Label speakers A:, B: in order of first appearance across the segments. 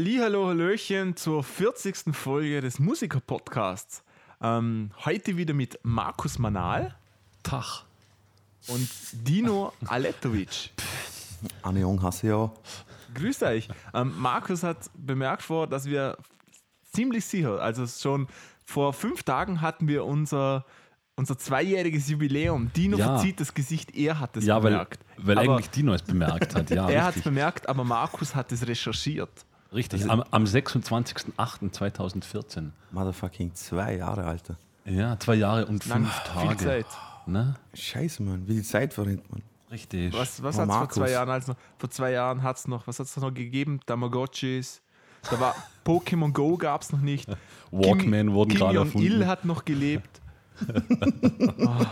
A: Hallihallo, Hallöchen zur 40. Folge des Musiker-Podcasts. Ähm, heute wieder mit Markus Manal
B: Tag.
A: und Dino Aletovic.
C: Anne Jung hasse ja.
A: Grüßt euch. Ähm, Markus hat bemerkt vor, dass wir ziemlich sicher, also schon vor fünf Tagen hatten wir unser, unser zweijähriges Jubiläum. Dino
B: Ja.
A: verzieht das Gesicht, er hat es
B: Ja, weil,
A: bemerkt.
B: weil
A: Aber
B: eigentlich Dino es bemerkt hat. Ja,
A: er hat es bemerkt, aber Markus hat es recherchiert.
B: Richtig. Am, am 26.08.2014.
C: Motherfucking zwei Jahre, Alter.
B: Ja, zwei Jahre und
A: Lang,
B: fünf
A: viel
B: Tage.
A: Zeit.
B: Ne?
C: Scheiße, Mann. Wie die Zeit verrinnt, Mann.
B: Richtig.
A: Was, was hat es vor zwei Jahren als noch? Vor zwei Jahren hat es noch, was hat es noch gegeben? Tamagotchis. Da war Pokémon Go gab es noch nicht.
B: Walkman wurden
A: Kim
B: gerade erfunden.
A: hat noch gelebt. oh.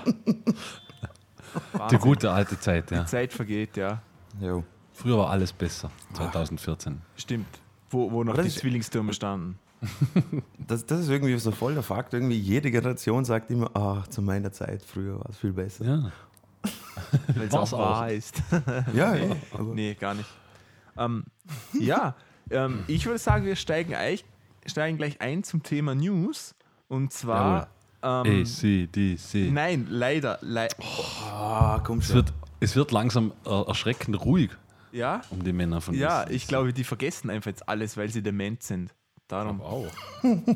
B: Die gute alte Zeit, ja.
A: Zeit vergeht, ja.
C: Jo.
B: Früher war alles besser. 2014.
A: Stimmt. Wo, wo noch die
C: ist-
A: Zwillingstürme standen.
C: Das, das ist irgendwie so voll der Fakt. Irgendwie jede Generation sagt immer, ach, zu meiner Zeit früher war es viel besser.
B: Ja.
A: Weil es auch wahr ist.
C: Ja, ja.
A: Nee, gar nicht. Ähm, ja, ähm, ich würde sagen, wir steigen, eich- steigen gleich ein zum Thema News. Und zwar. Ähm,
B: DC.
A: nein, leider. Lei
C: ah, komm
B: Es
C: schon.
B: wird, es wird langsam äh, erschreckend ruhig
A: ja,
B: um die Männer von
A: ja, ich glaube, die vergessen einfach jetzt alles, weil sie dement sind. Darum.
B: auch.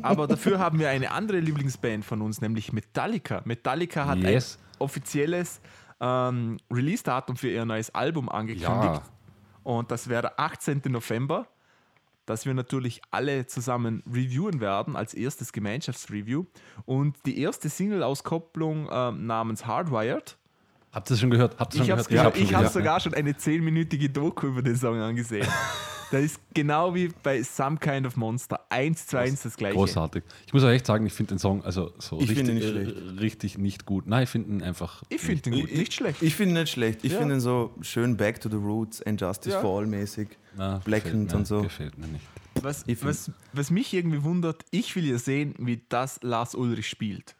A: Aber dafür haben wir eine andere Lieblingsband von uns, nämlich Metallica. Metallica hat
B: Yes.
A: ein offizielles ähm, Release-Datum für ihr neues Album angekündigt.
B: Ja.
A: Und das wäre der 18. November, das wir natürlich alle zusammen reviewen werden, als erstes Gemeinschaftsreview. Und die erste Single-Auskopplung ähm, namens Hardwired.
B: Habt ihr es schon gehört? Habt ihr
A: Ich
B: schon
A: habe
B: gehört?
A: hab
B: schon
A: ich hab
B: gehört, ne?
A: sogar schon eine 10-minütige Doku über den Song angesehen. das ist genau wie bei Some Kind of Monster. Eins zu eins das gleiche.
B: Großartig. Ich muss auch echt sagen, ich finde den Song also so
C: Ich
B: richtig,
C: ihn nicht
B: äh, richtig nicht gut. Nein, ich finde ihn einfach.
A: Ich finde den gut, nicht schlecht.
C: Ich finde ihn nicht schlecht. Ich
A: Ja.
C: finde ihn so schön Back to the Roots and Justice
A: Ja.
C: for All mäßig.
B: Na, mir,
C: und so.
B: Gefällt mir nicht.
A: Was,
C: Ich find-
A: was, was mich irgendwie wundert, ich will ja sehen, wie das Lars Ulrich spielt.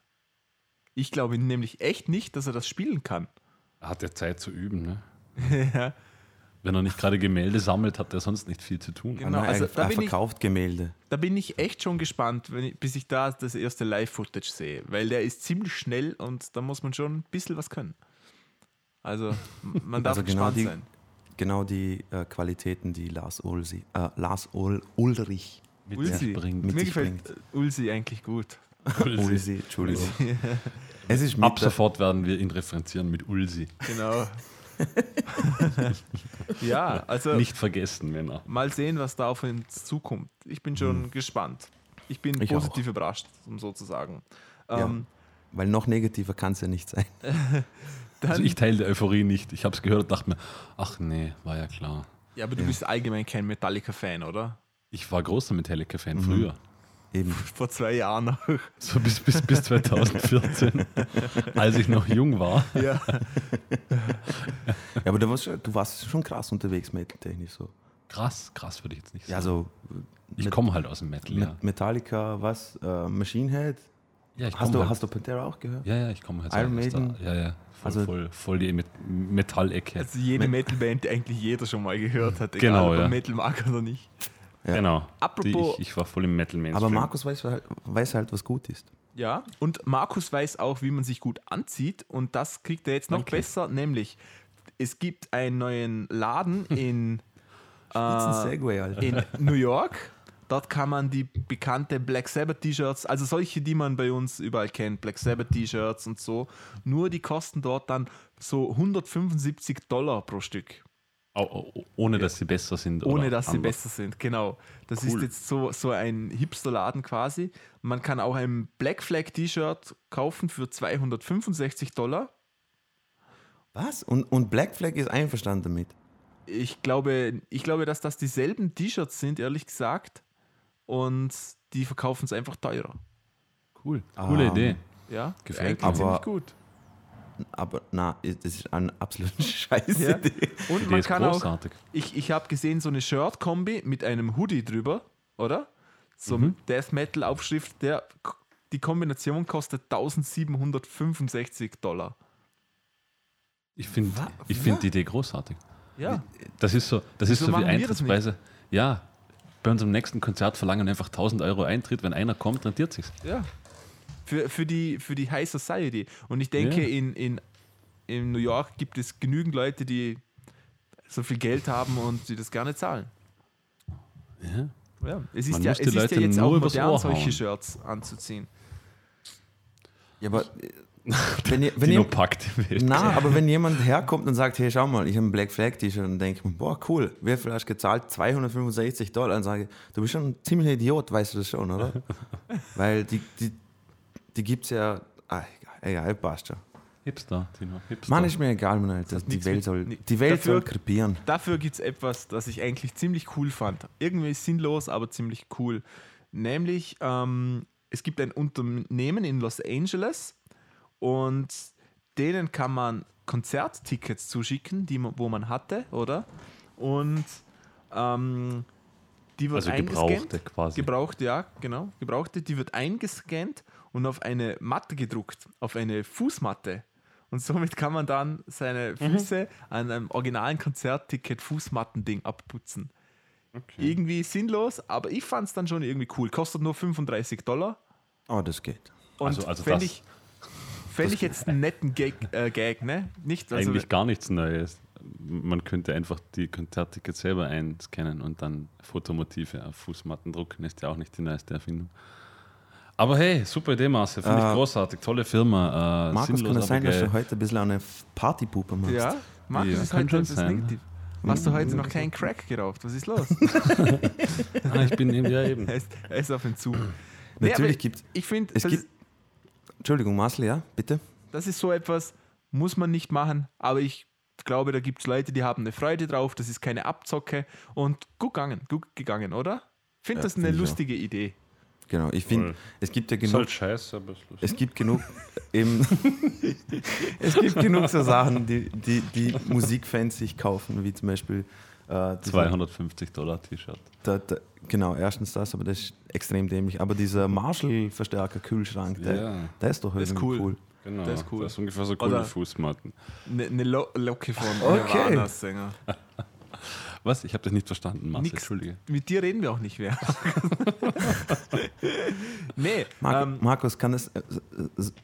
A: Ich glaube nämlich echt nicht, dass er das spielen kann.
B: Er hat ja Zeit zu üben. Ne?
A: Ja,
B: Wenn er nicht gerade Gemälde sammelt, hat er sonst nicht viel zu tun.
A: Genau, also
C: er,
A: da
C: er
A: bin ich-
C: verkauft Gemälde.
A: da bin ich echt schon gespannt, wenn ich, bis ich da das erste Live-Footage sehe. Weil der ist ziemlich schnell und da muss man schon ein bisschen was können. Also, man darf
C: Also genau
A: gespannt
C: die-
A: sein.
C: Genau die äh, Qualitäten, die Lars, Ulsi, äh, Lars Ul Ulrich
B: Mit
A: Ulsi.
B: sich bringt.
C: Mit
A: Mir
C: sich
A: gefällt
C: bringt.
A: Ulsi eigentlich gut.
C: Ulsi, Entschuldigung. es ist
B: Ab sofort werden wir ihn referenzieren mit Ulsi.
A: Genau. ja, also
B: Nicht vergessen, Männer.
A: mal sehen, was da auf uns zukommt. Ich bin schon gespannt. Ich bin
C: Ich
A: positiv überrascht, um so zu sagen.
C: Ja.
A: Ähm,
C: weil noch negativer kann es ja nicht sein.
A: dann,
B: Also ich teile die Euphorie nicht. Ich habe es gehört und dachte mir, ach nee, war ja klar.
A: ja, aber du bist allgemein kein Metallica-Fan, oder?
B: Ich war großer Metallica-Fan früher.
C: Eben.
A: Vor zwei Jahren noch.
B: So bis, bis, bis 2014, als ich noch jung war.
A: ja.
C: Ja, aber du warst, schon- du warst schon krass unterwegs, metaltechnisch so.
B: Krass, krass würde ich jetzt nicht sagen.
C: Ja, so
B: ich komme halt aus dem Metal, ja.
C: Met- Metallica, was? Äh, Machine Head?
B: ja ich
C: Hast du,
B: halt,
C: hast du Pantera auch gehört?
B: ja, ja, ich komme halt
C: Iron Maiden?
B: Da, ja, ja, voll,
C: Also-
B: voll, voll die Met Metallecke.
A: Also jede
C: Me-
A: Metal-Band, die eigentlich jeder schon mal gehört hat, egal
B: Genau,
A: ob er
B: ja.
A: Metal mag oder nicht.
C: Ja.
B: Genau.
A: Apropos-
B: Die, ich, ich war voll im Metal Mainstream.
C: Aber Markus weiß halt, weiß halt, was gut ist.
A: Ja, und Markus weiß auch, wie man sich gut anzieht und das kriegt er jetzt noch
B: Danke.
A: besser, nämlich es gibt einen neuen Laden in,
C: Spitzen
A: äh,
C: Segway, Alter.
A: in New York. Dort kann man die bekannte Black Sabbath T-Shirts, also solche, die man bei uns überall kennt, Black Sabbath T-Shirts und so, nur die kosten dort dann so 175 Dollar pro Stück.
B: Ohne dass sie besser sind.
A: Ohne
B: oder
A: dass sie
B: anders.
A: besser sind, genau. Das
B: Cool.
A: ist jetzt so, so ein Hipster-Laden quasi. Man kann auch ein Black Flag T-Shirt kaufen für 265 Dollar.
C: Was? Und, und Black Flag ist einverstanden damit.
A: Ich glaube, ich glaube, dass das dieselben T-Shirts sind, ehrlich gesagt. Und die verkaufen es einfach teurer.
B: Cool. Coole
C: Ähm,
B: Idee.
A: Ja,
B: Gefällt
C: mir.
A: ziemlich gut.
C: Aber na, das ist eine absolute Scheiße.
A: Ja.
C: Idee.
A: Und
B: Idee
A: man
B: ist
A: kann auch,
B: großartig.
A: ich, ich habe gesehen, so eine Shirt-Kombi mit einem Hoodie drüber, oder? So
B: Mhm.
A: Death Metal-Aufschrift, der, die Kombination kostet 1765 Dollar.
B: Ich finde find die Idee großartig.
A: Ja.
B: Das ist so, das ist
A: Wieso
B: so wie? Eintrittspreise. Ja, bei unserem nächsten Konzert verlangen einfach 1000 Euro Eintritt. Wenn einer kommt, rentiert sich's.
A: Ja. Für, für, die, für die High Society. Und ich denke,
B: Ja.
A: in, in, in New York gibt es genügend Leute, die so viel Geld haben und sie das gerne zahlen.
B: Ja.
A: Ja. Es ist
B: Man
A: ja, es
B: die
A: ist ja
B: Leute
A: jetzt
B: nur
A: auch modern, solche. Shirts anzuziehen.
C: Ja, aber wenn, ihr- wenn ihr,
B: die
C: na, aber wenn jemand herkommt und sagt, hey, schau mal, ich habe ein Black Flag T-Shirt und denke boah, cool, wie viel hast du gezahlt? 265 Dollar. Und sage ich, du bist schon ein ziemlicher Idiot, weißt du das schon, oder? Weil die, die, die gibt es ja, ah, egal, egal, passt schon.
B: Hipster, Tino. Hipster.
C: Mann, ist mir egal, Mann, Alter. Die Welt soll, die Welt
A: Dafür-
C: soll krepieren.
A: Dafür gibt es etwas, das ich eigentlich ziemlich cool fand. Irgendwie sinnlos, aber ziemlich cool. Nämlich, ähm, es gibt ein Unternehmen in Los Angeles und denen kann man Konzerttickets zuschicken, die man, wo man hatte, oder? Und ähm, die wird
B: Also
A: eingescannt.
B: gebrauchte quasi.
A: Gebrauchte, ja, genau. Gebrauchte, die wird eingescannt und auf eine Matte gedruckt, auf eine Fußmatte. Und somit kann man dann seine Füße an einem originalen Konzertticket Fußmattending abputzen. Irgendwie sinnlos, aber ich fand es dann schon irgendwie cool. Kostet nur 35 Dollar.
C: Oh, das geht.
A: Und
B: Also- also
A: fände ich, fänd ich jetzt einen netten Gag, äh, Gag ne? Nicht, also,
B: Eigentlich gar nichts Neues. Man könnte einfach die Konzerttickets selber einscannen und dann Fotomotive auf Fußmatten drucken. Ist ja auch nicht die neueste Erfindung. Aber hey, super Idee, Marcel. Finde
C: Äh,
B: ich großartig. Tolle Firma. Äh,
C: Markus,
B: sinnlos,
C: kann es
B: aber
C: sein, dass du heute ein bisschen eine Partypuppe machst?
A: Ja, Markus
B: Ja,
A: ist heute
B: schon
A: negativ. Hast du heute noch keinen Crack geraucht? Was ist los?
B: Ah, ich bin eben, ja eben.
A: er, ist, er ist auf Entzug.
C: Natürlich
A: aber
C: gibt
A: Ich finde,
C: es gibt.
A: ist-
C: Entschuldigung, Marcel, ja, bitte.
A: das ist so etwas, muss man nicht machen, aber ich glaube, da gibt es Leute, die haben eine Freude drauf, das ist keine Abzocke und gut gegangen, gut gegangen, oder? Finde
C: Ja,
A: das eine
C: find ich auch.
A: lustige Idee.
C: Genau, ich finde, es gibt ja
B: Ist
C: genug.
B: halt scheiße, aber ist lustig.
C: Es gibt genug eben. es gibt genug so Sachen, die, die, die Musikfans sich kaufen, wie zum Beispiel äh, dieser-
B: 250 Dollar T-Shirt.
C: Genau, erstens das, aber das ist extrem dämlich. Aber dieser Marshall-Verstärker-Kühlschrank, der,
B: Ja.
C: der ist doch
A: Der ist
C: irgendwie
A: cool.
C: cool.
B: Genau.
A: Das ist cool.
B: Das ist ungefähr so cool
A: Oder-
B: wie Fußmatten.
A: Eine ne Lo Locke von
C: Okay.
A: Nirvana Sänger.
B: Was? Ich habe das nicht verstanden, Marcel.
A: Nix.
B: Entschuldige.
A: Mit dir reden wir auch nicht mehr. nee,
C: Mar
A: ähm,
C: Markus, kann das, äh,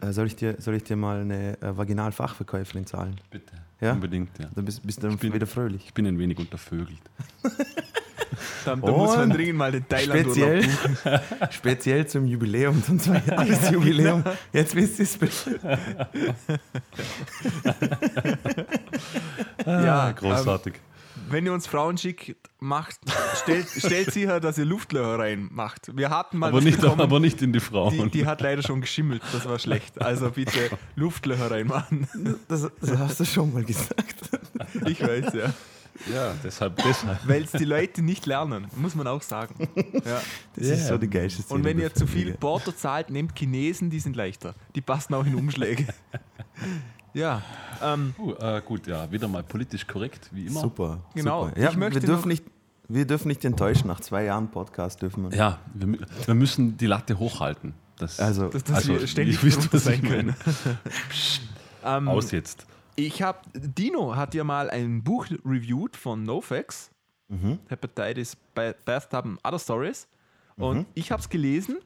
C: äh, soll, ich dir, soll ich dir mal eine äh, Vaginalfachverkäuferin zahlen?
B: Bitte.
C: Ja?
B: Unbedingt, ja.
C: Dann bist, bist du dann
B: bin-
C: wieder fröhlich.
B: Ich bin ein wenig untervögelt.
A: dann, dann muss man dringend mal den Thailand
C: Speziell, speziell zum Jubiläum, zum Zweijahresjubiläum. Jetzt wisst ihr es besser.
A: Ja, ähm,
B: großartig.
A: Wenn ihr uns Frauen schickt, macht, stellt, stellt sicher, dass ihr Luftlöcher reinmacht. Wir hatten mal
B: aber, nicht,
A: bekommen,
B: aber nicht in die Frauen.
A: die, die hat leider schon geschimmelt, das war schlecht. Also bitte Luftlöcher reinmachen.
C: Das, das hast du schon mal gesagt.
A: Ich weiß, ja.
B: ja, deshalb, deshalb.
A: Weil es die Leute nicht lernen, muss man auch sagen. Ja.
C: Das
B: Ja.
C: ist so die geilste Szene.
A: Und wenn ihr zu viel. Porto zahlt, nehmt Chinesen, die sind leichter. Die passen auch in Umschläge. Ja, ähm,
B: Uh, äh, gut, ja, wieder mal politisch korrekt, wie immer.
C: Super.
A: Genau.
C: Super. Ja,
A: Ich möchte
C: wir, dürfen nicht, wir dürfen nicht enttäuschen. Nach zwei Jahren Podcast dürfen wir.
B: Ja, wir, wir müssen die Latte hochhalten. Das,
C: Also,
A: dass, dass
B: Also,
A: wir ständig drunter
B: was
A: sein
B: ich
A: können. ähm,
B: aus jetzt.
A: ich habe, Dino hat ja mal ein Buch reviewed von NoFX,
C: Mhm.
A: Hepatitis, Ba- Bathtub and Other Stories. Und
C: Mhm.
A: ich habe es gelesen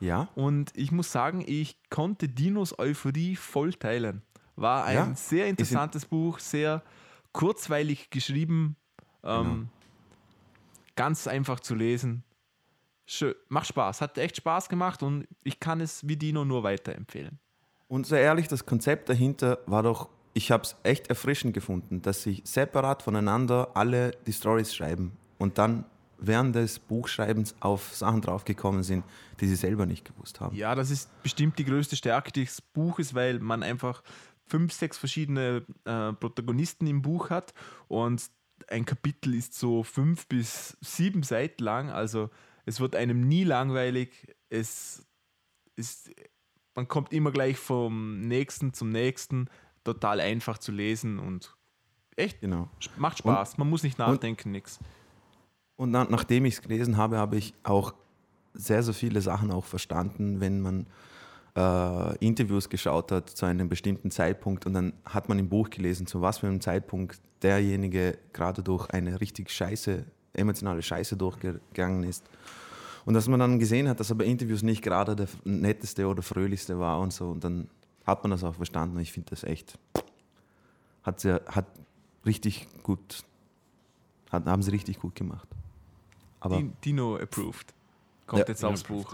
C: Ja,
A: und ich muss sagen, ich konnte Dinos Euphorie voll teilen. War ein
C: Ja,
A: sehr interessantes Buch, sehr kurzweilig geschrieben, ähm,
C: Genau.
A: ganz einfach zu lesen. Schön, macht Spaß, hat echt Spaß gemacht und ich kann es wie Dino nur weiterempfehlen.
C: und sehr ehrlich, das Konzept dahinter war doch, ich habe es echt erfrischend gefunden, dass sie separat voneinander alle die Stories schreiben und dann während des Buchschreibens auf Sachen draufgekommen sind, die sie selber nicht gewusst haben.
A: Ja, das ist bestimmt die größte Stärke des Buches, weil man einfach fünf, sechs verschiedene äh, Protagonisten im Buch hat und ein Kapitel ist so fünf bis sieben Seiten lang, also es wird einem nie langweilig. Es ist, man kommt immer gleich vom nächsten zum nächsten, total einfach zu lesen und echt
C: Genau.
A: macht Spaß. man muss nicht nachdenken, nix.
C: Und na, nachdem ich es gelesen habe, habe ich auch sehr, sehr viele Sachen auch verstanden, wenn man äh, Interviews geschaut hat zu einem bestimmten Zeitpunkt und dann hat man im Buch gelesen, zu was für einem Zeitpunkt derjenige gerade durch eine richtig scheiße emotionale Scheiße durchgegangen ist. Und dass man dann gesehen hat, dass er bei Interviews nicht gerade der netteste oder fröhlichste war und so. Und dann hat man das auch verstanden. Und ich finde das echt, hat, sehr, hat richtig gut, hat, haben sie richtig gut gemacht. Aber
A: Di- Dino approved. Kommt
C: Ja.
A: jetzt aufs Buch.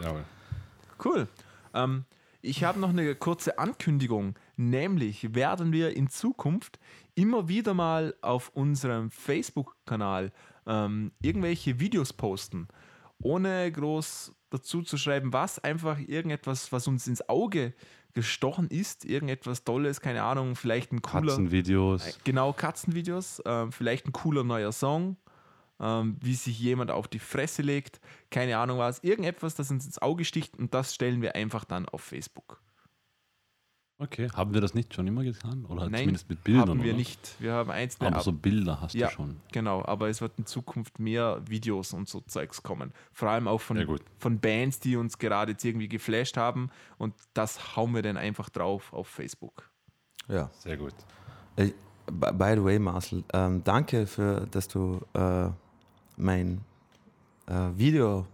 A: Cool. Ähm, ich habe noch eine kurze Ankündigung, nämlich werden wir in Zukunft immer wieder mal auf unserem Facebook-Kanal ähm, irgendwelche Videos posten, ohne groß dazu zu schreiben, was, einfach irgendetwas, was uns ins Auge gestochen ist, irgendetwas Tolles, keine Ahnung, vielleicht ein cooler,
B: Katzenvideos.
A: genau Katzenvideos, ähm, vielleicht ein cooler neuer Song, ähm, wie sich jemand auf die Fresse legt, keine Ahnung was, irgendetwas, das uns ins Auge sticht und das stellen wir einfach dann auf Facebook.
B: Okay. Haben wir das nicht schon immer getan? Oder
A: Nein,
B: zumindest mit Bildern?
A: haben wir
B: oder?
A: nicht. Wir haben einzelne,
B: Aber
A: ab-
B: so Bilder hast
A: Ja.
B: du schon.
A: genau, aber es wird in Zukunft mehr Videos und so Zeugs kommen. Vor allem auch
B: Ja,
A: von,
B: gut.
A: von Bands, die uns gerade jetzt irgendwie geflasht haben und das hauen wir dann einfach drauf auf Facebook.
C: ja.
B: Sehr gut.
C: By by the way, Marcel, ähm, danke für, dass du äh, mein äh, Video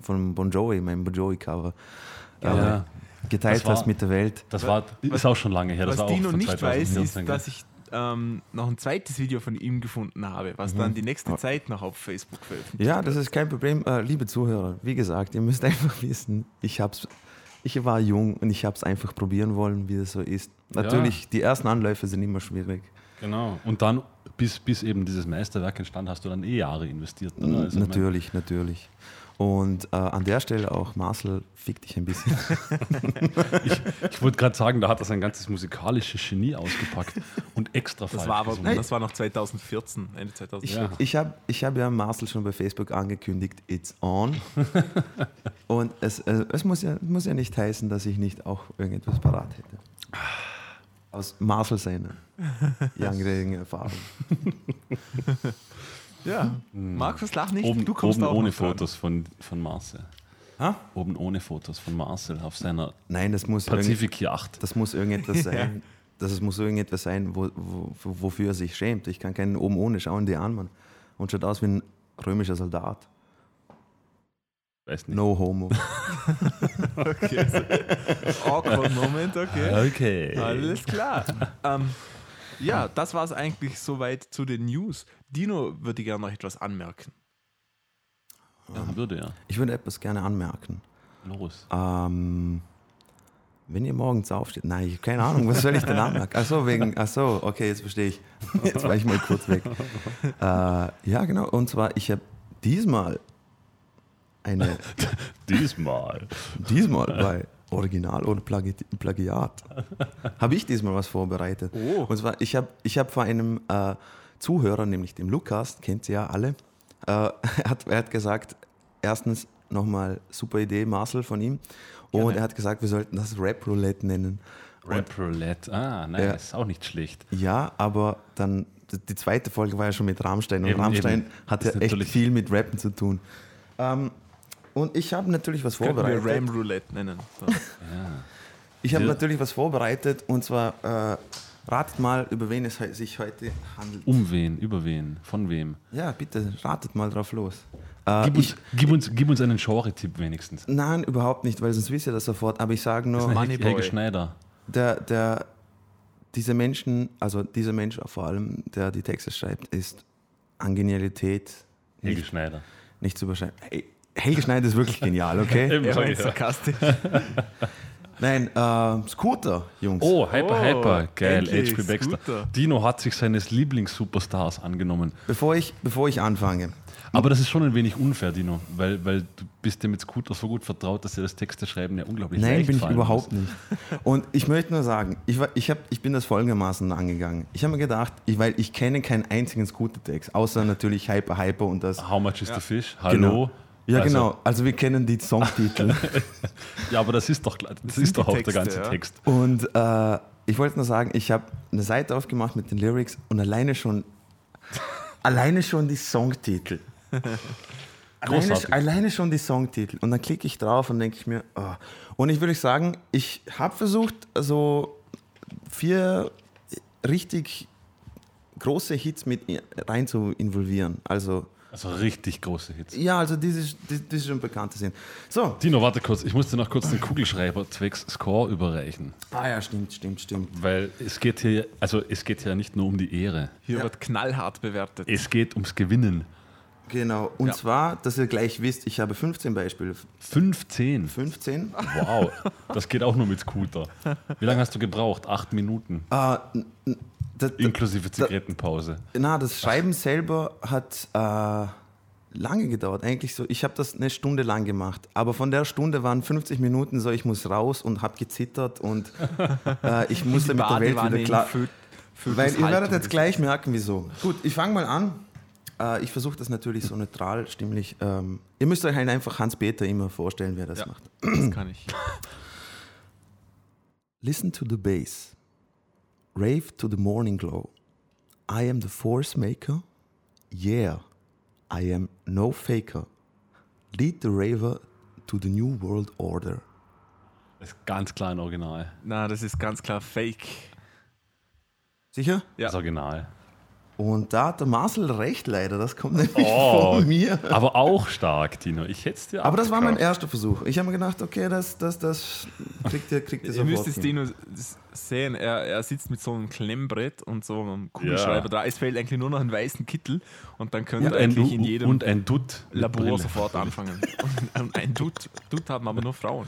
C: von Bon Jovi, mein Bon Jovi Cover, äh,
B: Ja.
C: geteilt
B: Das war-
C: hast mit der Welt.
B: Das war, ist auch schon lange her. Das
A: Was
B: war auch
A: Dino nicht weiß,
B: 2014,
A: ist, dass ich ähm, noch ein zweites Video von ihm gefunden habe, was dann die nächste Zeit noch auf Facebook veröffentlicht
C: Ja, das ist kein Problem. Äh, liebe Zuhörer, wie gesagt, ihr müsst einfach wissen, ich hab's. Ich war jung und ich habe es einfach probieren wollen, wie das so ist. Natürlich, die ersten Anläufe sind immer schwierig.
B: Genau. Und dann, bis, bis eben dieses Meisterwerk entstand, hast du dann eh Jahre investiert. Oder? Also, ich
C: natürlich, natürlich. Und äh, an der Stelle auch, Marcel, fick dich ein bisschen.
B: Ich, ich wollte gerade sagen, da hat er sein ganzes musikalisches Genie ausgepackt und extra
A: Das
B: falsch
A: war, aber,
B: gesungen.
A: das war noch 2014, Ende 2014.
B: Ja.
C: Ich habe ich hab ja Marcel schon bei Facebook angekündigt, it's on. Und es, äh, es muss, ja, muss ja nicht heißen, dass ich nicht auch irgendetwas parat hätte. Aus Marcel seiner langjährigen Erfahrung.
A: Ja. Markus, lach nicht.
B: Oben,
A: du kommst
B: oben
A: auch
B: ohne
A: dran.
B: Fotos von, von Marcel.
C: Ha?
B: Oben ohne Fotos von Marcel auf seiner
C: Nein, das muss,
B: Pazifikjacht.
C: das muss irgendetwas sein. Das muss irgendetwas sein, wo, wo, wofür er sich schämt. Ich kann keinen oben ohne schauen, die an, Mann. Und schaut aus wie ein römischer Soldat.
B: Weiß nicht.
C: No homo.
A: Okay. Awkward Moment, okay.
B: Okay.
A: Alles klar. ähm, ja, das war es eigentlich soweit zu den News. Dino würde gerne noch etwas anmerken.
B: Ja, würde ja.
C: Ich würde etwas gerne anmerken.
B: Los.
C: Ähm, wenn ihr morgens aufsteht, nein, ich, keine Ahnung, was soll ich denn anmerken? Ach so, wegen, ach so, okay, jetzt verstehe ich. Jetzt war ich mal kurz weg. Äh, ja, genau, und zwar, ich habe diesmal eine,
B: Diesmal.
C: diesmal bei Original oder Plagi Plagiat, habe ich diesmal was vorbereitet.
A: Oh.
C: Und zwar, ich habe ich hab vor einem äh, Zuhörer, nämlich dem Lukas, kennt ihr ja alle, äh, er, hat, er hat gesagt, erstens nochmal super Idee, Marcel von ihm. Und
A: Gerne.
C: er hat gesagt, wir sollten das Rap Roulette nennen.
B: Rap Roulette. Ah, nice. Auch nicht schlecht.
C: Ja, aber dann, die- zweite Folge war ja schon mit Rammstein und
B: Eben,
C: Rammstein
B: eben.
C: hat ja
B: Ist
C: echt viel mit Rappen zu tun. Ähm, und ich habe natürlich was
A: Könnten wir
C: vorbereitet.
A: Ram Roulette nennen. So.
B: Ja.
C: Ich habe
B: Ja.
C: natürlich was vorbereitet und zwar äh, ratet mal, über wen es he- sich heute handelt.
B: Um wen? Über wen? Von wem?
C: Ja, bitte ratet mal drauf los. Äh,
B: Gib uns,
C: ich,
B: gib uns, gib uns einen Genre-Tipp wenigstens.
C: nein, überhaupt nicht, weil sonst wisst ihr das sofort. Aber ich sage nur,
A: Moneyboy.
B: Helge Schneider.
C: der, der, diese Menschen, also dieser Mensch vor allem, der die Texte schreibt, ist an Genialität
B: Helge
C: nicht,
B: Schneider.
C: nicht zu überschreiben. Hey, Helge Schneider ist wirklich genial, okay?
B: Eben,
A: Er
B: ja.
A: sarkastisch.
C: Nein, äh, Scooter, Jungs.
B: Oh, Hyper,
A: Oh,
B: Hyper. Geil, HP Baxter.
A: Scooter.
B: Dino hat sich seines Lieblings-Superstars angenommen.
C: Bevor, ich, bevor ich anfange,
B: Aber das ist schon ein wenig unfair, Dino, weil, weil du bist dem mit Scooter so gut vertraut, dass dir das Texte schreiben ja unglaublich
C: Nein,
B: leicht
C: bin ich überhaupt
B: muss.
C: nicht. Und ich möchte nur sagen, ich, war- ich, hab, ich bin das folgendermaßen angegangen. Ich habe mir gedacht, ich, weil ich kenne keinen einzigen Scooter-Text, außer natürlich Hyper Hyper und das.
B: How much is the fish? Hallo?
C: Genau. Ja,
B: Also,
C: genau. Also wir kennen die Songtitel.
B: Ja, aber das ist doch, das
A: sind
B: ist doch auch der ganze
A: ja.
B: Text.
C: und äh, ich wollte nur sagen, ich habe eine Seite aufgemacht mit den Lyrics und alleine schon, alleine schon die Songtitel. Alleine, alleine schon die Songtitel. Und dann klicke ich drauf und denke ich mir, oh. und ich würde sagen, ich habe versucht, so vier richtig große Hits mit rein zu involvieren. Also
B: Also richtig große Hits.
C: Ja, also diese, die, die schon bekannte sind. So.
B: Tino, warte kurz. Ich muss dir noch kurz den Kugelschreiber zwecks Score überreichen.
C: Ah ja, stimmt, stimmt, stimmt.
B: Weil es geht hier, also es geht hier nicht nur um die Ehre.
A: Hier
C: Ja.
A: wird knallhart bewertet.
B: Es geht ums Gewinnen.
C: Genau. Und
A: Ja.
C: zwar, dass ihr gleich wisst, ich habe 15 Beispiele.
B: 15.
C: 15?
B: Wow. Das geht auch nur mit Scooter. Wie lange hast du gebraucht? Acht Minuten.
C: N- das,
B: Inklusive Zigarettenpause.
C: na, das Schreiben selber hat äh, lange gedauert. Eigentlich so, ich habe das eine Stunde lang gemacht. Aber von der Stunde waren 50 Minuten so, ich muss raus und habe gezittert und äh, ich musste mit der Welt wieder klar. Weil ihr werdet jetzt gleich merken, wieso. Gut, ich fange mal an. Äh, ich versuche das natürlich so neutral, stimmlich. Ähm, ihr müsst euch halt einfach Hans-Peter immer vorstellen, wer das
A: Ja.
C: macht.
A: Das kann ich.
C: Listen to the bass. Rave to the morning glow. I am the force maker. Yeah, I am no faker. Lead the raver to the new world order.
B: Das ist ganz klar ein Original.
A: Na, das ist ganz klar Fake.
C: Sicher?
A: Ja.
B: Das Original.
C: Und da hat der Marcel recht leider, das kommt nämlich
B: Oh.
C: von mir.
B: Aber auch stark, Tino. Ich hätte es dir
C: Aber das war mein erster Versuch. Ich habe mir gedacht, okay, das, das, das kriegt ihr, kriegt ihr
A: Ihr müsst
C: sofort
A: es. Dino sehen, er, er sitzt mit so einem Klemmbrett und so einem Kugelschreiber
B: Ja.
A: da. Es fehlt eigentlich nur noch einen weißen Kittel und dann könnt ihr eigentlich in jedem
B: und ein Dutt.
A: Labor
B: Brille.
A: sofort anfangen. Und, und ein Dutt, Dutt haben aber nur Frauen.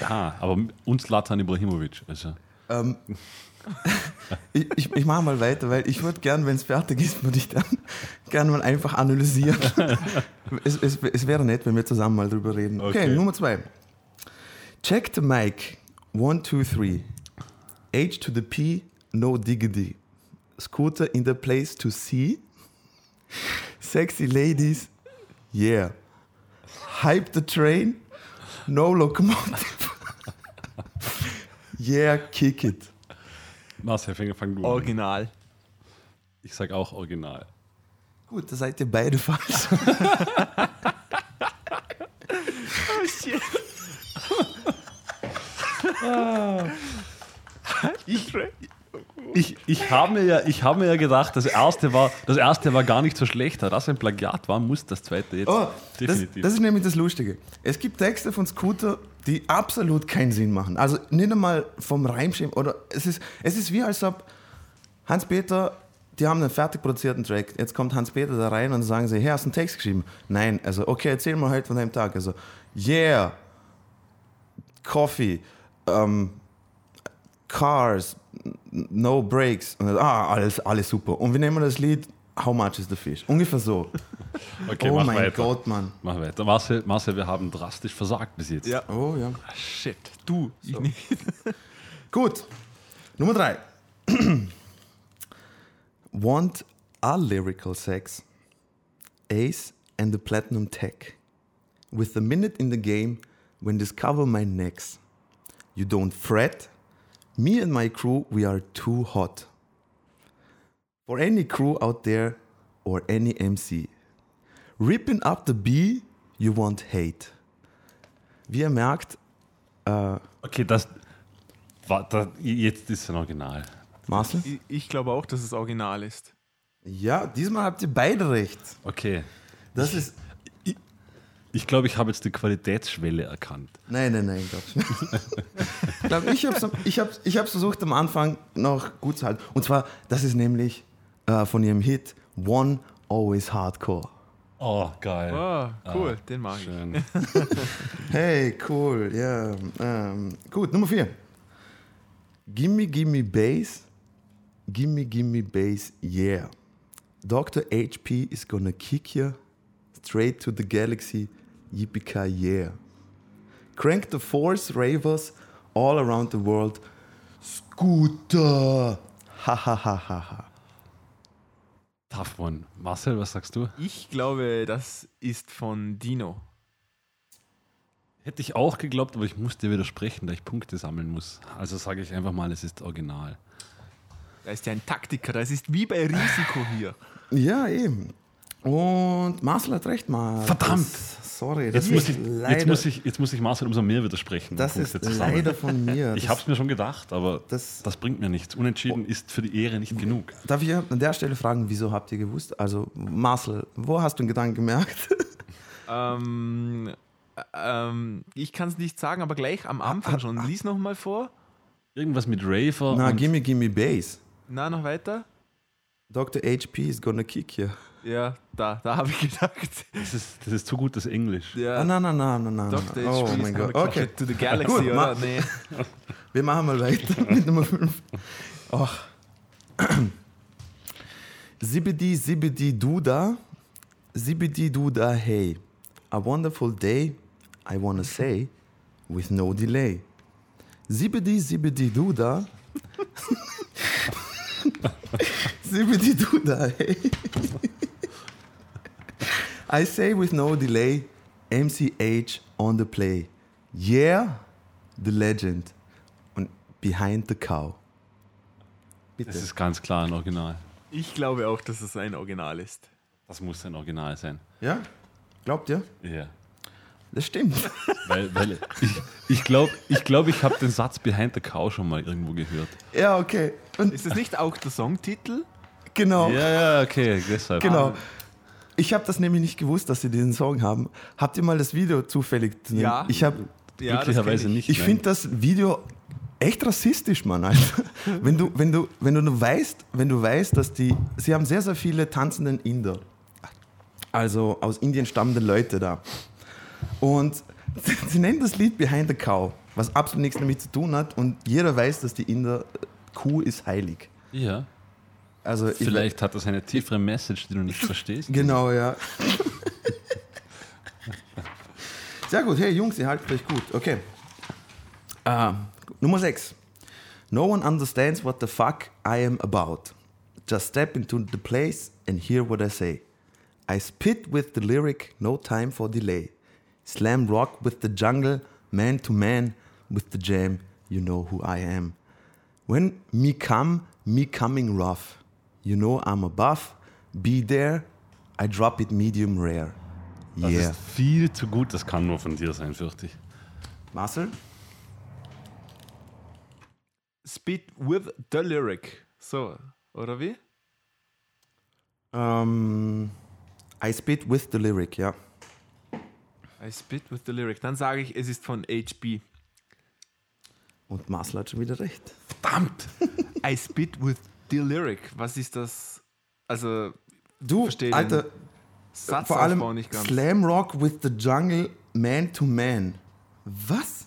B: Ja, aber uns Latan Ibrahimovic. Also.
C: Ähm, ich ich, ich mache mal weiter, weil ich würde gern, wenn es fertig ist, würde ich dann gerne mal einfach analysieren. es, es, es wäre nett, wenn wir zusammen mal drüber reden. Okay,
B: Okay.
C: Nummer zwei. Check the mic. One, two, three. H to the P, no diggity. Scooter in the place to see. Sexy ladies, yeah. Hype the train, no locomotive. yeah, kick it.
B: Marcel, fang, fang du an.
A: Original.
B: Ich sag auch Original.
C: Gut, da seid ihr beide falsch.
A: Oh shit. ich,
B: Ich, ich habe mir, ja, ich hab mir ja gedacht, das erste, war, das erste war gar nicht so schlecht. Da das ein Plagiat war, muss das zweite jetzt
C: Oh, das,
B: definitiv.
C: das ist nämlich das Lustige. Es gibt Texte von Scooter, die absolut keinen Sinn machen. Also nicht einmal vom Reimschema oder es ist, es ist wie als ob Hans-Peter, die haben einen fertig produzierten Track. Jetzt kommt Hans-Peter da rein und sagen sie, hey, hast du einen Text geschrieben? Nein, also okay, erzähl mal heute von deinem Tag. Also, yeah, Coffee, ähm, Cars, no brakes. Und ah, alles, alles super. Und wir nehmen das Lied How much is the fish? Ungefähr so.
B: okay,
C: oh
B: mach
C: mein
B: weiter.
C: Gott, Mann.
B: Mach weiter. Marcel, Marcel, wir haben drastisch versagt bis jetzt.
A: Ja.
C: Oh ja.
A: Shit. Du, ich nicht.
C: Gut. Nummer drei. Want a lyrical sex. Ace and the platinum tech. With a minute in the game when discover my next. You don't fret. Me and my crew, we are too hot. For any crew out there or any MC. Ripping up the B, you want hate. Wie ihr merkt, äh,
B: Okay, das war, da, jetzt ist es ein Original.
C: Marcel?
A: Ich, ich glaube auch, dass es original ist.
C: Ja, diesmal habt ihr beide recht.
B: Okay.
C: Das ist.
B: Ich glaube, ich habe jetzt die Qualitätsschwelle erkannt.
C: Nein, nein, nein, glaub's nicht. ich glaube, ich habe ich hab's, ich hab's versucht am Anfang noch gut zu halten. Und zwar, das ist nämlich äh, von ihrem Hit One Always Hardcore.
B: Oh, geil.
A: Oh, cool, den mag ich.
B: Schön.
C: Hey, cool, ja. Ähm, gut, Nummer vier. Gimme, gimme Bass. Gimme, gimme Bass, yeah. Dr. HP is gonna kick you straight to the galaxy. Yippee yeah. Crank the force ravers all around the world. Scooter. Ha ha ha ha ha.
B: Tough one. Marcel, was sagst du?
A: Ich glaube, das ist von Dino.
B: Hätte ich auch geglaubt, aber ich musste widersprechen, da ich Punkte sammeln muss. Also sage ich einfach mal, es ist original.
A: Da ist ja ein Taktiker, das ist wie bei Risiko hier.
C: Ja, eben. Und Marcel hat recht, mal.
B: Verdammt.
C: Das sorry. Das
B: Jetzt muss,
C: ist
B: ich,
C: leider,
B: jetzt, muss ich, jetzt muss ich Marcel umso mehr widersprechen.
C: das ist leider von mir.
B: Ich habe es mir schon gedacht, aber
C: Das-
B: das, bringt mir nichts. Unentschieden ist für die Ehre nicht genug.
C: Darf ich an der Stelle fragen, wieso habt ihr gewusst? Also, Marcel, wo hast du den Gedanken gemerkt?
A: Ähm, äh, ähm, ich kann es nicht sagen, aber gleich am Anfang schon. Lies noch mal vor.
B: Irgendwas mit Raver.
C: Na, gimme, gimme Bass.
A: Na, noch weiter?
C: Dr. HP is gonna kick you.
A: Ja, da, da habe ich gedacht.
B: das, ist, das ist zu gutes Englisch.
A: Ja,
C: nein, nein, nein, nein, nein.
A: Dr.
C: Oh mein Gott. Okay,
A: to the Galaxy,
C: Gut,
A: oder?
C: ma-
A: Nee.
C: wir machen mal weiter mit Nummer 5. Ach. Zibbidi, zibbidi, duda. Zibbidi, duda, hey. A wonderful day, I wanna say, with no delay. Zibbidi, zibbidi, duda. zibbidi, duda, hey. I say with no delay, MCH on the play. Yeah, the legend. Und behind the cow. Bitte.
B: Das ist ganz klar ein Original.
A: Ich glaube auch, dass es ein Original ist.
B: Das muss ein Original sein.
C: ja? Glaubt ihr?
B: Ja.
C: Das stimmt.
B: Weil, weil ich ich glaube, ich, glaub, ich habe den Satz Behind the Cow schon mal irgendwo gehört.
C: ja, okay. Und
A: Ist das nicht auch der Songtitel?
C: genau.
B: Ja, ja, okay, deshalb.
C: Genau. Ich habe das nämlich nicht gewusst, dass sie diesen Song haben. Habt ihr mal das Video zufällig?
A: Ja.
C: Ich habe
A: Ja,
B: Glücklicherweise nicht.
C: Ich finde das Video echt rassistisch, Mann. Alter. wenn du, wenn du, wenn du nur weißt, wenn du weißt, dass die, sie haben sehr, sehr viele tanzenden Inder, also aus Indien stammende Leute da. Und sie nennen das Lied Behind the Cow, was absolut nichts damit zu tun hat. Und jeder weiß, dass die Inder Kuh ist heilig.
B: Ja.
C: Also ich-
B: Vielleicht hat das eine tiefere Message, die du nicht verstehst.
C: Genau, ja. Sehr gut. Hey Jungs, ihr haltet euch gut. Okay. Ah, Nummer 6. No one understands what the fuck I am about. Just step into the place and hear what I say. I spit with the lyric, no time for delay. Slam rock with the jungle, man to man with the jam. You know who I am. When me come, me coming rough. You know I'm a buff. Be there. I drop it medium rare.
B: Das
C: Yeah.
B: ist viel zu gut, das kann nur von dir sein, fürchte ich.
C: Marcel?
A: Spit with the lyric. So, oder wie?
C: Ähm, I spit with the lyric, ja.
A: I spit with the lyric. Dann sage ich, es ist von HB.
C: Und Marcel hat schon wieder recht.
A: Verdammt! I spit with the lyric. Was ist das? Also,
C: Du,
A: Versteh
C: Alter,
A: Satzaufbau
C: vor allem
A: nicht ganz.
C: Slam Rock with the Jungle, Man to Man. Was?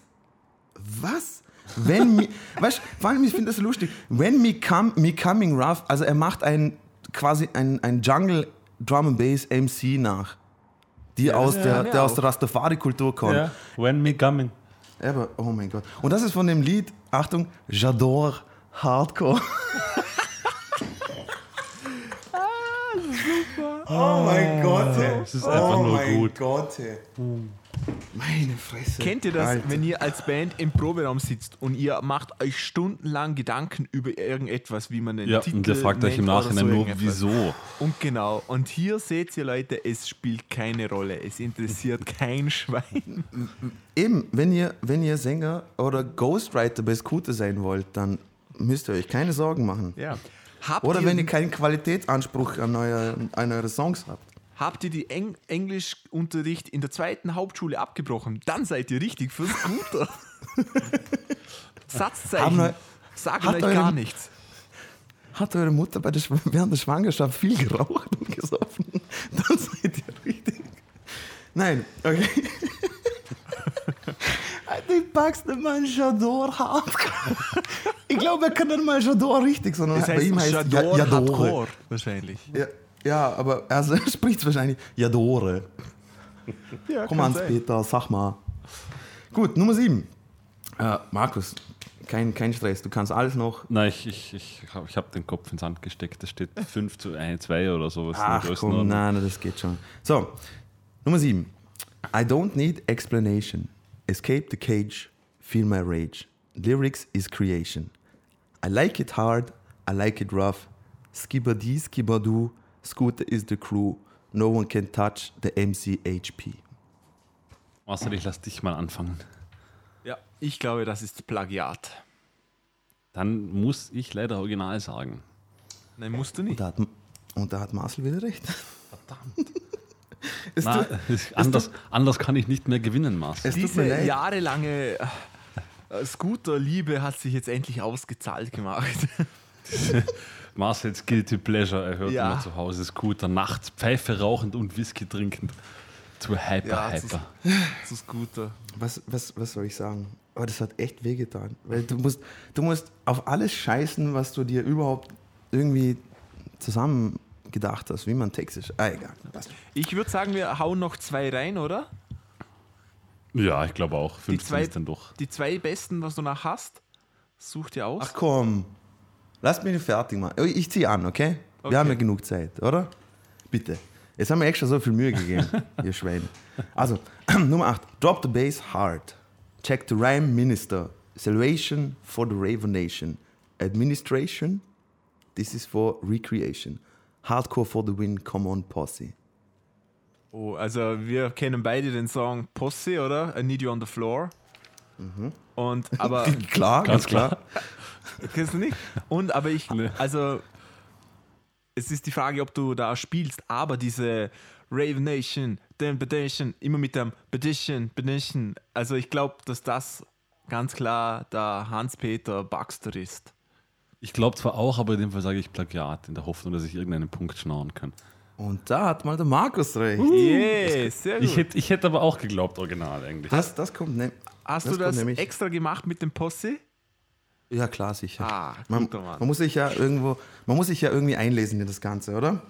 C: Was? Wenn me, weißt, vor allem, ich finde das so lustig. When me, come, me coming rough, also er macht ein, quasi ein, ein Jungle Drum and Bass MC nach, die aus
A: ja,
C: der,
A: ja,
C: der aus der Rastafari-Kultur kommt.
B: Ja. When me coming.
C: Aber, oh mein Gott. Und das ist von dem Lied, Achtung, J'adore Hardcore. Oh mein Gott, ey.
B: Es ist einfach nur gut.
C: Gott. Meine Fresse.
A: kennt ihr das,
C: Alter.
A: wenn ihr als Band im Proberaum sitzt und ihr macht euch stundenlang Gedanken über irgendetwas, wie man den
B: Ja,
A: Titel
B: und ihr fragt euch im Nachhinein
A: so
B: nur, wieso.
A: Und genau, und hier seht ihr Leute, es spielt keine Rolle. Es interessiert kein Schwein.
C: Eben, wenn ihr, wenn ihr Sänger oder Ghostwriter bei Scooter sein wollt, dann müsst ihr euch keine Sorgen machen.
A: Ja. Habt
C: Oder
A: ihr,
C: wenn ihr keinen Qualitätsanspruch an, euer, an eure Songs habt.
A: habt ihr die Eng Englischunterricht in der zweiten Hauptschule abgebrochen, dann seid ihr richtig für Scooter. Satzzeichen
C: wir-
A: sagen euch
C: eure-
A: gar nichts.
C: Hat eure Mutter bei der, während der Schwangerschaft viel geraucht und gesoffen? Dann seid ihr richtig. Nein, okay. Du packst nicht mal Jador Hardcore. Ich glaube, er kann nicht mal Jador richtig, sondern
A: Das
C: bei
A: heißt
C: ihm heißt
A: Jador
C: Ja- Jadore.
A: Hardcore wahrscheinlich.
C: Ja, ja, aber er spricht es wahrscheinlich Jadore.
A: Ja,
C: Komm ans Peter, sag mal. Gut, Nummer 7. Äh, Markus, kein, kein Stress, du kannst alles noch.
B: Nein, ich, ich, ich habe ich hab den Kopf ins Sand gesteckt. Da steht 5 zu 1, 2 oder sowas.
C: Ach komm, nein, nein, das geht schon. So, Nummer 7. I don't need explanation. Escape the cage, feel my rage. Lyrics is creation. I like it hard, I like it rough. Skibadi, skibadu, scooter is the crew. No one can touch the MCHP.
B: Marcel, ich lass dich mal anfangen.
A: Ja, ich glaube, das ist Plagiat.
B: Dann muss ich leider original sagen.
A: Nein, musst du
C: Und
A: nicht.
C: da hat, und da hat Marcel wieder recht. Es
B: Na,
C: tut-
B: anders, anders kann ich nicht mehr gewinnen, Marcel.
C: Es tut mir
A: Diese
C: leid.
A: jahrelange äh, Scooter-Liebe hat sich jetzt endlich ausgezahlt gemacht.
B: Marcels Guilty Pleasure, er hört
A: Ja.
B: immer zu Hause Scooter, nachts Pfeife rauchend und Whisky trinkend. Zu Hyper
A: Ja, zu-
B: Hyper.
A: Zu Scooter.
C: Was, was, was soll ich sagen? Aber das hat echt wehgetan. Weil du musst, du musst auf alles scheißen, was du dir überhaupt irgendwie zusammen gedacht hast, wie man Text Ah, egal. Passt.
A: Ich würde sagen, wir hauen noch zwei rein, oder?
B: Ja, ich glaube auch. 15
A: zwei-
B: ist dann doch.
A: Die zwei besten, was du noch hast, such dir aus.
C: Ach komm, lass mich nicht fertig machen. Oh, Ich ziehe an, okay?
A: Okay.
C: Wir haben ja genug Zeit, oder? Bitte. Jetzt haben wir extra so viel Mühe gegeben, ihr Schweine. Also, Nummer 8. Drop the bass hard. Check the rhyme minister. Salvation for the Raven Nation. Administration. This is for recreation. Hardcore for the win. Come on, Posse.
A: Oh, also wir kennen beide den Song Posse, oder? I Need You on the Floor. Und aber
C: Klar,
B: Ganz klar.
A: kennst du nicht? Und aber ich,
B: Nee.
A: also es ist die Frage, ob du da spielst, aber diese Raven Nation, den Petition, immer mit dem Petition, Petition. Also ich glaube, dass das ganz klar der Hans-Peter Baxter ist.
B: Ich glaube zwar auch, aber in dem Fall sage ich Plagiat, in der Hoffnung, dass ich irgendeinen Punkt schnauen kann.
C: Und da hat mal der Markus recht.
A: Yes, sehr gut.
B: Ich hätte ich hätt aber auch geglaubt, original eigentlich.
C: Das, das kommt ne
A: Hast
C: das
A: du das extra gemacht mit dem Posse?
C: Ja, klar, sicher.
A: Ah,
C: man, man muss sich ja irgendwo, man muss sich ja irgendwie einlesen in das Ganze, oder?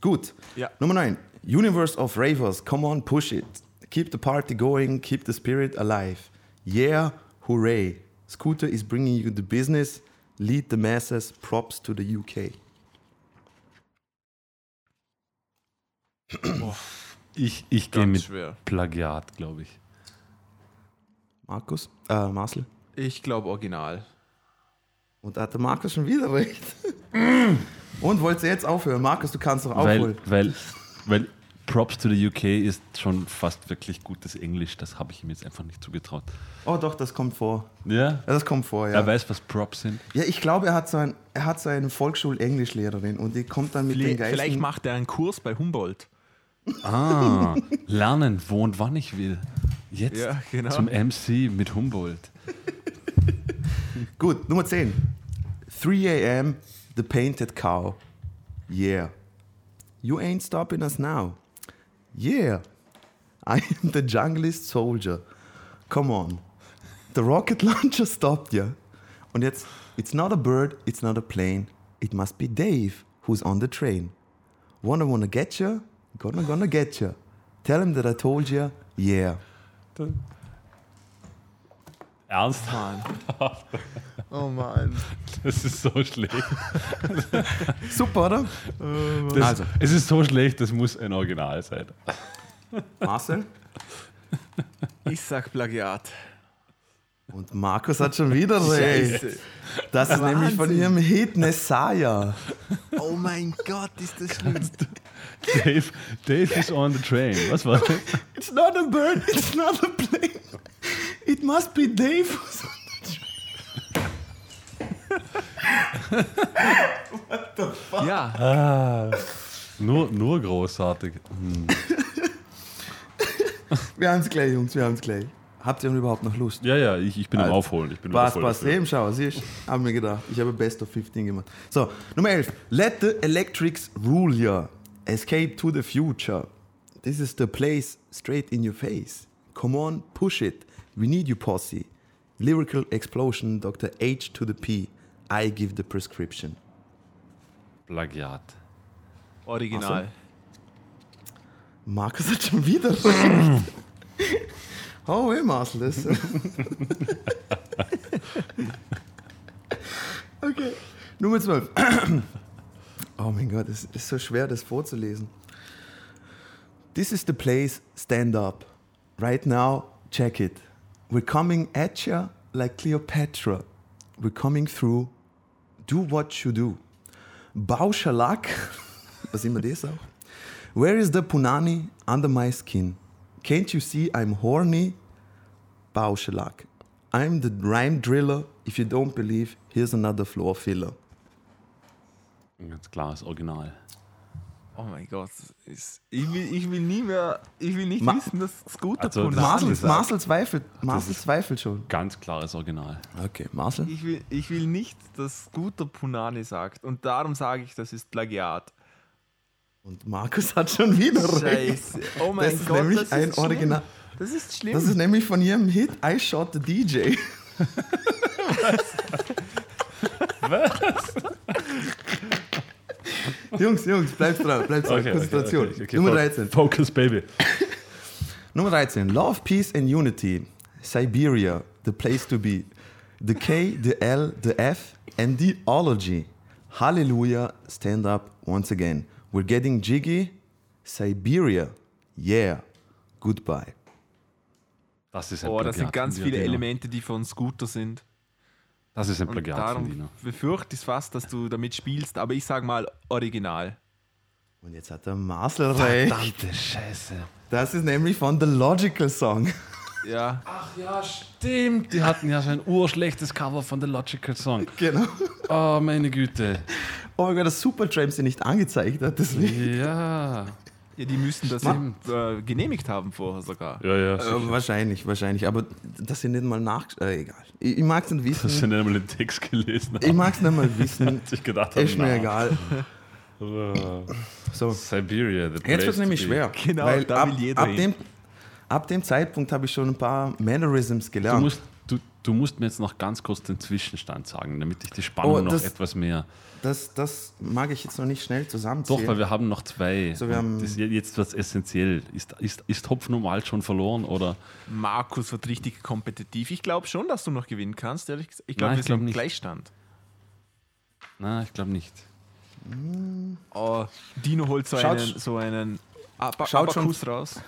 C: Gut.
A: Ja.
C: Nummer 9. Universe of Ravers, come on, push it. Keep the party going, keep the spirit alive. Yeah, hooray. Scooter is bringing you the business. Lead the masses. Props to the UK.
B: Ich, ich gehe mit
A: schwer.
B: Plagiat, glaube ich.
C: Markus? Äh, Marcel?
A: Ich glaube Original.
C: Und da hat der Markus schon wieder recht. Und wolltest du jetzt aufhören? Markus, du kannst doch
B: Weil,
C: aufholen.
B: weil, weil Props to the UK ist schon fast wirklich gutes Englisch. Das habe ich ihm jetzt einfach nicht zugetraut.
C: Oh, doch, das kommt vor.
B: Ja?
C: Ja, das kommt vor, ja.
B: Er weiß, was Props sind.
C: Ja, ich glaube, er hat so, ein, er hat so eine Volksschul-Englischlehrerin und die kommt dann mit den
A: Vielleicht,
C: Geisten.
A: vielleicht macht er einen Kurs bei Humboldt.
B: Ah, lernen, wo und wann ich will. Jetzt
A: Ja, genau.
B: zum MC mit Humboldt.
C: Gut, Nummer 10. 3 a.m. The Painted Cow. Yeah. You ain't stopping us now. Yeah. I am the junglist soldier. Come on. The rocket launcher stopped you. Und jetzt, it's not a bird, it's not a plane. It must be Dave who's on the train. Wanna wanna get you? Gonna gonna get you. Tell him that I told you. Yeah.
B: Ernst?
A: Mann. Oh Mann.
B: Das ist so schlecht.
C: Super, oder?
B: Das,
C: Also.
B: Es ist so schlecht, das muss ein Original sein.
C: Marcel?
A: Ich sag Plagiat.
C: Und Markus hat schon wieder recht.
A: Scheiße.
C: Das ist nämlich von ihrem Hit Messiah.
A: Oh mein Gott, ist das schlimm.
B: Dave, Dave is on the train. Was war das?
C: It's not a bird, it's not a plane. It must be Dave.
A: Ja,
B: Nur, nur großartig. Hm.
C: Wir haben es gleich, Jungs, wir haben es gleich. Habt ihr überhaupt noch Lust?
B: Ja, ja, ich, ich bin am
C: Also,
B: Aufholen. Ich bin
C: Passt, passt. Eben, schau, siehst du, haben wir gedacht. Ich habe Best of 15 gemacht. So, Nummer 11. Let the electrics rule ya. Escape to the future. This is the place straight in your face. Come on, push it. We need you, posse. Lyrical explosion, Dr. H to the P. I give the prescription.
B: Plagiat.
A: original.
C: Markus hat schon wieder recht. Oh, hey, Marcel, das. okay. Nummer 12. Oh mein Gott, es ist so schwer, das vorzulesen. This is the place, stand up. Right now, check it. We're coming at you like Cleopatra. We're coming through. Do what you do. Bauschalag. Was immer das auch? Where is the punani under my skin? Can't you see I'm horny? Bauschelak. I'm the rhyme driller. If you don't believe, here's another floor filler.
B: Ein ganz klares Original.
A: Oh mein Gott. Ist, ich, will, ich will nie mehr, ich will nicht
C: Ma-
A: wissen, dass Scooter
B: Also, das-
A: Punani
C: Marcel,
A: sagt.
C: Marcel zweifelt, Marcel zweifelt schon.
B: Ganz klares Original.
C: Okay, Marcel.
A: Ich will, ich will nicht, dass Scooter Punani sagt. Und darum sage ich, das ist Plagiat.
C: Und Markus hat schon wieder recht.
A: Scheiße. Oh mein
C: Das ist
A: Gott,
C: nämlich
A: das
C: ein
A: ist schlimm.
C: Original.
A: Das ist schlimm.
C: Das ist nämlich von ihrem Hit I Shot the DJ. Was? Jungs, Jungs, bleibt dran, bleibt dran. Konzentration. Nummer 13.
B: Focus, Baby.
C: Nummer 13. Love, Peace and Unity. Siberia, the place to be. The K, the L, the F and the ology. Hallelujah, stand up once again. We're getting jiggy. Siberia, yeah, goodbye.
B: Das ist ein
A: oh, das sind ganz viele
B: Dino.
A: Elemente, die von Scooter sind.
B: Das ist ein Plagiat von
A: darum
B: Dino.
A: befürchte ich fast, dass du damit spielst. Aber ich sage mal Original.
C: Und jetzt hat der Marcel recht.
B: Verdammte Scheiße.
C: Das ist nämlich von The Logical Song.
A: Ja.
B: Ach ja, stimmt. Die hatten ja so ein urschlechtes Cover von The Logical Song.
C: genau.
B: Oh, meine Güte.
C: Oh mein Gott, dass Supertramp sie nicht angezeigt hat. Deswegen.
B: Ja.
A: Ja, die müssen das äh, genehmigt haben vorher sogar.
B: Ja, ja.
C: Äh, wahrscheinlich, wahrscheinlich. Aber dass sie nicht mal nach. Äh, egal. Ich, ich mag es nicht
B: Dass sie
C: wissen.
B: nicht einmal den Text gelesen
C: Ich
B: haben.
C: mag es nicht mal wissen.
B: Sich gedacht haben,
C: Ist mir
B: na,
C: egal. So.
B: Siberia, the
C: Jetzt wird es nämlich schwer.
A: Genau,
C: weil
A: da
C: ab,
A: will jeder
C: ab,
A: hin.
C: dem, ab dem Zeitpunkt habe ich schon ein paar Mannerisms
B: Du
C: gelernt.
B: Du, musst mir jetzt noch ganz kurz den Zwischenstand sagen, damit ich die Spannung
C: Oh,
B: noch
C: das-
B: etwas mehr.
C: das, das mag ich jetzt noch nicht schnell zusammenziehen.
B: Doch, weil wir haben noch zwei.
C: So, wir
B: Und
C: haben-
B: das, jetzt wird es essentiell. Ist, ist, ist Hopfen und Malz schon verloren oder?
A: Markus wird richtig kompetitiv. Ich glaube schon, dass du noch gewinnen kannst. Ehrlich gesagt. Ich glaube,
B: Nein,
A: wir
B: ich glaub
A: sind
B: nicht.
A: Gleichstand.
B: Na, ich glaube nicht.
A: Oh, Dino holt so
C: Schaut-
A: einen, so einen Ab
C: Schaut schon-
A: Abakus raus.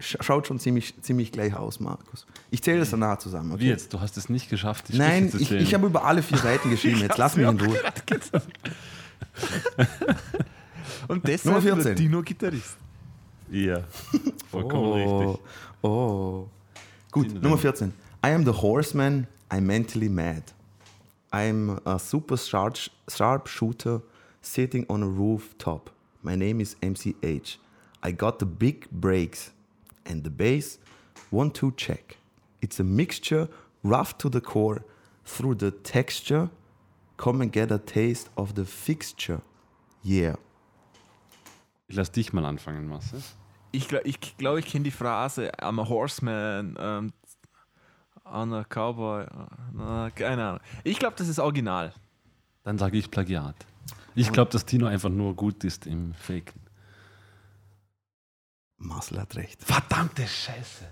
C: Sch- Schaut schon ziemlich, ziemlich gleich aus, Markus. Ich zähle das danach zusammen. Okay?
B: Wie jetzt? Du hast es nicht geschafft, die
C: Nein, ich, ich habe über alle vier Seiten geschrieben. Jetzt lass mich in Ruhe.
A: Und deshalb
C: Nummer 14.
A: wird Dino Gitarrist.
B: Ja, vollkommen
C: Oh,
B: richtig.
C: oh. Gut,
B: Vielen
C: Nummer
B: Dank.
C: 14. I am the horseman, I'm mentally mad. I'm a super sharp, sharp shooter sitting on a rooftop. My name is MCH. I got the big breaks and the bass, one, two, check. It's a mixture, rough to the core, through the texture. Come and get a taste of the fixture. Yeah.
B: Ich lass dich mal anfangen, Marcel.
A: Ich glaube, ich, glaub, ich kenne die Phrase I'm a horseman, ähm, on a cowboy. äh, keine Ahnung. Ich glaube, das ist original.
B: Dann sage ich Plagiat. Ich glaube, dass Tino einfach nur gut ist im Faken.
C: Marcel hat recht.
B: Verdammte Scheiße.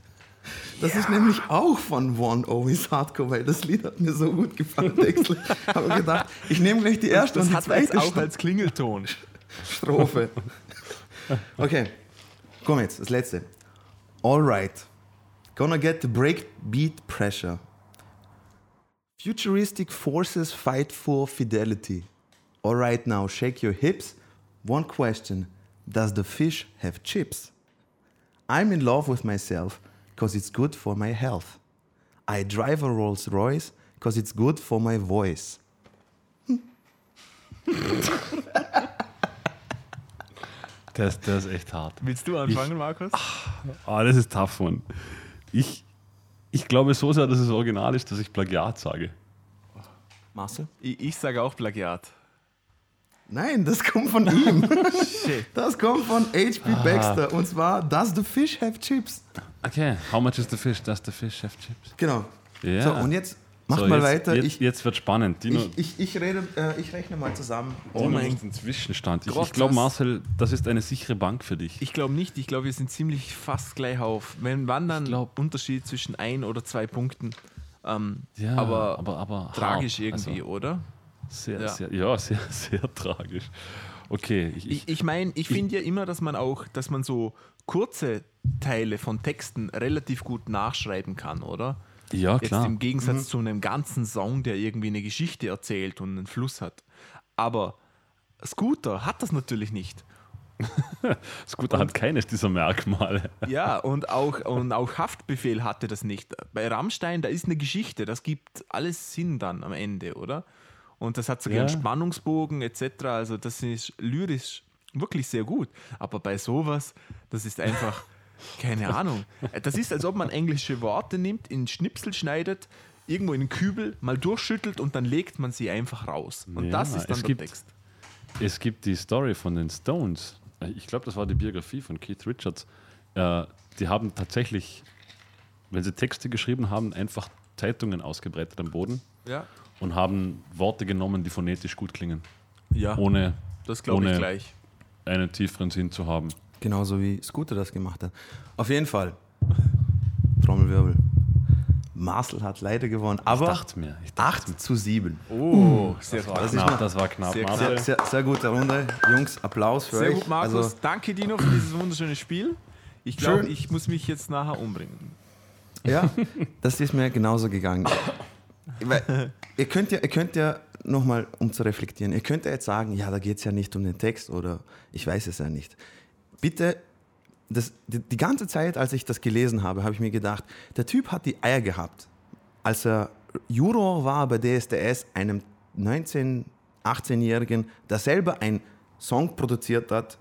C: Das ist nämlich auch von One Always Hardcore, weil das Lied hat mir so gut gefallen, textlich. Habe gedacht, ich nehme gleich die erste
A: Das
C: und die zweite
A: auch als Klingelton.
C: Strophe. Okay, komm jetzt, das letzte. All right. Gonna get the breakbeat pressure. Futuristic forces fight for fidelity. All right now, shake your hips. One question Does the fish have chips? I'm in love with myself because it's good for my health. I drive a Rolls Royce because it's good for my voice.
B: Ist, der ist echt hart.
A: Willst du anfangen, Markus?
B: Ah, das ist tough one. Ich, ich glaube so sehr, dass es original ist, dass ich Plagiat sage.
C: Marcel?
A: Ich, ich sage auch Plagiat.
C: Nein, das kommt von ihm.
A: Shit.
C: Das kommt von H.P.
B: Ah.
C: Baxter und zwar Does the Fish Have Chips?
B: Okay, how much is the fish? Does the fish have chips?
C: Genau.
B: Ja.
C: So, und jetzt mach
B: So,
C: mal
B: jetzt,
C: weiter.
B: Jetzt,
C: ich,
B: jetzt wird spannend. Dino,
C: ich, ich, ich, rede, äh, ich rechne mal zusammen.
B: Dino
A: Oh mein
B: macht einen Zwischenstand. Ich,
A: Gott,
B: ich glaube, Marcel, das ist eine sichere Bank für dich.
A: Ich glaube nicht. Ich glaube, wir sind ziemlich fast gleich auf. Wenn wann dann Unterschied zwischen ein oder zwei Punkten. Ähm,
B: ja,
A: aber,
B: aber, aber
A: tragisch
B: hart.
A: irgendwie,
B: Also,
A: oder?
B: Sehr,
A: Ja.
B: Sehr, ja, sehr, sehr tragisch. Okay, ich,
A: Ich, ich meine, ich finde ja immer, dass man auch, dass man so kurze Teile von Texten relativ gut nachschreiben kann, oder?
B: ja,
A: Jetzt
B: klar.
A: im Gegensatz zu einem ganzen Song, der irgendwie eine Geschichte erzählt und einen Fluss hat. Aber Scooter hat das natürlich nicht.
B: Scooter hat keines dieser Merkmale.
A: Ja, und auch, und auch Haftbefehl hatte das nicht. Bei Rammstein, da ist eine Geschichte, das gibt alles Sinn dann am Ende, oder? Und das hat sogar
B: Ja.
A: einen Spannungsbogen etc. Also das ist lyrisch wirklich sehr gut. Aber bei sowas, das ist einfach, keine Ahnung. Das ist, als ob man englische Worte nimmt, in Schnipsel schneidet, irgendwo in den Kübel, mal durchschüttelt und dann legt man sie einfach raus. Und
B: Ja,
A: das ist dann der
B: gibt-
A: Text.
B: Es gibt die Story von den Stones. Ich glaube, das war die Biografie von Keith Richards. Äh, die haben tatsächlich, wenn sie Texte geschrieben haben, einfach Zeitungen ausgebreitet am Boden
A: Ja,
B: und haben Worte genommen, die phonetisch gut klingen,
A: ja
B: ohne
A: das glaube ich
B: ohne-
A: gleich.
B: einen tieferen Sinn zu haben.
C: Genauso wie Scooter das gemacht hat. Auf jeden Fall. Trommelwirbel. Marcel hat leider gewonnen,
B: Ich
C: aber
B: dachte mir, ich dachte
C: 8 zu 7.
A: Oh, sehr
B: das war
C: ist
B: knapp. Das war knapp.
A: Sehr
B: Marcel.
C: Sehr, sehr, sehr gute Runde. Jungs, Applaus für
A: Sehr
C: euch.
A: gut, Markus.
C: Also,
A: Danke, Dino, für dieses wunderschöne Spiel. Ich glaube,
C: Schön.
A: ich muss mich jetzt nachher umbringen.
C: ja, das ist mir genauso gegangen. Weil, ihr könnt ja, ihr könnt ja nochmal, um zu reflektieren, ihr könnt ja jetzt sagen, ja, da geht es ja nicht um den Text oder ich weiß es ja nicht. Bitte, das, die, die ganze Zeit, als ich das gelesen habe, habe ich mir gedacht, der Typ hat die Eier gehabt, als er Juror war bei DSDS, einem 19-, 18-Jährigen, der selber einen Song produziert hat,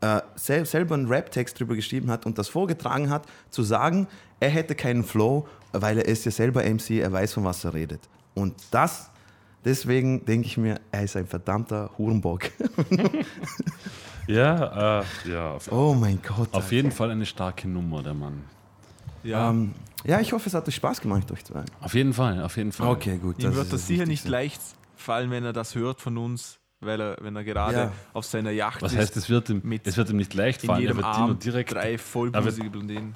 C: äh, sel selber einen Rap-Text drüber geschrieben hat und das vorgetragen hat, zu sagen, er hätte keinen Flow, weil er ist ja selber MC, er weiß, von was er redet. Und das, deswegen denke ich mir, er ist ein verdammter Hurenbock.
B: Ja, äh, ja auf,
C: Oh mein Gott.
B: auf jeden Fall eine starke Nummer, der Mann.
A: Ja,
C: Ähm, ja, ich hoffe, es hat euch Spaß gemacht, euch zwei.
B: Auf jeden Fall, auf jeden Fall.
C: Okay, gut.
A: ihm wird das sicher nicht
C: Wichtigste.
A: leicht fallen, wenn er das hört von uns, weil er, wenn er gerade
C: Ja.
A: auf seiner Yacht
B: Was
A: ist.
B: heißt, es wird ihm,
A: Mit-
B: es wird ihm nicht leicht
A: in
B: fallen. Er wird,
A: Arm
B: direkt,
A: drei vollbusige Blondinen.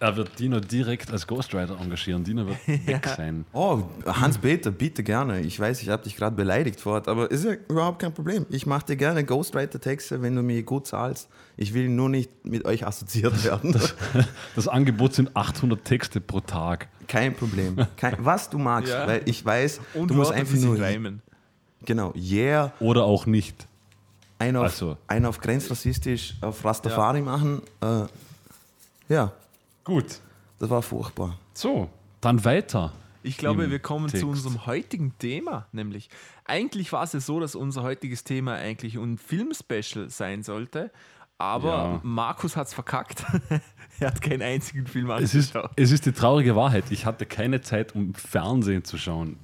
B: Er wird Dino direkt als Ghostwriter engagieren. Dino wird weg sein.
C: Oh, Hans-Peter, bitte gerne. Ich weiß, ich habe dich gerade beleidigt vorher, aber ist ja überhaupt kein Problem. Ich mache dir gerne Ghostwriter-Texte, wenn du mir gut zahlst. Ich will nur nicht mit euch assoziiert werden.
B: Das Angebot sind 800 Texte pro Tag.
C: Kein Problem. Kein, was du magst,
A: Ja.
C: weil ich weiß,
A: Und
C: du musst
A: Worte,
C: einfach nur.
A: reimen.
C: Genau, yeah,
B: Oder auch nicht.
C: einen auf,
B: Also.
C: einen auf grenzrassistisch auf Rastafari machen. Äh, ja,
B: Gut.
C: das war furchtbar.
B: So, dann weiter.
A: Ich glaube, wir kommen
B: Text.
A: zu unserem heutigen Thema, nämlich eigentlich war es ja so, dass unser heutiges Thema eigentlich ein Filmspecial sein sollte, aber
B: Ja.
A: Markus hat es verkackt. er hat keinen einzigen Film
B: Es ist,
A: angeschaut.
B: es ist die traurige Wahrheit. Ich hatte keine Zeit, um Fernsehen zu schauen.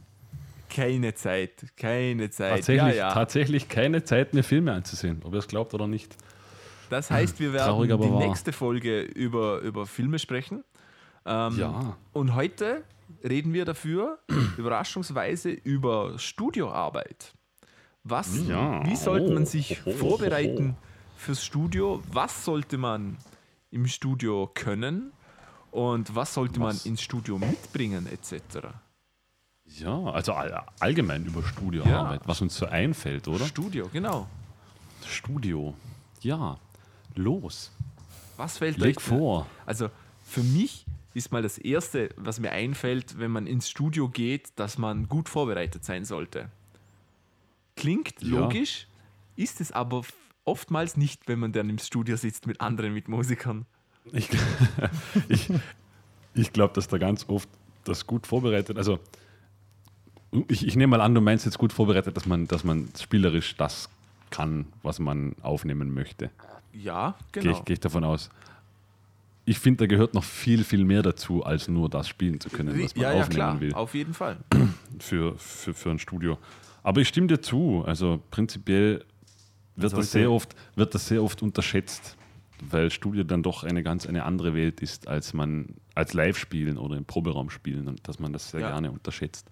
A: Keine Zeit, keine Zeit.
B: Tatsächlich,
A: ja, ja.
B: tatsächlich keine Zeit, mir Filme anzusehen. Ob ihr es glaubt oder nicht.
A: Das heißt, wir werden
B: Traurig,
A: die
B: wahr.
A: nächste Folge über, über Filme sprechen. Ähm,
B: Ja.
A: Und heute reden wir dafür überraschungsweise über Studioarbeit. Was,
B: Ja.
A: Wie sollte man
B: Oh.
A: sich
B: Oh, oh,
A: vorbereiten fürs Studio? Was sollte man im Studio können? Und was sollte man
B: Was?
A: ins Studio mitbringen, etc.?
B: Ja, also all, allgemein über Studioarbeit,
A: Ja.
B: was uns so einfällt, oder?
A: Studio, genau.
B: Studio. Ja, los.
A: Was fällt
B: Leg
A: euch
B: vor.
A: Also für mich ist mal das Erste, was mir einfällt, wenn man ins Studio geht, dass man gut vorbereitet sein sollte. Klingt
B: Ja.
A: logisch, ist es aber oftmals nicht, wenn man dann im Studio sitzt mit anderen Mitmusikern.
B: Ich, ich, ich glaube, dass da ganz oft das gut vorbereitet, also ich, ich nehme mal an, du meinst jetzt gut vorbereitet, dass man, dass man spielerisch das kann, was man aufnehmen möchte.
A: Ja,
B: Gehe
A: genau.
B: ich, geh ich davon aus. Ich finde, da gehört noch viel, viel mehr dazu, als nur das spielen zu können, was man
A: ja, ja,
B: aufnehmen
A: klar,
B: will
A: auf jeden Fall.
B: für, für, für ein Studio. Aber ich stimme dir zu. Also prinzipiell wird das, sehr oft, wird das sehr oft unterschätzt, weil Studio dann doch eine ganz eine andere Welt ist, als man als Live-Spielen oder im Proberaum spielen und dass man das sehr
A: Ja.
B: gerne unterschätzt.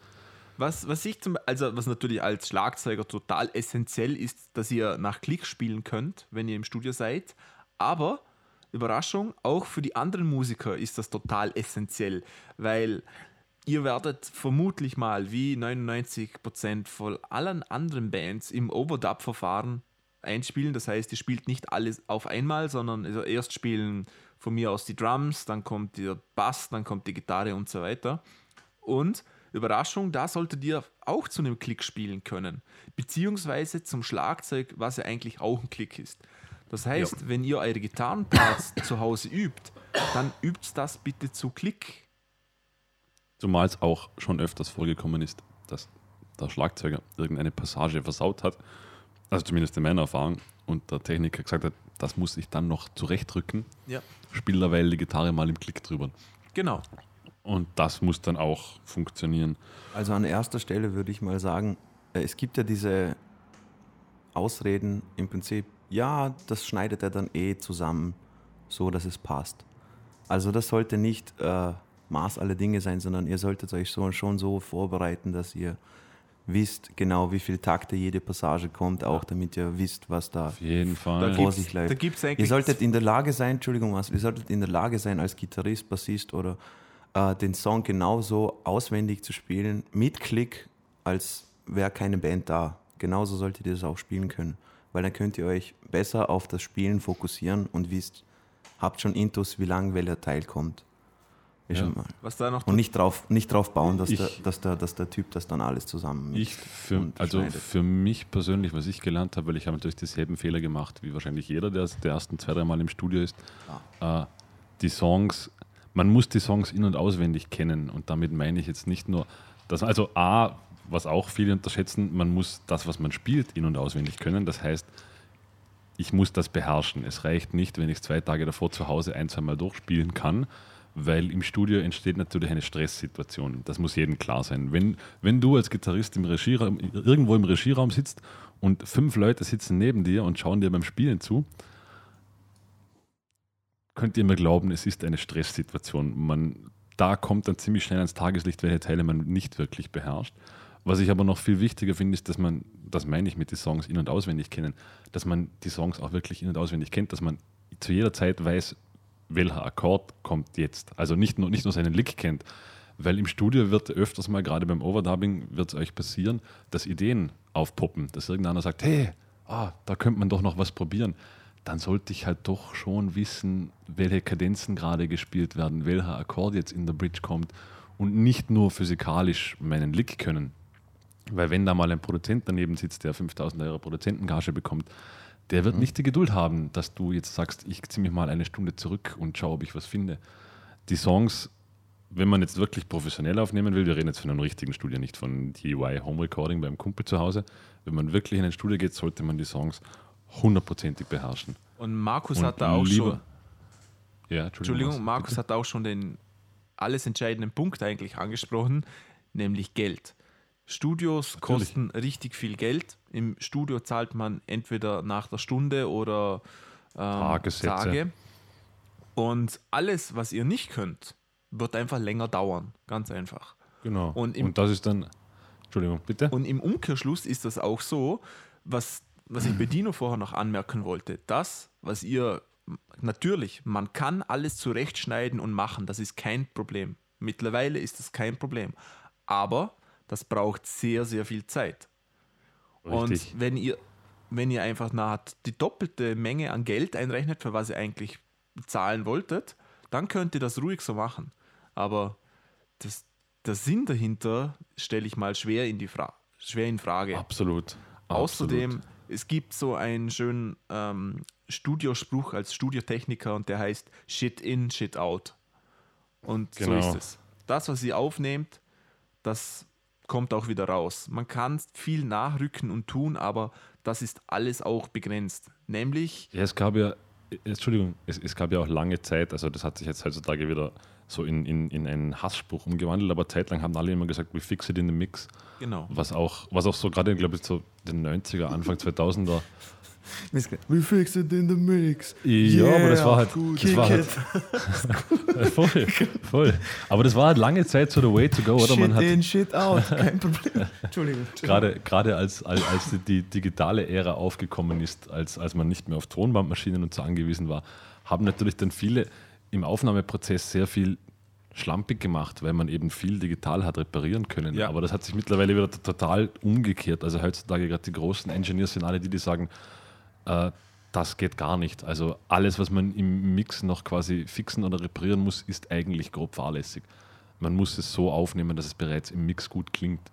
A: Was, was ich zum also was natürlich als Schlagzeuger total essentiell ist, dass ihr nach Klick spielen könnt, wenn ihr im Studio seid. Aber Überraschung, auch für die anderen Musiker ist das total essentiell, weil ihr werdet vermutlich mal wie 99% von allen anderen Bands im Overdub-Verfahren einspielen. Das heißt, ihr spielt nicht alles auf einmal, sondern also erst spielen von mir aus die Drums, dann kommt der Bass, dann kommt die Gitarre und so weiter. Und Überraschung, da solltet ihr auch zu einem Klick spielen können. Beziehungsweise zum Schlagzeug, was ja eigentlich auch ein Klick ist. Das heißt, wenn ihr eure Gitarrenparts zu Hause übt, dann übt das bitte zu Klick.
B: Zumal es auch schon öfters vorgekommen ist, dass der Schlagzeuger irgendeine Passage versaut hat, also zumindest in meiner Erfahrung, und der Techniker gesagt hat, das muss ich dann noch zurechtrücken.
A: Ja.
B: Spiel derweil die Gitarre mal im Klick drüber.
A: Genau.
B: Und das muss dann auch funktionieren.
C: Also an erster Stelle würde ich mal sagen, äh, es gibt ja diese Ausreden im Prinzip, ja, das schneidet er dann eh zusammen, so dass es passt. Also das sollte nicht äh, Maß aller Dinge sein, sondern ihr solltet euch so, schon so vorbereiten, dass ihr wisst genau, wie viel Takte jede Passage kommt, auch damit ihr wisst, was da
B: Auf jeden
A: Da
B: Fall.
C: vor
A: gibt's-
C: sich läuft.
A: da gibt's eigentlich
C: ihr solltet in der Lage sein, Entschuldigung, was, ihr solltet in der Lage sein, als Gitarrist, Bassist oder äh, den Song genauso auswendig zu spielen, mit Klick, als wäre keine Band da. Genauso solltet ihr das auch spielen können, weil dann könnt ihr euch besser auf das Spielen fokussieren und wisst, habt schon Intus, wie lang welcher Teil kommt. Ist
B: Ja.
A: Was da noch
C: Und nicht drauf, nicht drauf bauen, dass,
B: Ich-
C: der, dass, der, dass der Typ das dann alles zusammen
B: Ich für, also
C: schneidet.
B: für mich persönlich, was ich gelernt habe, weil ich habe natürlich dieselben Fehler gemacht, wie wahrscheinlich jeder, der der ersten zwei, drei Mal im Studio ist. Äh, die Songs, man muss die Songs in- und auswendig kennen. Und damit meine ich jetzt nicht nur, dass, also A, was auch viele unterschätzen, man muss das, was man spielt, in- und auswendig können. Das heißt, ich muss das beherrschen. Es reicht nicht, wenn ich es zwei Tage davor zu Hause ein, zwei Mal durchspielen kann, weil im Studio entsteht natürlich eine Stresssituation. Das muss jedem klar sein. Wenn, wenn du als Gitarrist im Regieraum, irgendwo im Regieraum sitzt und fünf Leute sitzen neben dir und schauen dir beim Spielen zu, könnt ihr mir glauben, es ist eine Stresssituation. Man, da kommt dann ziemlich schnell ans Tageslicht, welche Teile man nicht wirklich beherrscht. Was ich aber noch viel wichtiger finde, ist, dass man, das meine ich mit den Songs in- und auswendig kennen, dass man die Songs auch wirklich in- und auswendig kennt, dass man zu jeder Zeit weiß, welcher Akkord kommt jetzt. Also nicht nur, nicht nur seinen Lick kennt. Weil im Studio wird öfters mal, gerade beim Overdubbing, wird es euch passieren, dass Ideen aufpoppen, dass irgendeiner sagt, hey, ah, da könnte man doch noch was probieren. Dann sollte ich halt doch schon wissen, welche Kadenzen gerade gespielt werden, welcher Akkord jetzt in der Bridge kommt und nicht nur physikalisch meinen Lick können. Weil wenn da mal ein Produzent daneben sitzt, der 5000 Euro Produzentengage bekommt, der wird nicht die Geduld haben, dass du jetzt sagst, ich ziehe mich mal eine Stunde zurück und schaue, ob ich was finde. Die Songs, wenn man jetzt wirklich professionell aufnehmen will, wir reden jetzt von einem richtigen Studio, nicht von DIY Home Recording beim Kumpel zu Hause, wenn man wirklich in ein Studio geht, sollte man die Songs hundertprozentig beherrschen.
A: Und Markus
B: Und
A: hat da auch
B: lieber-
A: schon,
B: Ja,
A: Entschuldigung,
B: was?
A: Markus hat auch schon den alles entscheidenden Punkt eigentlich angesprochen, nämlich Geld. Studios
B: Natürlich.
A: kosten richtig viel Geld. Im Studio zahlt man entweder nach der Stunde oder ähm. Tage. Und alles, was ihr nicht könnt, wird einfach länger dauern. Ganz einfach.
B: Genau.
A: Und
B: Und, das ist dann, Entschuldigung, bitte?
A: Und im Umkehrschluss ist das auch so, was, was ich bei Dino vorher noch anmerken wollte. Das, was ihr natürlich, man kann alles zurechtschneiden und machen, das ist kein Problem. Mittlerweile ist das kein Problem. Aber das braucht sehr, sehr viel Zeit.
B: Richtig.
A: Und wenn ihr, wenn ihr einfach nachher die doppelte Menge an Geld einrechnet, für was ihr eigentlich zahlen wolltet, dann könnt ihr das ruhig so machen. Aber das, der Sinn dahinter stelle ich mal schwer in, die Fra schwer in Frage.
B: Absolut.
A: Außerdem,
B: Absolut.
A: Es gibt so einen schönen ähm, Studiospruch als Studiotechniker und der heißt Shit in, Shit out. Und
B: Genau.
A: so ist es. Das, was ihr aufnehmt, das kommt auch wieder raus. Man kann viel nachrücken und tun, aber das ist alles auch begrenzt. Nämlich,
B: Ja, es gab ja, Entschuldigung, es, es gab ja auch lange Zeit, also das hat sich jetzt heutzutage wieder so in, in, in einen Hassspruch umgewandelt, aber zeitlang haben alle immer gesagt, we fix it in the mix.
A: genau.
B: Was auch, was auch so gerade, glaube ich, so den 90er, Anfang 2000er.
C: We fix it in the mix.
B: Ja, aber das war halt,
C: gut.
B: das war halt voll, voll. Aber das war halt lange Zeit so the way to go, oder?
C: shit
B: Man hat
C: in, shit out. Kein Problem. Entschuldigung.
B: gerade, gerade als, als, als die, die digitale Ära aufgekommen ist, als, als man nicht mehr auf Tonbandmaschinen und so angewiesen war, haben natürlich dann viele im Aufnahmeprozess sehr viel schlampig gemacht, weil man eben viel digital hat reparieren können.
A: Ja.
B: Aber das hat sich mittlerweile wieder total umgekehrt. Also heutzutage gerade die großen Engineers sind alle die, die sagen, äh, das geht gar nicht. Also alles, was man im Mix noch quasi fixen oder reparieren muss, ist eigentlich grob fahrlässig. Man muss es so aufnehmen, dass es bereits im Mix gut klingt.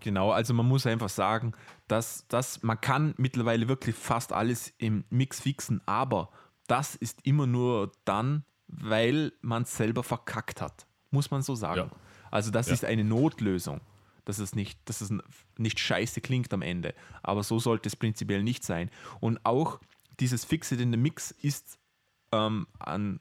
A: Genau, also man muss einfach sagen, dass, dass man kann mittlerweile wirklich fast alles im Mix fixen, aber das ist immer nur dann, weil man es selber verkackt hat, muss man so sagen.
B: Ja.
A: Also das
B: Ja.
A: ist eine Notlösung, dass es, nicht, dass es nicht scheiße klingt am Ende, aber so sollte es prinzipiell nicht sein. Und auch dieses Fixed in the Mix ist ähm, an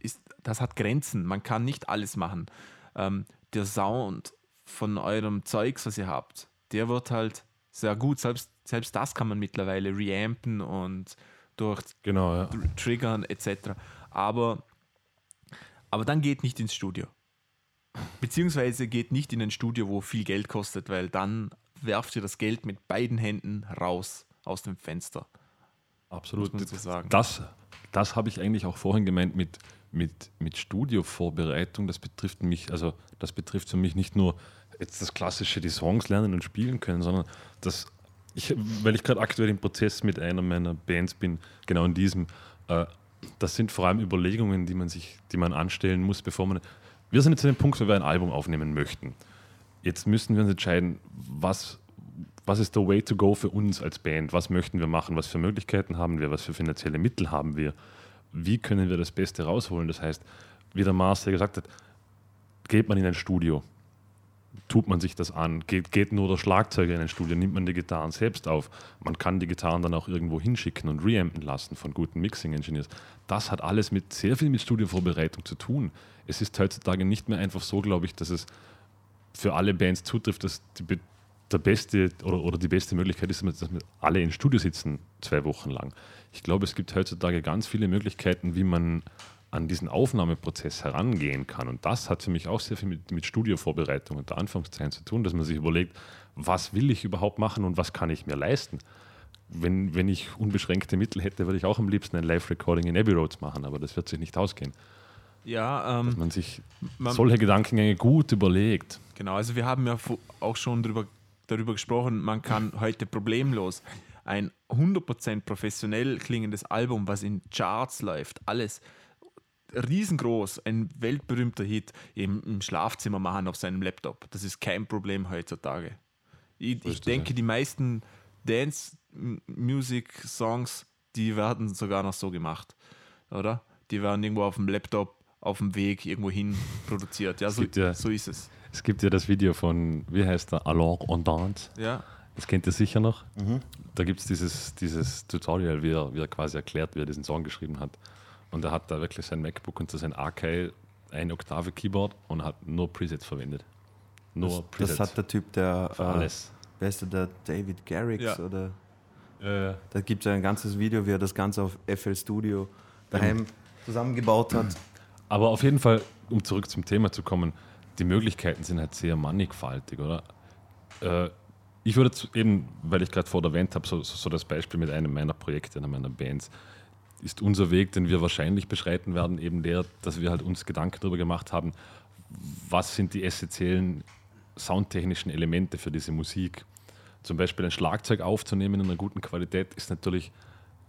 A: ist, das hat Grenzen. Man kann nicht alles machen. Ähm, der Sound von eurem Zeugs, was ihr habt, der wird halt sehr gut. Selbst, selbst das kann man mittlerweile reampen und durch
B: Genau, ja.
A: Tr- Triggern etc. Aber, aber dann geht nicht ins Studio. Beziehungsweise geht nicht in ein Studio, wo viel Geld kostet, weil dann werft ihr das Geld mit beiden Händen raus aus dem Fenster.
B: Absolut.
A: Muss man so sagen.
B: Das, das habe ich eigentlich auch vorhin gemeint mit, mit, mit Studiovorbereitung. Das betrifft mich, also das betrifft für mich nicht nur jetzt das klassische, die Songs lernen und spielen können, sondern das, ich, weil ich gerade aktuell im Prozess mit einer meiner Bands bin, genau in diesem, äh, das sind vor allem Überlegungen, die man sich, die man anstellen muss, bevor man. Wir sind jetzt an dem Punkt, wo wir ein Album aufnehmen möchten. Jetzt müssen wir uns entscheiden, was, was ist der Way to go für uns als Band? Was möchten wir machen? Was für Möglichkeiten haben wir? Was für finanzielle Mittel haben wir? Wie können wir das Beste rausholen? Das heißt, wie der ja gesagt hat, geht man in ein Studio, tut man sich das an, geht, geht nur der Schlagzeuger in ein Studio, nimmt man die Gitarren selbst auf. Man kann die Gitarren dann auch irgendwo hinschicken und reampen lassen von guten Mixing-Engineers. Das hat alles mit sehr viel mit Studiovorbereitung zu tun. Es ist heutzutage nicht mehr einfach so, glaube ich, dass es für alle Bands zutrifft, dass die, der beste oder, oder die beste Möglichkeit ist, dass wir alle im Studio sitzen, zwei Wochen lang. Ich glaube, es gibt heutzutage ganz viele Möglichkeiten, wie man an diesen Aufnahmeprozess herangehen kann. Und das hat für mich auch sehr viel mit, mit Studiovorbereitung unter Anführungszeichen zu tun, dass man sich überlegt, was will ich überhaupt machen und was kann ich mir leisten. Wenn, wenn ich unbeschränkte Mittel hätte, würde ich auch am liebsten ein Live-Recording in Abbey Roads machen, aber das wird sich nicht ausgehen.
A: Ja, ähm,
B: Man sich
A: Man-
B: solche Gedankengänge gut überlegt.
A: Genau, also wir haben ja auch schon darüber, darüber gesprochen, man kann heute problemlos ein 100% professionell klingendes Album, was in Charts läuft, alles riesengroß, ein weltberühmter Hit im, im Schlafzimmer machen auf seinem Laptop. Das ist kein Problem heutzutage. Ich, ich denke,
B: ja.
A: die meisten Dance-Music-Songs, die werden sogar noch so gemacht, oder? Die werden irgendwo auf dem Laptop auf dem Weg irgendwo hin produziert. Ja, so,
B: ja-
A: so ist es.
B: Es gibt ja das Video von, wie heißt der, Alors on Dance.
A: Ja,
B: Das kennt ihr sicher noch. Da gibt es dieses, dieses Tutorial, wie er, wie er quasi erklärt, wie er diesen Song geschrieben hat. Und er hat da wirklich sein MacBook und so sein Arcade eine Oktave Keyboard und hat nur Presets verwendet. Nur
C: Das,
B: Presets.
C: das hat der Typ, der,
B: für
C: äh,
B: alles.
C: wer ist der, David Garrix
A: Ja.
C: oder
B: Äh,
C: da gibt es ein ganzes Video, wie er das Ganze auf FL Studio daheim zusammengebaut hat.
B: Aber auf jeden Fall, um zurück zum Thema zu kommen, die Möglichkeiten sind halt sehr mannigfaltig, oder? Äh, ich würde zu- eben, weil ich gerade vorher erwähnt habe, so, so, so das Beispiel mit einem meiner Projekte, einer meiner Bands, ist unser Weg, den wir wahrscheinlich beschreiten werden, eben der, dass wir halt uns Gedanken darüber gemacht haben, was sind die essentiellen soundtechnischen Elemente für diese Musik. Zum Beispiel ein Schlagzeug aufzunehmen in einer guten Qualität ist natürlich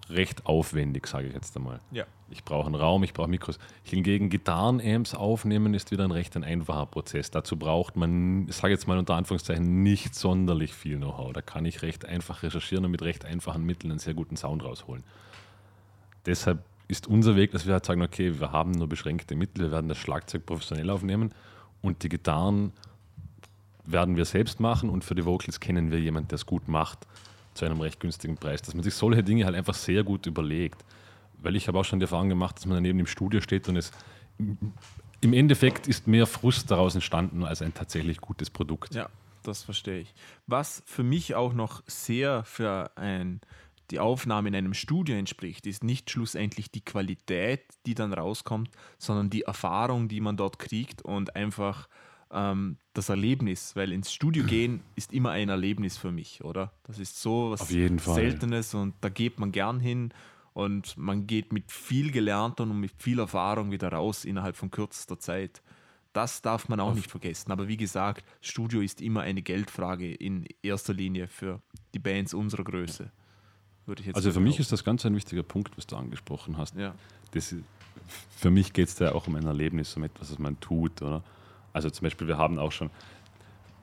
B: recht aufwendig, sage ich jetzt einmal.
A: ja.
B: Ich brauche einen Raum, ich brauche Mikros. Hingegen Gitarrenamps aufnehmen ist wieder ein recht ein einfacher Prozess. Dazu braucht man, ich sage jetzt mal unter Anführungszeichen, nicht sonderlich viel Know-how. Da kann ich recht einfach recherchieren und mit recht einfachen Mitteln einen sehr guten Sound rausholen. Deshalb ist unser Weg, dass wir halt sagen, okay, wir haben nur beschränkte Mittel, wir werden das Schlagzeug professionell aufnehmen und die Gitarren werden wir selbst machen und für die Vocals kennen wir jemanden, der es gut macht, zu einem recht günstigen Preis. Dass man sich solche Dinge halt einfach sehr gut überlegt. Weil ich habe auch schon die Erfahrung gemacht, dass man daneben im Studio steht und es im Endeffekt ist mehr Frust daraus entstanden als ein tatsächlich gutes Produkt.
A: Ja, das verstehe ich. Was für mich auch noch sehr für ein, die Aufnahme in einem Studio entspricht, ist nicht schlussendlich die Qualität, die dann rauskommt, sondern die Erfahrung, die man dort kriegt und einfach ähm, das Erlebnis, weil ins Studio gehen ist immer ein Erlebnis für mich, oder? Das ist so was. Seltenes und da geht man gern hin und man geht mit viel Gelerntem und mit viel Erfahrung wieder raus innerhalb von kürzester Zeit. Das darf man auch nicht vergessen. Aber wie gesagt, Studio ist immer eine Geldfrage in erster Linie für die Bands unserer Größe. Würde ich jetzt
B: Also für mich ist das ganz ein wichtiger Punkt, was du angesprochen hast.
A: Ja,
B: das, für mich geht es da auch um ein Erlebnis, um etwas, was man tut. Oder? Also zum Beispiel, wir haben auch schon,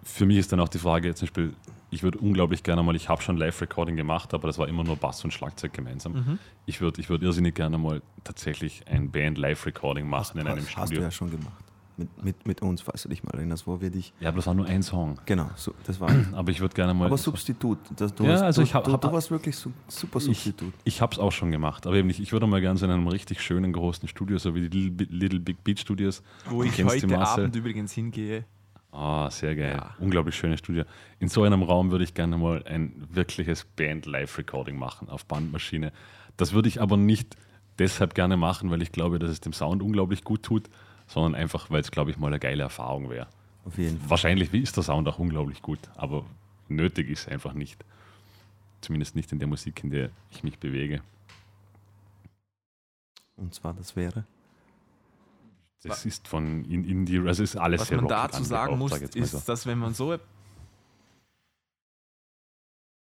B: für mich ist dann auch die Frage, zum Beispiel, ich würde unglaublich gerne mal, ich habe schon Live-Recording gemacht, aber das war immer nur Bass und Schlagzeug gemeinsam.
C: Mhm.
B: Ich würde ich würd irrsinnig gerne mal tatsächlich ein Band-Live-Recording machen in einem
C: hast, hast du
B: Studio.
C: ja schon gemacht. Mit, mit, mit uns, falls du dich mal erinnerst, wo wir dich.
B: Ja, aber das war nur ein Song.
C: Genau, so, das war.
B: Aber ich würde gerne mal.
C: Aber Substitut. Das, du
B: Ja,
C: hast,
B: also
C: du,
B: ich hab-
C: du,
B: hab-
C: du warst wirklich su super
B: ich
C: Substitut.
B: ich habe es auch schon gemacht, aber eben nicht. Ich würde mal gerne so in einem richtig schönen großen Studio, so wie die Little, Bi- Little Big Beat Studios.
A: Wo ich heute. Abend übrigens hingehe.
B: Ah, sehr geil.
A: Ja.
B: Unglaublich schönes Studio. In so einem Raum würde ich gerne mal ein wirkliches Band-Live-Recording machen auf Bandmaschine. Das würde ich aber nicht deshalb gerne machen, weil ich glaube, dass es dem Sound unglaublich gut tut, sondern einfach, weil es, glaube ich, mal eine geile Erfahrung wäre.
C: Auf jeden Fall.
B: Wahrscheinlich ist der Sound auch unglaublich gut, aber nötig ist einfach nicht. Zumindest nicht in der Musik, in der ich mich bewege.
C: Und zwar, das wäre.
B: Das ist von in Indie, also ist alles
A: Was
B: sehr
A: man dazu sagen muss,
B: sag
A: ist,
B: so.
A: dass wenn man so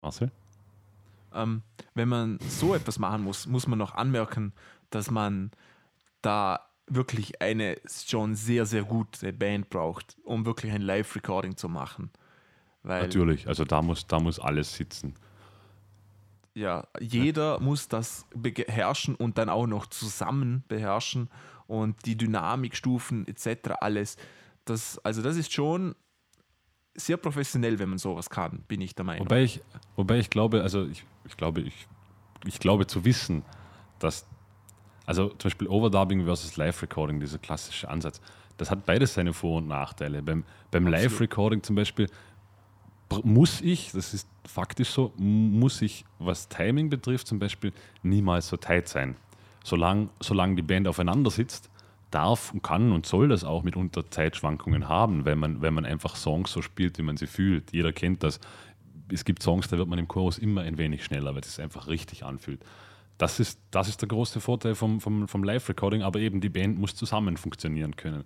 B: Marcel?
A: ähm, wenn man so etwas machen muss, muss man noch anmerken, dass man da wirklich eine schon sehr, sehr gute Band braucht, um wirklich ein Live-Recording zu machen. Weil
B: Natürlich, also da muss, da muss alles sitzen.
A: ja, jeder muss das beherrschen und dann auch noch zusammen beherrschen und die Dynamikstufen etc. alles. Das, also das ist schon sehr professionell, wenn man sowas kann, bin ich der Meinung.
B: Wobei ich, wobei ich glaube, also ich, ich glaube, ich, ich glaube zu wissen, dass, also zum Beispiel Overdubbing versus Live-Recording, dieser klassische Ansatz, das hat beides seine Vor- und Nachteile. Beim, beim. Live-Recording zum Beispiel muss ich, das ist faktisch so, muss ich, was Timing betrifft, zum Beispiel niemals so tight sein. Solange solang die Band aufeinander sitzt, darf und kann und soll das auch mitunter Zeitschwankungen haben, wenn man, wenn man einfach Songs so spielt, wie man sie fühlt. Jeder kennt das. Es gibt Songs, da wird man im Chorus immer ein wenig schneller, weil es sich einfach richtig anfühlt. Das ist, das ist der große Vorteil vom, vom, vom Live-Recording, aber eben die Band muss zusammen funktionieren können.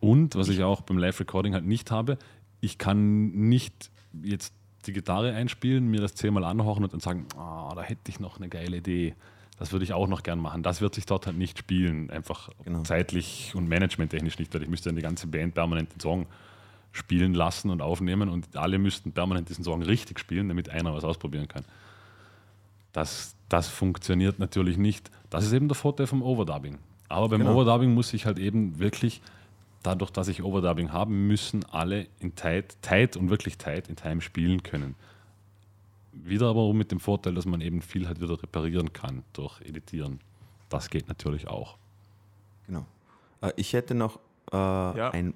B: Und was ich auch beim Live-Recording halt nicht habe, ich kann nicht jetzt die Gitarre einspielen, mir das zehnmal anhören und dann sagen, ah, da hätte ich noch eine geile Idee. Das würde ich auch noch gern machen. Das wird sich dort halt nicht spielen, einfach
C: Genau.
B: zeitlich und managementtechnisch nicht, weil ich müsste dann die ganze Band permanent den Song spielen lassen und aufnehmen und alle müssten permanent diesen Song richtig spielen, damit einer was ausprobieren kann. Das, das funktioniert natürlich nicht. Das ist eben der Vorteil vom Overdubbing. Aber beim
C: Genau.
B: Overdubbing muss ich halt eben wirklich, dadurch, dass ich Overdubbing habe, müssen alle in tight, tight und wirklich tight in Time spielen können. Wieder aber mit dem Vorteil, dass man eben viel halt wieder reparieren kann durch Editieren. Das geht natürlich auch.
C: Genau. Äh, ich hätte noch äh, ein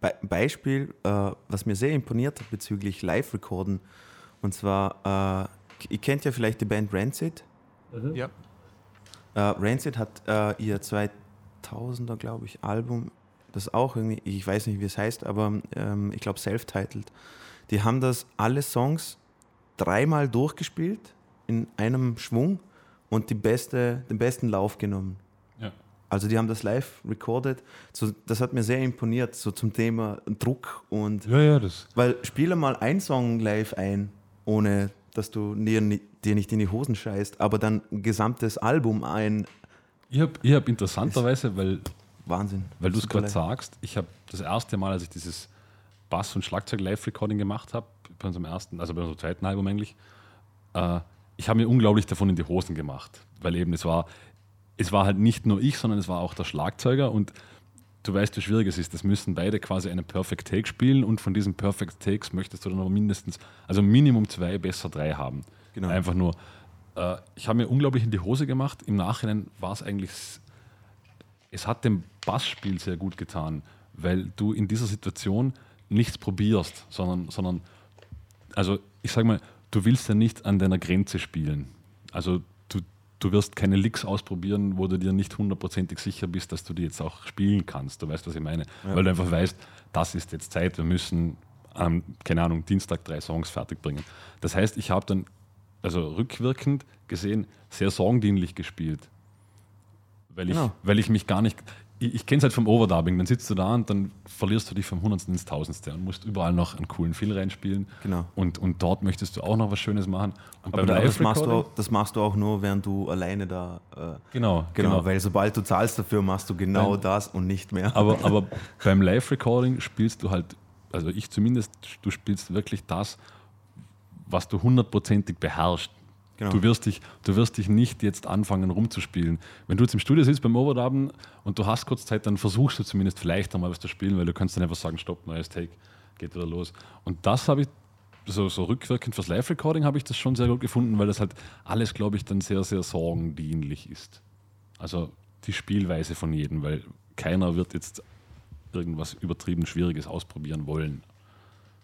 C: Be Beispiel, äh, was mir sehr imponiert hat bezüglich Live-Recorden. Und zwar, äh, ihr kennt ja vielleicht die Band Rancid.
A: ja.
C: Äh, Rancid hat äh, ihr 2000er, glaube ich, Album, das auch irgendwie, ich weiß nicht, wie es heißt, aber ähm, ich glaube self-titled. Die haben das alle Songs dreimal durchgespielt in einem Schwung und die beste, den besten Lauf genommen.
B: Ja.
C: Also die haben das live recorded. So, das hat mir sehr imponiert, so zum Thema Druck und
B: Ja, ja, das.
C: weil spiele mal einen Song live ein, ohne dass du dir, ni- dir nicht in die Hosen scheißt, aber dann ein gesamtes Album ein.
B: Ich habe ich hab interessanterweise, weil
C: Wahnsinn.
B: Weil du es gerade sagst, ich habe das erste Mal, als ich dieses Bass- und Schlagzeug-Live-Recording gemacht habe, bei unserem ersten, also bei unserem zweiten Album eigentlich, äh, ich habe mir unglaublich davon in die Hosen gemacht, weil eben es war, es war halt nicht nur ich, sondern es war auch der Schlagzeuger und du weißt, wie schwierig es ist. Das müssen beide quasi einen Perfect Take spielen und von diesen Perfect Takes möchtest du dann aber mindestens, also Minimum zwei, besser drei haben.
C: Genau.
B: Einfach nur. Äh, ich habe mir unglaublich in die Hose gemacht. Im Nachhinein war es eigentlich es hat dem Bassspiel sehr gut getan, weil du in dieser Situation nichts probierst, sondern, sondern also ich sage mal, du willst ja nicht an deiner Grenze spielen. Also du, wirst keine Licks ausprobieren, wo du dir nicht hundertprozentig sicher bist, dass du die jetzt auch spielen kannst. Du weißt, was ich meine. Weil du einfach weißt, das ist jetzt Zeit, wir müssen, am, keine Ahnung, Dienstag drei Songs fertig bringen. Das heißt, ich habe dann, also rückwirkend gesehen, sehr songdienlich gespielt weil ich,
C: Genau.
B: weil ich mich gar nicht. Ich, ich kenne es halt vom Overdubbing. Dann sitzt du da und dann verlierst du dich vom Hundertsten ins Tausendste und musst überall noch einen coolen Fill reinspielen.
C: Genau.
B: Und, und dort möchtest du auch noch was Schönes machen. Und
C: Aber das machst, du das machst du auch nur, während du alleine da. Äh,
B: Genau,
C: genau,
B: genau.
C: weil sobald du zahlst dafür, machst du genau
B: Weil-
C: das und nicht mehr.
B: Aber, aber beim Live-Recording spielst du halt also ich zumindest, du spielst wirklich das, was du hundertprozentig beherrschst.
C: Genau.
B: Du, wirst dich, du wirst dich nicht jetzt anfangen rumzuspielen. Wenn du jetzt im Studio sitzt beim Overduben und du hast kurz Zeit, dann versuchst du zumindest vielleicht einmal was zu spielen, weil du kannst dann einfach sagen, stopp, neues Take, geht wieder los. Und das habe ich so, so rückwirkend fürs Live-Recording habe ich das schon sehr gut gefunden, weil das halt alles, glaube ich, dann sehr, sehr sorgendienlich ist. Also die Spielweise von jedem, weil keiner wird jetzt irgendwas übertrieben Schwieriges ausprobieren wollen.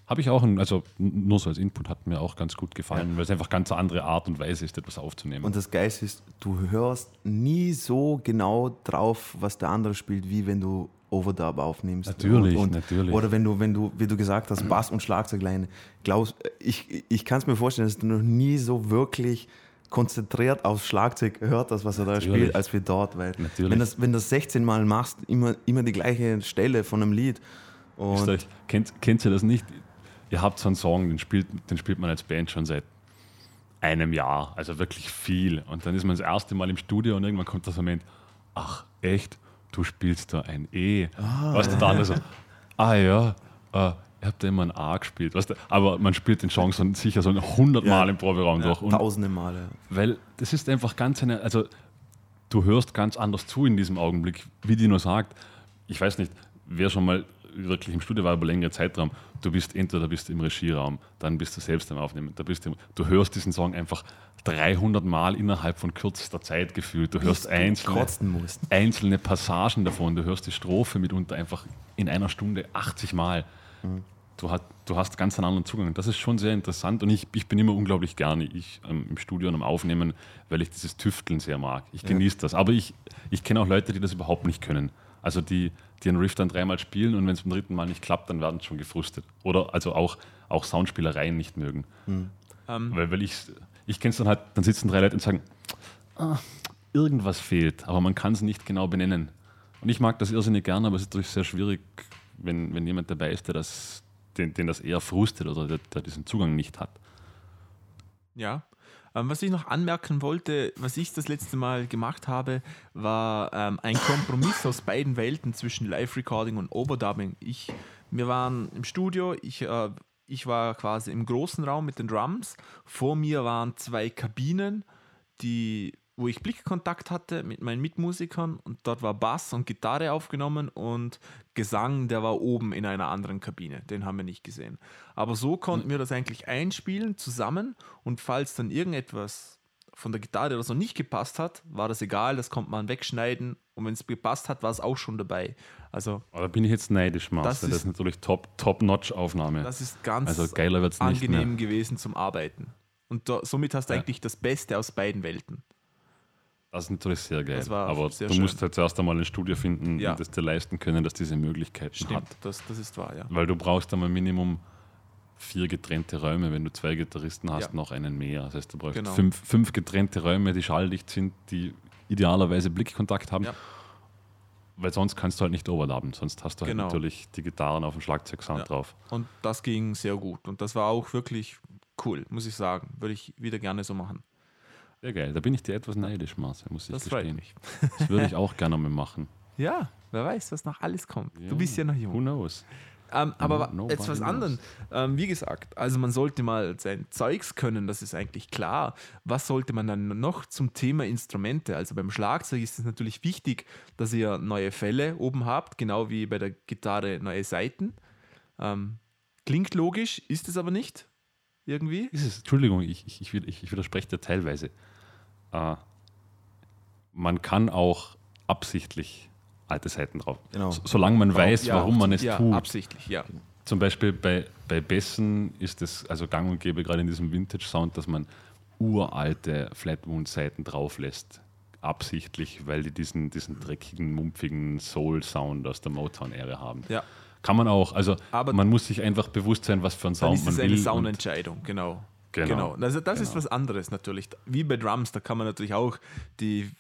B: Habe ich auch, ein, also nur so als Input, hat mir auch ganz gut gefallen, weil es einfach ganz andere Art und Weise ist, etwas aufzunehmen.
C: Und das Geilste ist, du hörst nie so genau drauf, was der andere spielt, wie wenn du Overdub aufnimmst.
B: Natürlich,
C: und, und,
B: natürlich.
C: Oder wenn du, wenn du, wie du gesagt hast, Bass und Schlagzeugleine. Glaubst, ich ich kann es mir vorstellen, dass du noch nie so wirklich konzentriert aufs Schlagzeug hört, das, was er da
B: Natürlich.
C: spielt, als wir dort. Weil
B: Natürlich.
C: wenn das, wenn das 16 Mal machst, immer, immer die gleiche Stelle von einem Lied. Und
B: ihr, kennt, kennt ihr das nicht? Ihr habt so einen Song, den spielt, den spielt man als Band schon seit einem Jahr, also wirklich viel. Und dann ist man das erste Mal im Studio und irgendwann kommt das Moment, ach echt, du spielst da ein E. Weißt du, andere so, ah ja, äh, ihr habt ja immer ein A gespielt. Weißt du, aber man spielt den Song so, sicher so 100
C: Ja.
B: Mal im Proberaum durch. Und
C: tausende Male.
B: weil das ist einfach ganz eine, also du hörst ganz anders zu in diesem Augenblick, wie die nur sagt. Ich weiß nicht, wer schon mal wirklich im Studio war über längere Zeitraum, du bist entweder bist im Regieraum, dann bist du selbst am Aufnehmen, da bist du, du hörst diesen Song einfach 300 Mal innerhalb von kürzester Zeit gefühlt. Du hörst einzelne, einzelne Passagen davon, du hörst die Strophe mitunter einfach in einer Stunde 80 Mal. Du, hast, du hast ganz einen anderen Zugang. Das ist schon sehr interessant und ich, ich bin immer unglaublich gerne ich, ähm, im Studio und am Aufnehmen, weil ich dieses Tüfteln sehr mag. Ich genieße das. Aber ich, ich kenne auch Leute, die das überhaupt nicht können. Also die, die einen Riff dann dreimal spielen und wenn es beim dritten Mal nicht klappt, dann werden sie schon gefrustet. Oder also auch, auch Soundspielereien nicht mögen.
A: Ähm,
B: Weil, weil ich, ich kenne es dann halt, dann sitzen drei Leute und sagen, ah, irgendwas fehlt, aber man kann es nicht genau benennen. Und ich mag das irrsinnig gerne, aber es ist natürlich sehr schwierig, wenn, wenn jemand dabei ist, der das, den, den das eher frustet oder der, der diesen Zugang nicht hat.
A: Ja. Ähm, was ich noch anmerken wollte, was ich das letzte Mal gemacht habe, war ähm, ein Kompromiss aus beiden Welten zwischen Live-Recording und Overdubbing. Ich, wir waren im Studio, ich, äh, ich war quasi im großen Raum mit den Drums. Vor mir waren zwei Kabinen, die, wo ich Blickkontakt hatte mit meinen Mitmusikern und dort war Bass und Gitarre aufgenommen und Gesang, der war oben in einer anderen Kabine. Den haben wir nicht gesehen. Aber so konnten wir das eigentlich einspielen zusammen und falls dann irgendetwas von der Gitarre oder so nicht gepasst hat, war das egal, das konnte man wegschneiden und wenn es gepasst hat, war es auch schon dabei. Also
B: Aber da bin ich jetzt neidisch, Master.
A: Das
B: Das,
A: ist-
B: natürlich top- Top-Notch-Aufnahme.
A: das ist ganz
B: also geiler wird es nicht
A: angenehm
B: mehr.
A: gewesen zum Arbeiten. Und da, somit hast du
B: Ja.
A: eigentlich das Beste aus beiden Welten.
B: Das ist natürlich sehr geil. Aber
A: sehr
B: du
A: schön.
B: musst halt zuerst einmal ein Studio finden,
A: Ja.
B: das dir leisten können, dass diese Möglichkeiten
A: Stimmt,
B: hat.
A: das, das ist wahr, ja.
B: Weil du brauchst einmal Minimum vier getrennte Räume. Wenn du zwei Gitarristen hast,
A: Ja.
B: noch einen mehr. Das heißt, du brauchst
A: Genau.
B: fünf, fünf getrennte Räume, die schalldicht sind, die idealerweise Blickkontakt haben.
A: Ja.
B: Weil sonst kannst du halt nicht overladen. Sonst hast du halt
A: Genau.
B: natürlich die Gitarren auf dem Schlagzeugsound
A: Ja.
B: drauf.
A: Und das ging sehr gut. Und das war auch wirklich cool, muss ich sagen. Würde ich wieder gerne so machen.
B: Sehr geil. Da bin ich dir etwas neidisch, Marcel, muss ich
A: Das
B: gestehen.
A: mich.
B: Das würde ich auch gerne mal machen.
A: Ja, wer weiß, was noch alles kommt.
B: Ja.
A: Du bist ja noch
B: Who
A: jung.
B: knows?
A: Ähm, aber
B: nobody
A: jetzt was anderes. Ähm, wie gesagt, also man sollte mal sein Zeugs können, das ist eigentlich klar. Was sollte man dann noch zum Thema Instrumente? Also beim Schlagzeug ist es natürlich wichtig, dass ihr neue Fälle oben habt, genau wie bei der Gitarre neue Saiten. Ähm, klingt logisch, ist es aber nicht. Irgendwie.
B: Ist es, Entschuldigung, ich, ich, ich widerspreche dir teilweise. Äh, man kann auch absichtlich alte Seiten drauf.
C: Genau.
B: So, solange man weiß,
A: Ja,
B: warum man es
A: ja,
B: tut.
A: Absichtlich, ja.
B: Zum Beispiel bei, bei Bessen ist es also gang und gäbe, gerade in diesem Vintage-Sound, dass man uralte Flatwound-Seiten drauf lässt. Absichtlich, weil die diesen, diesen dreckigen, mumpfigen Soul-Sound aus der Motown-Ära haben.
A: Ja.
B: Kann man auch. Also
A: Aber-
B: man muss sich einfach bewusst sein, was für einen Sound
A: ist
B: man will.
A: eine
B: und-
A: Soundentscheidung, genau.
B: Genau.
A: Also das ist
B: Genau.
A: was anderes natürlich. Wie bei Drums, da kann man natürlich auch die,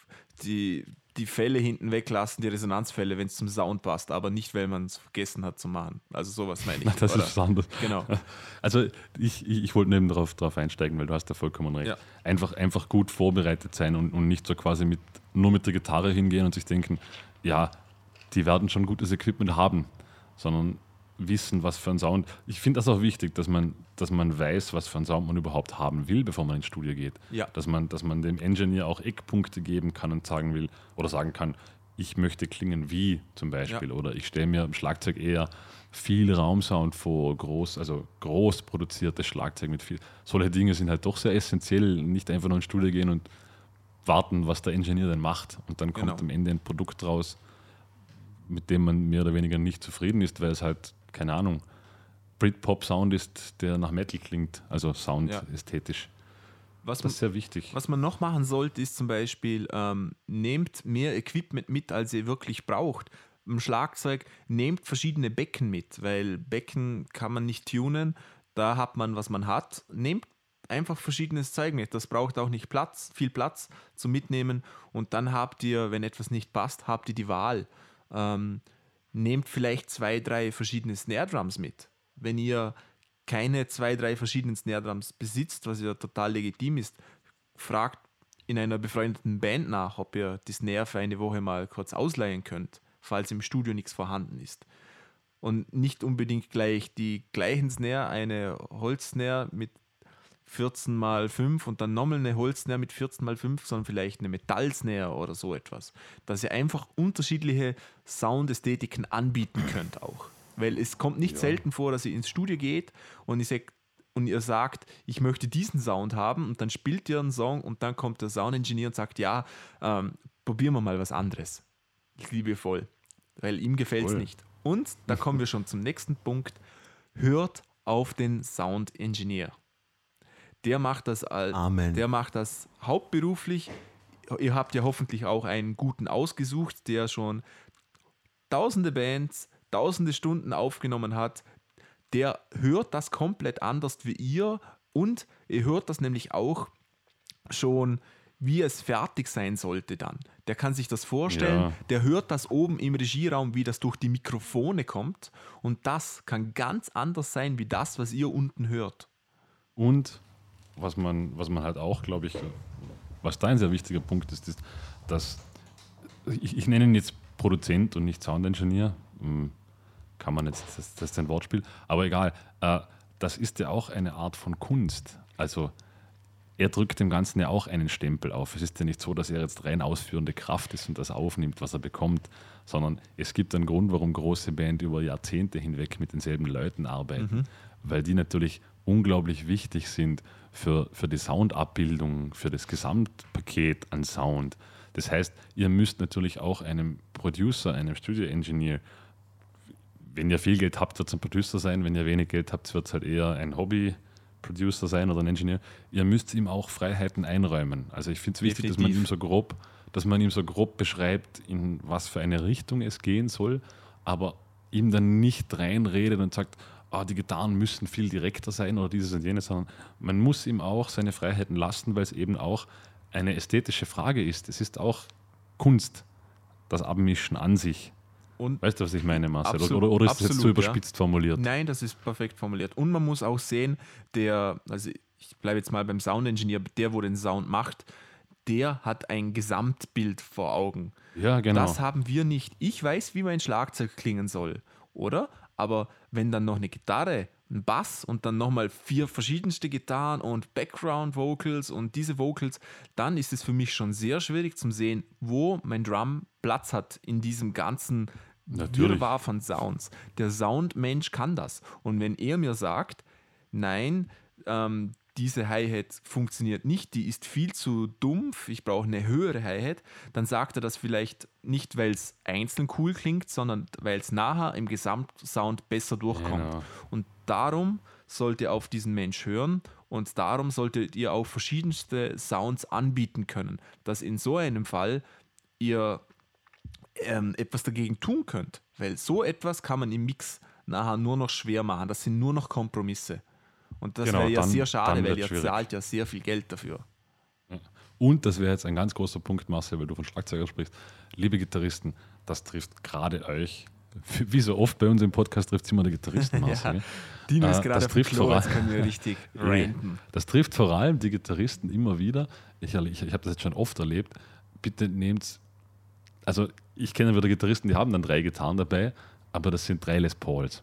A: die, die Fälle hinten weglassen, die Resonanzfälle, wenn es zum Sound passt, aber nicht, weil man es vergessen hat zu machen. Also sowas meine ich.
B: Das
A: oder?
B: ist was anderes.
A: Genau.
B: Also ich, ich, ich wollte eben darauf, darauf einsteigen, weil du hast da vollkommen recht.
A: Ja.
B: Einfach, einfach gut vorbereitet sein und, und nicht so quasi mit, nur mit der Gitarre hingehen und sich denken, ja, die werden schon gutes Equipment haben, sondern wissen, was für ein Sound. Ich finde das auch wichtig, dass man, dass man weiß, was für ein Sound man überhaupt haben will, bevor man ins Studio geht.
A: Ja.
B: Dass man, dass man dem Engineer auch Eckpunkte geben kann und sagen will oder sagen kann, ich möchte klingen wie zum Beispiel.
A: Ja.
B: Oder ich stelle mir im Schlagzeug eher viel Raumsound vor, groß, also groß produziertes Schlagzeug mit viel. Solche Dinge sind halt doch sehr essentiell. Nicht einfach nur ins Studio gehen und warten, was der Ingenieur denn macht. Und dann kommt
A: Genau.
B: am Ende ein Produkt raus, mit dem man mehr oder weniger nicht zufrieden ist, weil es halt, keine Ahnung, Britpop-Sound ist, der nach Metal klingt, also Sound
A: Ja.
B: ästhetisch.
A: Was,
B: Das ist sehr wichtig.
A: was man noch machen sollte, ist zum Beispiel, ähm, nehmt mehr Equipment mit, als ihr wirklich braucht. Im Schlagzeug nehmt verschiedene Becken mit, weil Becken kann man nicht tunen. Da hat man, was man hat. Nehmt einfach verschiedenes Zeug mit. Das braucht auch nicht Platz, viel Platz zum Mitnehmen. Und dann habt ihr, wenn etwas nicht passt, habt ihr die Wahl. Ähm, nehmt vielleicht zwei, drei verschiedene Snare Drums mit. Wenn ihr keine zwei, drei verschiedenen Snare Drums besitzt, was ja total legitim ist, fragt in einer befreundeten Band nach, ob ihr die Snare für eine Woche mal kurz ausleihen könnt, falls im Studio nichts vorhanden ist. Und nicht unbedingt gleich die gleichen Snare, eine Holzsnare mit 14 mal 5 und dann nochmal eine Holzsnare mit 14 mal 5, sondern vielleicht eine Metallsnare oder so etwas. Dass ihr einfach unterschiedliche Soundästhetiken anbieten könnt auch. Weil es kommt nicht selten vor, dass ihr ins Studio geht und, ich sag, und ihr sagt, ich möchte diesen Sound haben und dann spielt ihr einen Song und dann kommt der Soundingenieur und sagt, ja, ähm, probieren wir mal was anderes. Liebevoll. Weil ihm gefällt es
B: Voll.
A: nicht. Und da kommen wir schon zum nächsten Punkt. Hört auf den Sound-Engineer. Der macht das
C: Amen.
A: der macht das hauptberuflich. Ihr habt ja hoffentlich auch einen guten ausgesucht, der schon tausende Bands, tausende Stunden aufgenommen hat. Der hört das komplett anders wie ihr und ihr hört das nämlich auch schon, wie es fertig sein sollte dann. Der kann sich das vorstellen,
B: Ja.
A: der hört das oben im Regieraum, wie das durch die Mikrofone kommt und das kann ganz anders sein wie das, was ihr unten hört.
B: Und was man, was man halt auch, glaube ich, was da ein sehr wichtiger Punkt ist, ist, dass ich, ich nenne ihn jetzt Produzent und nicht Soundingenieur. Hm, Kann man jetzt, das, das ist ein Wortspiel, aber egal. Äh, das ist ja auch eine Art von Kunst. Also er drückt dem Ganzen ja auch einen Stempel auf. Es ist ja nicht so, dass er jetzt rein ausführende Kraft ist und das aufnimmt, was er bekommt, sondern es gibt einen Grund, warum große Band über Jahrzehnte hinweg mit denselben Leuten arbeiten, weil die natürlich unglaublich wichtig sind für, für die Soundabbildung, für das Gesamtpaket an Sound. Das heißt, ihr müsst natürlich auch einem Producer, einem Studio-Engineer, wenn ihr viel Geld habt, wird es ein Producer sein, wenn ihr wenig Geld habt, wird es halt eher ein Hobby-Producer sein oder ein Engineer. Ihr müsst ihm auch Freiheiten einräumen. Also ich finde es wichtig, dass man ihm so grob, dass man ihm so grob beschreibt, in was für eine Richtung es gehen soll, aber ihm dann nicht reinredet und sagt, ah, die Gitarren müssen viel direkter sein oder dieses und jenes, sondern man muss ihm auch seine Freiheiten lassen, weil es eben auch eine ästhetische Frage ist. Es ist auch Kunst, das Abmischen an sich.
A: Und
B: Weißt du, was ich meine, Marcel?
A: Absolut,
B: oder oder ist das jetzt zu
A: absolut, ja.
B: überspitzt formuliert?
A: Nein, das ist perfekt formuliert. Und man muss auch sehen, der, also ich bleibe jetzt mal beim Soundingenieur, der, wo den Sound macht, der hat ein Gesamtbild vor Augen.
B: Ja, genau.
A: Das haben wir nicht. Ich weiß, wie mein Schlagzeug klingen soll, oder? Aber wenn dann noch eine Gitarre, ein Bass und dann nochmal vier verschiedenste Gitarren und Background Vocals und diese Vocals, dann ist es für mich schon sehr schwierig zu sehen, wo mein Drum Platz hat in diesem ganzen
B: Natürlich.
A: Wirrwarr von Sounds. Der Soundmensch kann das. Und wenn er mir sagt, nein, ähm, diese Hi-Hat funktioniert nicht, die ist viel zu dumpf, ich brauche eine höhere Hi-Hat, dann sagt er das vielleicht nicht, weil es einzeln cool klingt, sondern weil es nachher im Gesamtsound besser durchkommt.
B: Genau.
A: Und darum sollt ihr auf diesen Mensch hören und darum solltet ihr auch verschiedenste Sounds anbieten können, dass in so einem Fall ihr ähm, etwas dagegen tun könnt. Weil so etwas kann man im Mix nachher nur noch schwer machen. Das sind nur noch Kompromisse. Und das
B: Genau,
A: wäre ja
B: dann-
A: sehr schade, weil ihr
B: schwierig.
A: zahlt ja sehr viel Geld dafür.
B: Und das wäre jetzt ein ganz großer Punkt, Marcel, weil du von Schlagzeuger sprichst. Liebe Gitarristen, das trifft gerade euch. Wie so oft bei uns im Podcast trifft es immer der Gitarristen, Marcel.
A: Ja. Dino
B: Äh,
A: ist gerade
B: das trifft
A: Klo,
B: vor allem-
A: richtig ranten.
B: Das trifft vor allem die Gitarristen immer wieder. Ich, ich, ich habe das jetzt schon oft erlebt. Bitte nehmt, also ich kenne wieder Gitarristen, die haben dann drei Gitarren dabei, aber das sind drei Les Pauls.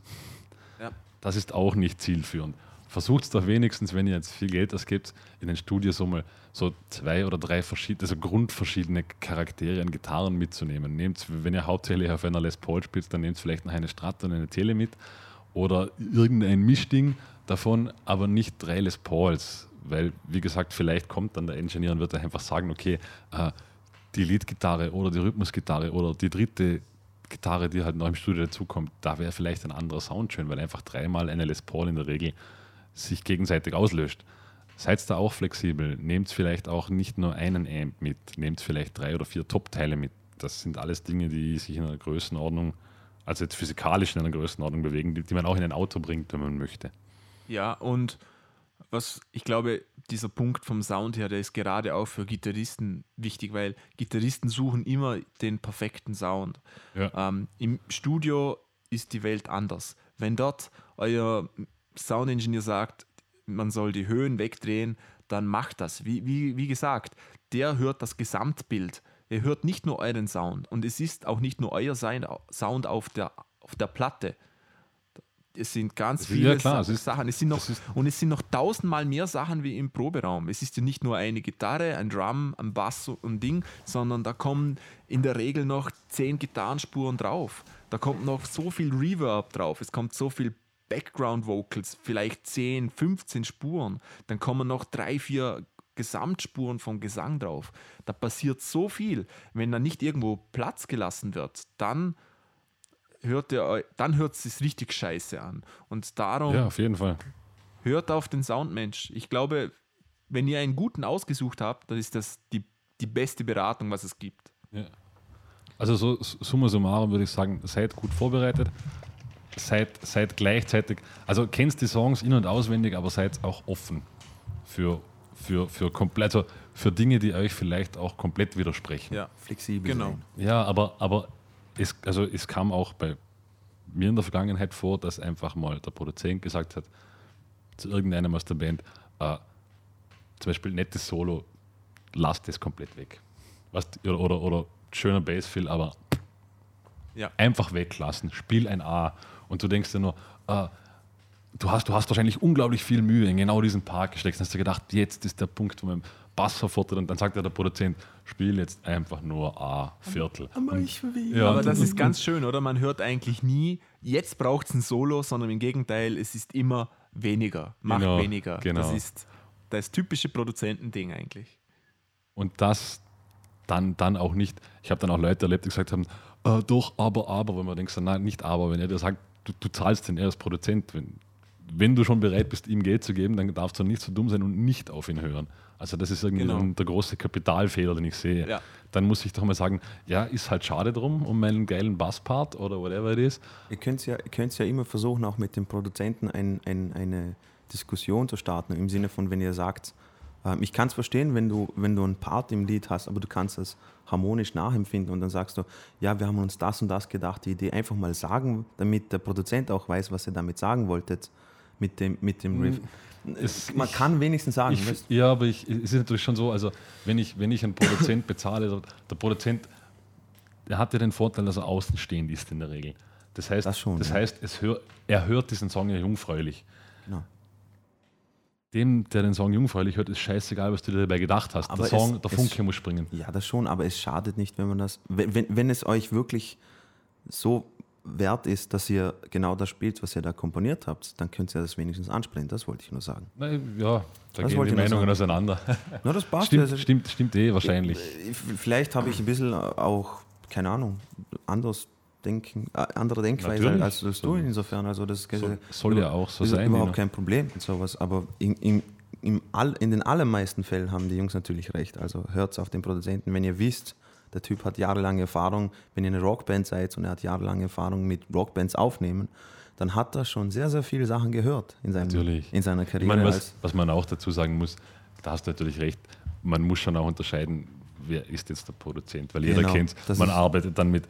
B: das ist auch nicht zielführend. Versucht es doch wenigstens, wenn ihr jetzt viel Geld ausgibt, in den Studios so mal so zwei oder drei verschiedene, also grundverschiedene Charaktere an Gitarren mitzunehmen. Nehmt, wenn ihr hauptsächlich auf einer Les Paul spielt, dann nehmt vielleicht noch eine Strat und eine Tele mit oder irgendein Mischding davon, aber nicht drei Les Pauls, weil, wie gesagt, vielleicht kommt dann der Ingenieur und wird einfach sagen, okay, äh, die Leadgitarre oder die Rhythmusgitarre oder die dritte Gitarre, die halt noch im Studio dazukommt, da wäre vielleicht ein anderer Sound schön, weil einfach dreimal eine Les Paul in der Regel sich gegenseitig auslöscht. Seid da auch flexibel. Nehmt vielleicht auch nicht nur einen Amp mit, nehmt vielleicht drei oder vier Top-Teile mit. Das sind alles Dinge, die sich in einer Größenordnung, also jetzt physikalisch in einer Größenordnung bewegen, die, die man auch in ein Auto bringt, wenn man möchte.
A: Ja, und was ich glaube, dieser Punkt vom Sound her, der ist gerade auch für Gitarristen wichtig, weil Gitarristen suchen immer den perfekten Sound.
B: Ja.
A: Ähm, Im Studio ist die Welt anders. Wenn dort euer Soundingenieur sagt, man soll die Höhen wegdrehen, dann macht das. Wie, wie, wie gesagt, der hört das Gesamtbild. Er hört nicht nur euren Sound und es ist auch nicht nur euer Sound auf der, auf der Platte. Es sind ganz viele
B: ja, klar,
A: Sa
B: es ist,
A: Sachen. Es sind noch, und es sind noch tausendmal mehr Sachen wie im Proberaum. Es ist ja nicht nur eine Gitarre, ein Drum, ein Bass und ein Ding, sondern da kommen in der Regel noch zehn Gitarrenspuren drauf. Da kommt noch so viel Reverb drauf. Es kommt so viel Background Vocals, vielleicht 10, 15 Spuren, dann kommen noch drei, vier Gesamtspuren vom Gesang drauf. Da passiert so viel. Wenn da nicht irgendwo Platz gelassen wird, dann hört ihr, dann hört es sich richtig scheiße an. Und darum
B: ja, auf jeden Fall.
A: hört auf den Soundmensch. Ich glaube, wenn ihr einen guten ausgesucht habt, dann ist das die, die beste Beratung, was es gibt.
B: Ja. Also so summa summarum würde ich sagen, seid gut vorbereitet, seid, seid gleichzeitig, also kennst die Songs in- und auswendig, aber seid auch offen für, für, für komplett, also für Dinge, die euch vielleicht auch komplett widersprechen.
A: Ja,
C: Flexibel
A: genau.
C: sein.
B: Ja, aber, aber es, also es kam auch bei mir in der Vergangenheit vor, dass einfach mal der Produzent gesagt hat zu irgendeinem aus der Band, äh, zum Beispiel nettes Solo, lasst es komplett weg. Was, oder, oder, oder schöner Bassfill, aber
A: Ja.
B: einfach weglassen, spiel ein A. Und du denkst dir nur, äh, du, hast, du hast wahrscheinlich unglaublich viel Mühe in genau diesen Part gesteckt. Dann hast du gedacht, jetzt ist der Punkt, wo mein Bass verfordert und dann sagt ja der Produzent, spiel jetzt einfach nur A, Viertel. Und, ja,
A: Aber das ist ganz schön, oder? Man hört eigentlich nie, jetzt braucht es ein Solo, sondern im Gegenteil, es ist immer weniger, macht
B: Genau,
A: weniger.
B: genau.
A: Das ist das typische Produzentending eigentlich.
B: Und das dann, dann auch nicht, ich habe dann auch Leute erlebt, die gesagt haben, äh, doch, aber, aber, wenn man denkt, so, nein, nicht aber, wenn er dir sagt, du, du zahlst den, er als Produzent, wenn, wenn du schon bereit bist, ihm Geld zu geben, dann darfst du nicht so dumm sein und nicht auf ihn hören. Also das ist irgendwie
A: Genau.
B: der große Kapitalfehler, den ich sehe.
A: Ja.
B: Dann muss ich doch mal sagen, ja, ist halt schade drum, um meinen geilen Basspart oder whatever it is.
C: Ihr könnt ja, ihr könnt's ja immer versuchen, auch mit dem Produzenten ein, ein, eine Diskussion zu starten, im Sinne von, wenn ihr sagt, ähm, ich kann es verstehen, wenn du, wenn du einen Part im Lied hast, aber du kannst es harmonisch nachempfinden und dann sagst du, ja, wir haben uns das und das gedacht, die Idee einfach mal sagen, damit der Produzent auch weiß, was ihr damit sagen wolltet mit dem, mit dem Riff.
B: Es-
C: Man
B: ich-
C: kann wenigstens sagen,
B: Ich,
C: weißt-
B: ja, aber ich, es ist natürlich schon so, also wenn ich, wenn ich einen Produzent bezahle, also der Produzent, der hat ja den Vorteil, dass er außenstehend ist in der Regel. Das heißt,
C: Das schon,
B: das
C: ja.
B: heißt es hör, er hört diesen Song ja jungfräulich.
C: Genau.
B: Dem, der den Song jungfräulich hört, ist scheißegal, was du dir dabei gedacht hast.
C: Aber
B: der Song,
C: es-
B: der
C: es-
B: Funke muss springen.
C: Ja, das schon, aber es schadet nicht, wenn man das, wenn, wenn, wenn es euch wirklich so wert ist, dass ihr genau das spielt, was ihr da komponiert habt, dann könnt ihr das wenigstens ansprechen. Das wollte ich nur sagen.
B: Nein, ja, da
C: Das
B: gehen die Meinungen auseinander.
C: Na, das passt.
B: stimmt,
C: also,
B: stimmt, stimmt eh wahrscheinlich.
C: äh, Vielleicht habe ich ein bisschen auch, keine Ahnung, anders denken, andere Denkweise
B: Natürlich.
C: als, als du insofern. Also das
B: So, soll ja auch so
C: ist
B: sein.
C: überhaupt kein Problem mit sowas. Aber in, in, im all, in den allermeisten Fällen haben die Jungs natürlich recht. Also hört auf den Produzenten, wenn ihr wisst, der Typ hat jahrelange Erfahrung, wenn ihr eine Rockband seid und er hat jahrelange Erfahrung mit Rockbands aufnehmen, dann hat er schon sehr, sehr viele Sachen gehört in, seinem,
B: Natürlich.
C: in seiner Karriere.
B: meine, was, was man auch dazu sagen muss, da hast du natürlich recht, man muss schon auch unterscheiden, wer ist jetzt der Produzent, weil jeder
C: Genau,
B: kennt,
C: das
B: man arbeitet dann mit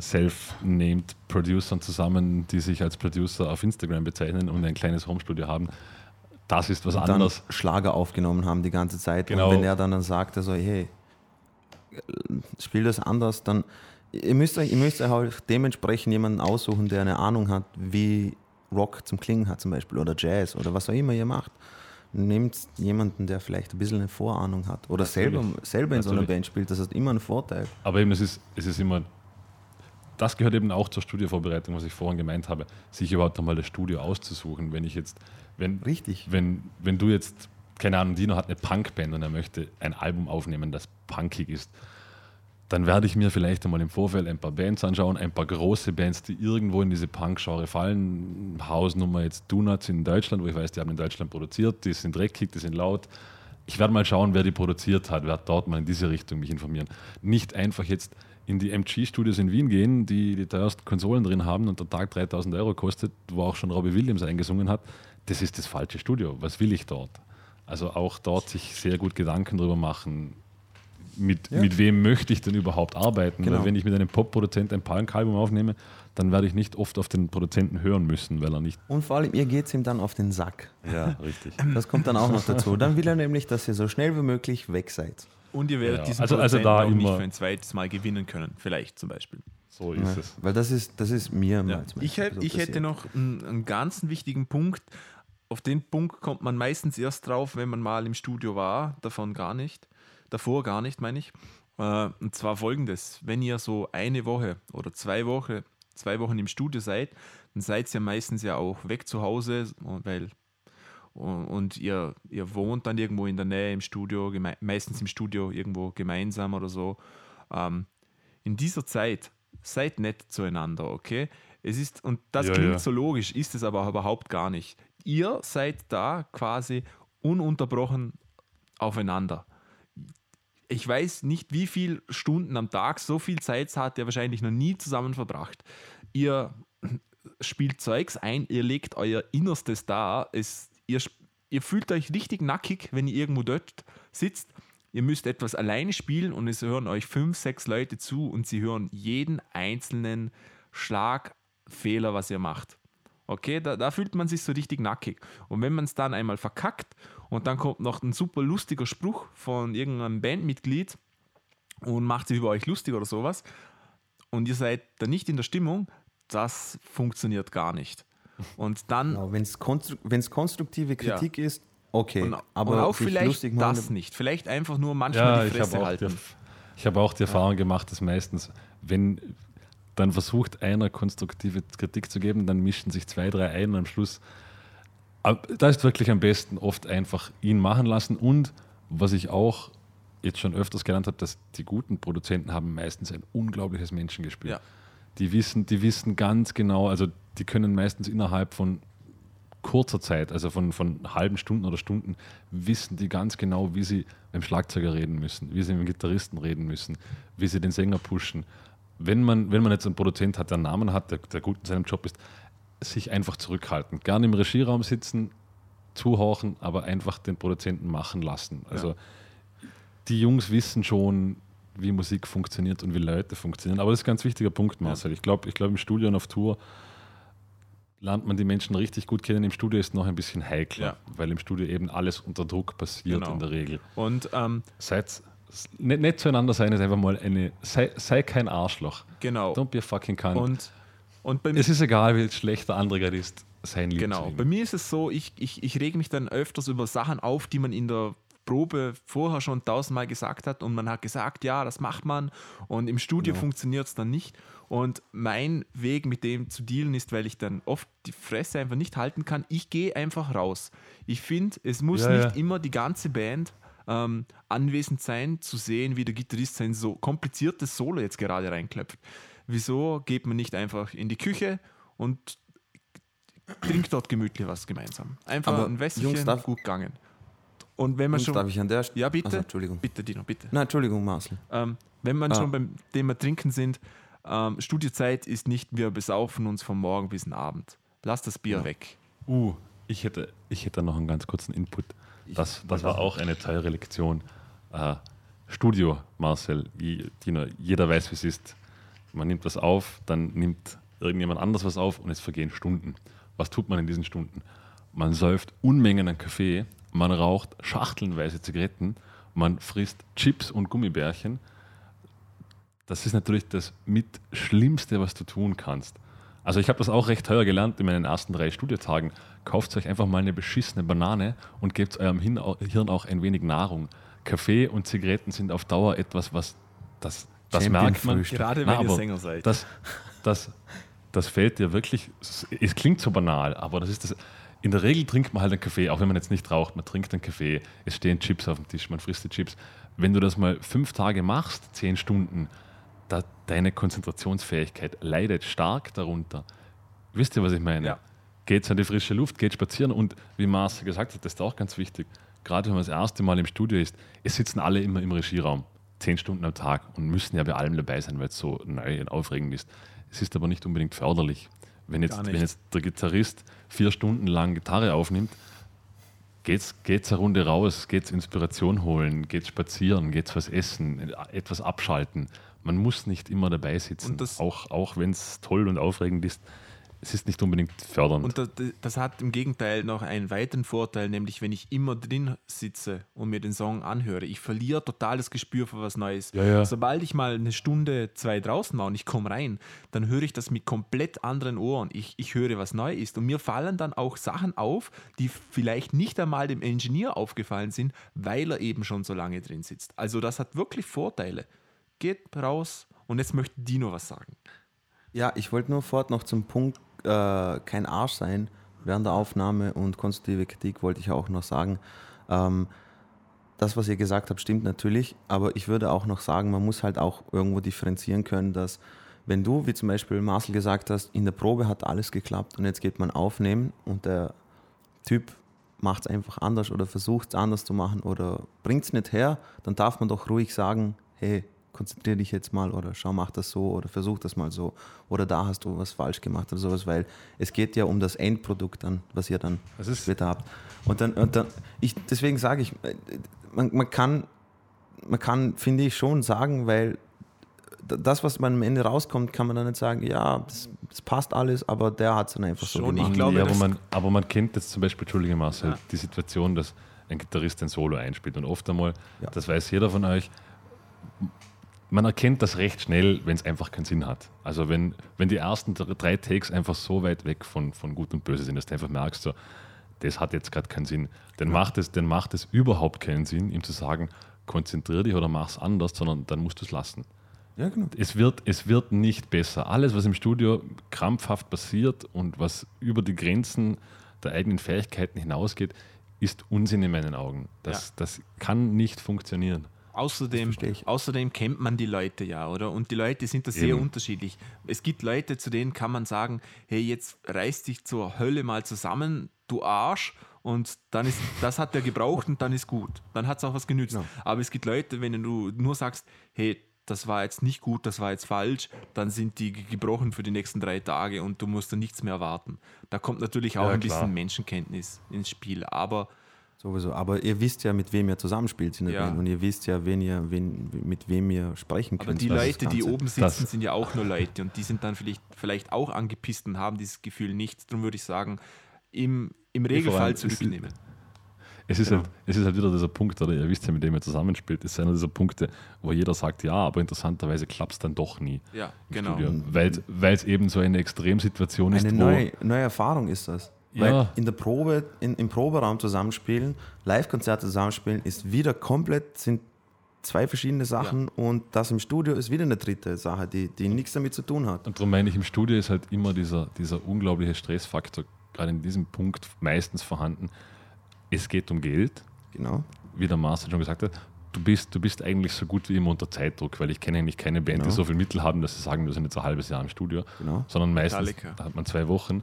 B: self-named Producern zusammen, die sich als Producer auf Instagram bezeichnen und ein kleines Homestudio haben. Das ist was
C: dann
B: anderes.
C: Schlager aufgenommen haben die ganze Zeit.
B: Genau.
C: Und wenn er dann, dann sagt, also, hey, spiel das anders, dann ihr müsst euch, ihr müsst euch auch dementsprechend jemanden aussuchen, der eine Ahnung hat, wie Rock zum Klingen hat zum Beispiel oder Jazz oder was auch immer ihr macht. Nehmt jemanden, der vielleicht ein bisschen eine Vorahnung hat oder selber, selber in so einer
B: Natürlich.
C: Band spielt. Das hat immer einen Vorteil.
B: Aber eben, es ist, es ist immer, das gehört eben auch zur Studiovorbereitung, was ich vorhin gemeint habe, sich überhaupt einmal das Studio auszusuchen. Wenn ich jetzt, wenn,
C: Richtig.
B: wenn, wenn du jetzt, keine Ahnung, Dino hat eine Punkband und er möchte ein Album aufnehmen, das punkig ist, dann werde ich mir vielleicht einmal im Vorfeld ein paar Bands anschauen, ein paar große Bands, die irgendwo in diese Punk-Genre fallen. Hausnummer jetzt Donuts in Deutschland, wo ich weiß, die haben in Deutschland produziert, die sind dreckig, die sind laut. Ich werde mal schauen, wer die produziert hat, werde dort mal in diese Richtung mich informieren. Nicht einfach jetzt in die MG-Studios in Wien gehen, die die teuersten Konsolen drin haben und der Tag 3000 Euro kostet, wo auch schon Robbie Williams eingesungen hat. Das ist das falsche Studio. Was will ich dort? Also auch dort sich sehr gut Gedanken drüber machen, mit,
C: Ja.
B: mit wem möchte ich denn überhaupt arbeiten?
C: Genau.
B: Weil wenn ich mit einem Pop-Produzent ein Punk-Album aufnehme, dann werde ich nicht oft auf den Produzenten hören müssen, weil er nicht.
C: Und vor allem, ihr geht es ihm dann auf den Sack.
B: Ja, richtig.
C: Das kommt dann auch noch dazu. Dann will er nämlich, dass ihr so schnell wie möglich weg seid.
A: Und ihr werdet
B: Ja,
A: diesen
B: also- also da
A: auch nicht
B: immer-
A: für ein zweites Mal gewinnen können. Vielleicht zum Beispiel.
B: So ist es.
C: Weil das ist, das ist mir
A: Ja. Ich, hätt, ich hätte noch einen, einen ganz wichtigen Punkt. Auf den Punkt kommt man meistens erst drauf, wenn man mal im Studio war. Davon gar nicht. Davor gar nicht, meine ich. Äh, Und zwar folgendes: Wenn ihr so eine Woche oder zwei Wochen, zwei Wochen im Studio seid, dann seid ihr meistens ja auch weg zu Hause, weil und und ihr, ihr wohnt dann irgendwo in der Nähe im Studio, meistens im Studio irgendwo gemeinsam oder so. Ähm, in dieser Zeit seid nett zueinander, okay? Es ist, und das
B: Ja,
A: klingt
B: ja.
A: so logisch, ist es aber überhaupt gar nicht. Ihr seid da quasi ununterbrochen aufeinander. Ich weiß nicht, wie viele Stunden am Tag, so viel Zeit hat ihr wahrscheinlich noch nie zusammen verbracht. Ihr spielt Zeugs ein, ihr legt euer Innerstes da, es, ihr, ihr fühlt euch richtig nackig, wenn ihr irgendwo dort sitzt. Ihr müsst etwas alleine spielen und es hören euch fünf, sechs Leute zu und sie hören jeden einzelnen Schlagfehler, was ihr macht. Okay, da, da fühlt man sich so richtig nackig. Und wenn man es dann einmal verkackt und dann kommt noch ein super lustiger Spruch von irgendeinem Bandmitglied und macht sich über euch lustig oder sowas und ihr seid dann nicht in der Stimmung, das funktioniert gar nicht. Und dann
C: Genau, wenn es konstru konstruktive Kritik ist, okay.
A: und,
C: aber
A: und auch vielleicht
C: lustig machen-
A: das nicht. Vielleicht einfach nur manchmal
B: Ja,
A: die
B: ich habe
A: Fresse
B: auch, die,
A: halten.
B: ich habe auch die Erfahrung gemacht, dass meistens, wenn dann versucht einer konstruktive Kritik zu geben, dann mischen sich zwei, drei ein und am Schluss. Aber da ist wirklich am besten oft einfach ihn machen lassen und was ich auch jetzt schon öfters gelernt habe, dass die guten Produzenten haben meistens ein unglaubliches Menschengespür.
A: Ja.
B: Die wissen, die wissen ganz genau, also die können meistens innerhalb von kurzer Zeit, also von, von halben Stunden oder Stunden, wissen die ganz genau, wie sie beim Schlagzeuger reden müssen, wie sie mit dem Gitarristen reden müssen, wie sie den Sänger pushen. Wenn man, wenn man jetzt einen Produzent hat, der einen Namen hat, der, der gut in seinem Job ist, sich einfach zurückhalten. Gerne im Regieraum sitzen, zuhorchen, aber einfach den Produzenten machen lassen. Also die Jungs wissen schon, wie Musik funktioniert und wie Leute funktionieren. Aber das ist ein ganz wichtiger Punkt, Marcel. Ich glaube, ich glaub, im Studio und auf Tour lernt man die Menschen richtig gut kennen. Im Studio ist noch ein bisschen heikler,
A: Ja.
B: weil im Studio eben alles unter Druck passiert
A: Genau.
B: in der Regel.
A: Und ähm,
B: Seid nicht, nicht zueinander sein ist einfach mal eine, sei, sei kein Arschloch.
A: genau.
B: Don't be a fucking cunt.
A: Und, und bei mir
B: es ist egal, wie schlecht der andere gerade ist, sein Lied
A: Genau. Bei mir ist es so, ich, ich, ich rege mich dann öfters über Sachen auf, die man in der Probe vorher schon tausendmal gesagt hat und man hat gesagt, ja, das macht man und im Studio funktioniert es dann nicht. Und mein Weg mit dem zu dealen ist, weil ich dann oft die Fresse einfach nicht halten kann, ich gehe einfach raus. Ich finde, es muss
B: Ja,
A: nicht
B: ja.
A: immer die ganze Band ähm, anwesend sein, zu sehen, wie der Gitarrist sein so kompliziertes Solo jetzt gerade reinklopft. Wieso geht man nicht einfach in die Küche und trinkt dort gemütlich was gemeinsam. Einfach
C: Aber
A: ein Wässerchen,
C: Jungs, darf-
A: gut gegangen. Und wenn man
C: Und
A: schon.
C: darf ich an der St-
A: ja, bitte.
C: Also, Entschuldigung.
A: Bitte, Dino, bitte.
C: Nein, Entschuldigung, Marcel.
A: Ähm, wenn man
C: Ah.
A: schon beim Thema Trinken sind, ähm, Studiozeit ist nicht, wir besaufen uns von morgen bis den Abend. Lass das Bier weg.
B: Uh, ich hätte, ich hätte noch einen ganz kurzen Input. Das, das war auch eine teure Lektion. Äh, Studio, Marcel, je- Dino, jeder weiß, wie es ist. Man nimmt was auf, dann nimmt irgendjemand anders was auf und es vergehen Stunden. Was tut man in diesen Stunden? Man säuft Unmengen an Kaffee, man raucht schachtelnweise Zigaretten, man frisst Chips und Gummibärchen. Das ist natürlich das mit Schlimmste, was du tun kannst. Also ich habe das auch recht teuer gelernt in meinen ersten drei Studietagen. Kauft euch einfach mal eine beschissene Banane und gebt eurem Hirn auch ein wenig Nahrung. Kaffee und Zigaretten sind auf Dauer etwas, was das, das merkt man.
A: Gerade wenn Na, ihr Sänger seid.
B: Das, das, das fällt dir wirklich, es klingt so banal, aber das ist das. In der Regel trinkt man halt einen Kaffee, auch wenn man jetzt nicht raucht, man trinkt einen Kaffee, es stehen Chips auf dem Tisch, man frisst die Chips. Wenn du das mal fünf Tage machst, zehn Stunden, da, deine Konzentrationsfähigkeit leidet stark darunter. Wisst ihr, was ich meine? Ja. Geht an die frische Luft, geht spazieren und wie Marcel gesagt hat, das ist auch ganz wichtig, gerade wenn man das erste Mal im Studio ist, es sitzen alle immer im Regieraum, zehn Stunden am Tag und müssen ja bei allem dabei sein, weil es so neu und aufregend ist. Es ist aber nicht unbedingt förderlich. Wenn jetzt, wenn jetzt der Gitarrist vier Stunden lang Gitarre aufnimmt, geht's, geht's eine Runde raus, geht's Inspiration holen, geht's spazieren, geht's was essen, etwas abschalten. Man muss nicht immer dabei sitzen, auch, auch wenn es toll und aufregend ist es ist nicht unbedingt fördernd.
A: Und das, das, hat im Gegenteil noch einen weiteren Vorteil, nämlich wenn ich immer drin sitze und mir den Song anhöre, ich verliere total das Gespür für was Neues.
B: Ja, ja.
A: Sobald ich mal eine Stunde, zwei draußen war und ich komme rein, dann höre ich das mit komplett anderen Ohren. Ich, ich höre, was neu ist. Und mir fallen dann auch Sachen auf, die vielleicht nicht einmal dem Ingenieur aufgefallen sind, weil er eben schon so lange drin sitzt. Also das hat wirklich Vorteile. Geht raus und jetzt möchte Dino was sagen.
C: Ja, ich wollte nur fort noch zum Punkt äh, kein Arsch sein während der Aufnahme und konstruktive Kritik wollte ich auch noch sagen. Ähm, das, was ihr gesagt habt, stimmt natürlich, aber ich würde auch noch sagen, man muss halt auch irgendwo differenzieren können, dass wenn du, wie zum Beispiel Marcel gesagt hast, in der Probe hat alles geklappt und jetzt geht man aufnehmen und der Typ macht es einfach anders oder versucht es anders zu machen oder bringt es nicht her, dann darf man doch ruhig sagen, hey, konzentriere dich jetzt mal oder schau, mach das so oder versuch das mal so oder da hast du was falsch gemacht oder sowas, weil es geht ja um das Endprodukt dann, was ihr dann später habt. Und dann, und dann ich, deswegen sage ich, man, man kann, man kann, finde ich, schon sagen, weil das, was man am Ende rauskommt, kann man dann nicht sagen, ja, das, das passt alles, aber der hat es dann einfach Schon, so gemacht.
B: Ich glaube, ja, aber, man, aber man kennt jetzt zum Beispiel, Entschuldige Marcel, ja. die Situation, dass ein Gitarrist ein Solo einspielt und oft einmal, ja. das weiß jeder von euch, man erkennt das recht schnell, wenn es einfach keinen Sinn hat. Also wenn, wenn die ersten drei Takes einfach so weit weg von, von Gut und Böse sind, dass du einfach merkst, so, das hat jetzt gerade keinen Sinn. Dann, ja. macht es, dann macht es überhaupt keinen Sinn, ihm zu sagen, konzentriere dich oder mach es anders, sondern dann musst du es lassen. Ja, genau. Es wird, es wird nicht besser. Alles, was im Studio krampfhaft passiert und was über die Grenzen der eigenen Fähigkeiten hinausgeht, ist Unsinn in meinen Augen. Das, ja. das kann nicht funktionieren.
A: Außerdem, außerdem kennt man die Leute ja, oder? Und die Leute sind da sehr Eben. unterschiedlich. Es gibt Leute, zu denen kann man sagen, hey, jetzt reiß dich zur Hölle mal zusammen, du Arsch. Und dann ist, das hat der gebraucht und dann ist gut. Dann hat es auch was genützt. Ja. Aber es gibt Leute, wenn du nur sagst, hey, das war jetzt nicht gut, das war jetzt falsch, dann sind die gebrochen für die nächsten drei Tage und du musst dann nichts mehr erwarten. Da kommt natürlich auch ja, ein klar. bisschen Menschenkenntnis ins Spiel. Aber
C: Sowieso, aber ihr wisst ja, mit wem ihr zusammenspielt in der ja. Band und ihr wisst ja, wen ihr, wen, mit wem ihr sprechen könnt.
A: Aber die Leute, die oben sitzen, das. sind ja auch nur Leute und die sind dann vielleicht, vielleicht auch angepisst und haben dieses Gefühl nicht. Darum würde ich sagen, im, im Regelfall zurücknehmen.
B: Es ist, genau. halt, es ist halt wieder dieser Punkt, oder ihr wisst ja, mit dem ihr zusammenspielt, es ist einer dieser Punkte, wo jeder sagt, ja, aber interessanterweise klappt es dann doch nie.
A: Ja, genau.
B: Weil es eben so eine Extremsituation
C: ist. Eine neue, neue Erfahrung ist das. Weil ja. in der Probe, in, im Proberaum zusammenspielen, Live-Konzerte zusammenspielen, ist wieder komplett, sind zwei verschiedene Sachen ja. und das im Studio ist wieder eine dritte Sache, die, die nichts damit zu tun hat.
B: Und darum meine ich, im Studio ist halt immer dieser, dieser unglaubliche Stressfaktor, gerade in diesem Punkt meistens vorhanden. Es geht um Geld.
C: Genau.
B: Wie der Marcel schon gesagt hat, du bist, du bist eigentlich so gut wie immer unter Zeitdruck, weil ich kenne eigentlich keine Band, genau. die so viel Mittel haben, dass sie sagen, wir sind jetzt ein halbes Jahr im Studio, genau. sondern meistens hat man zwei Wochen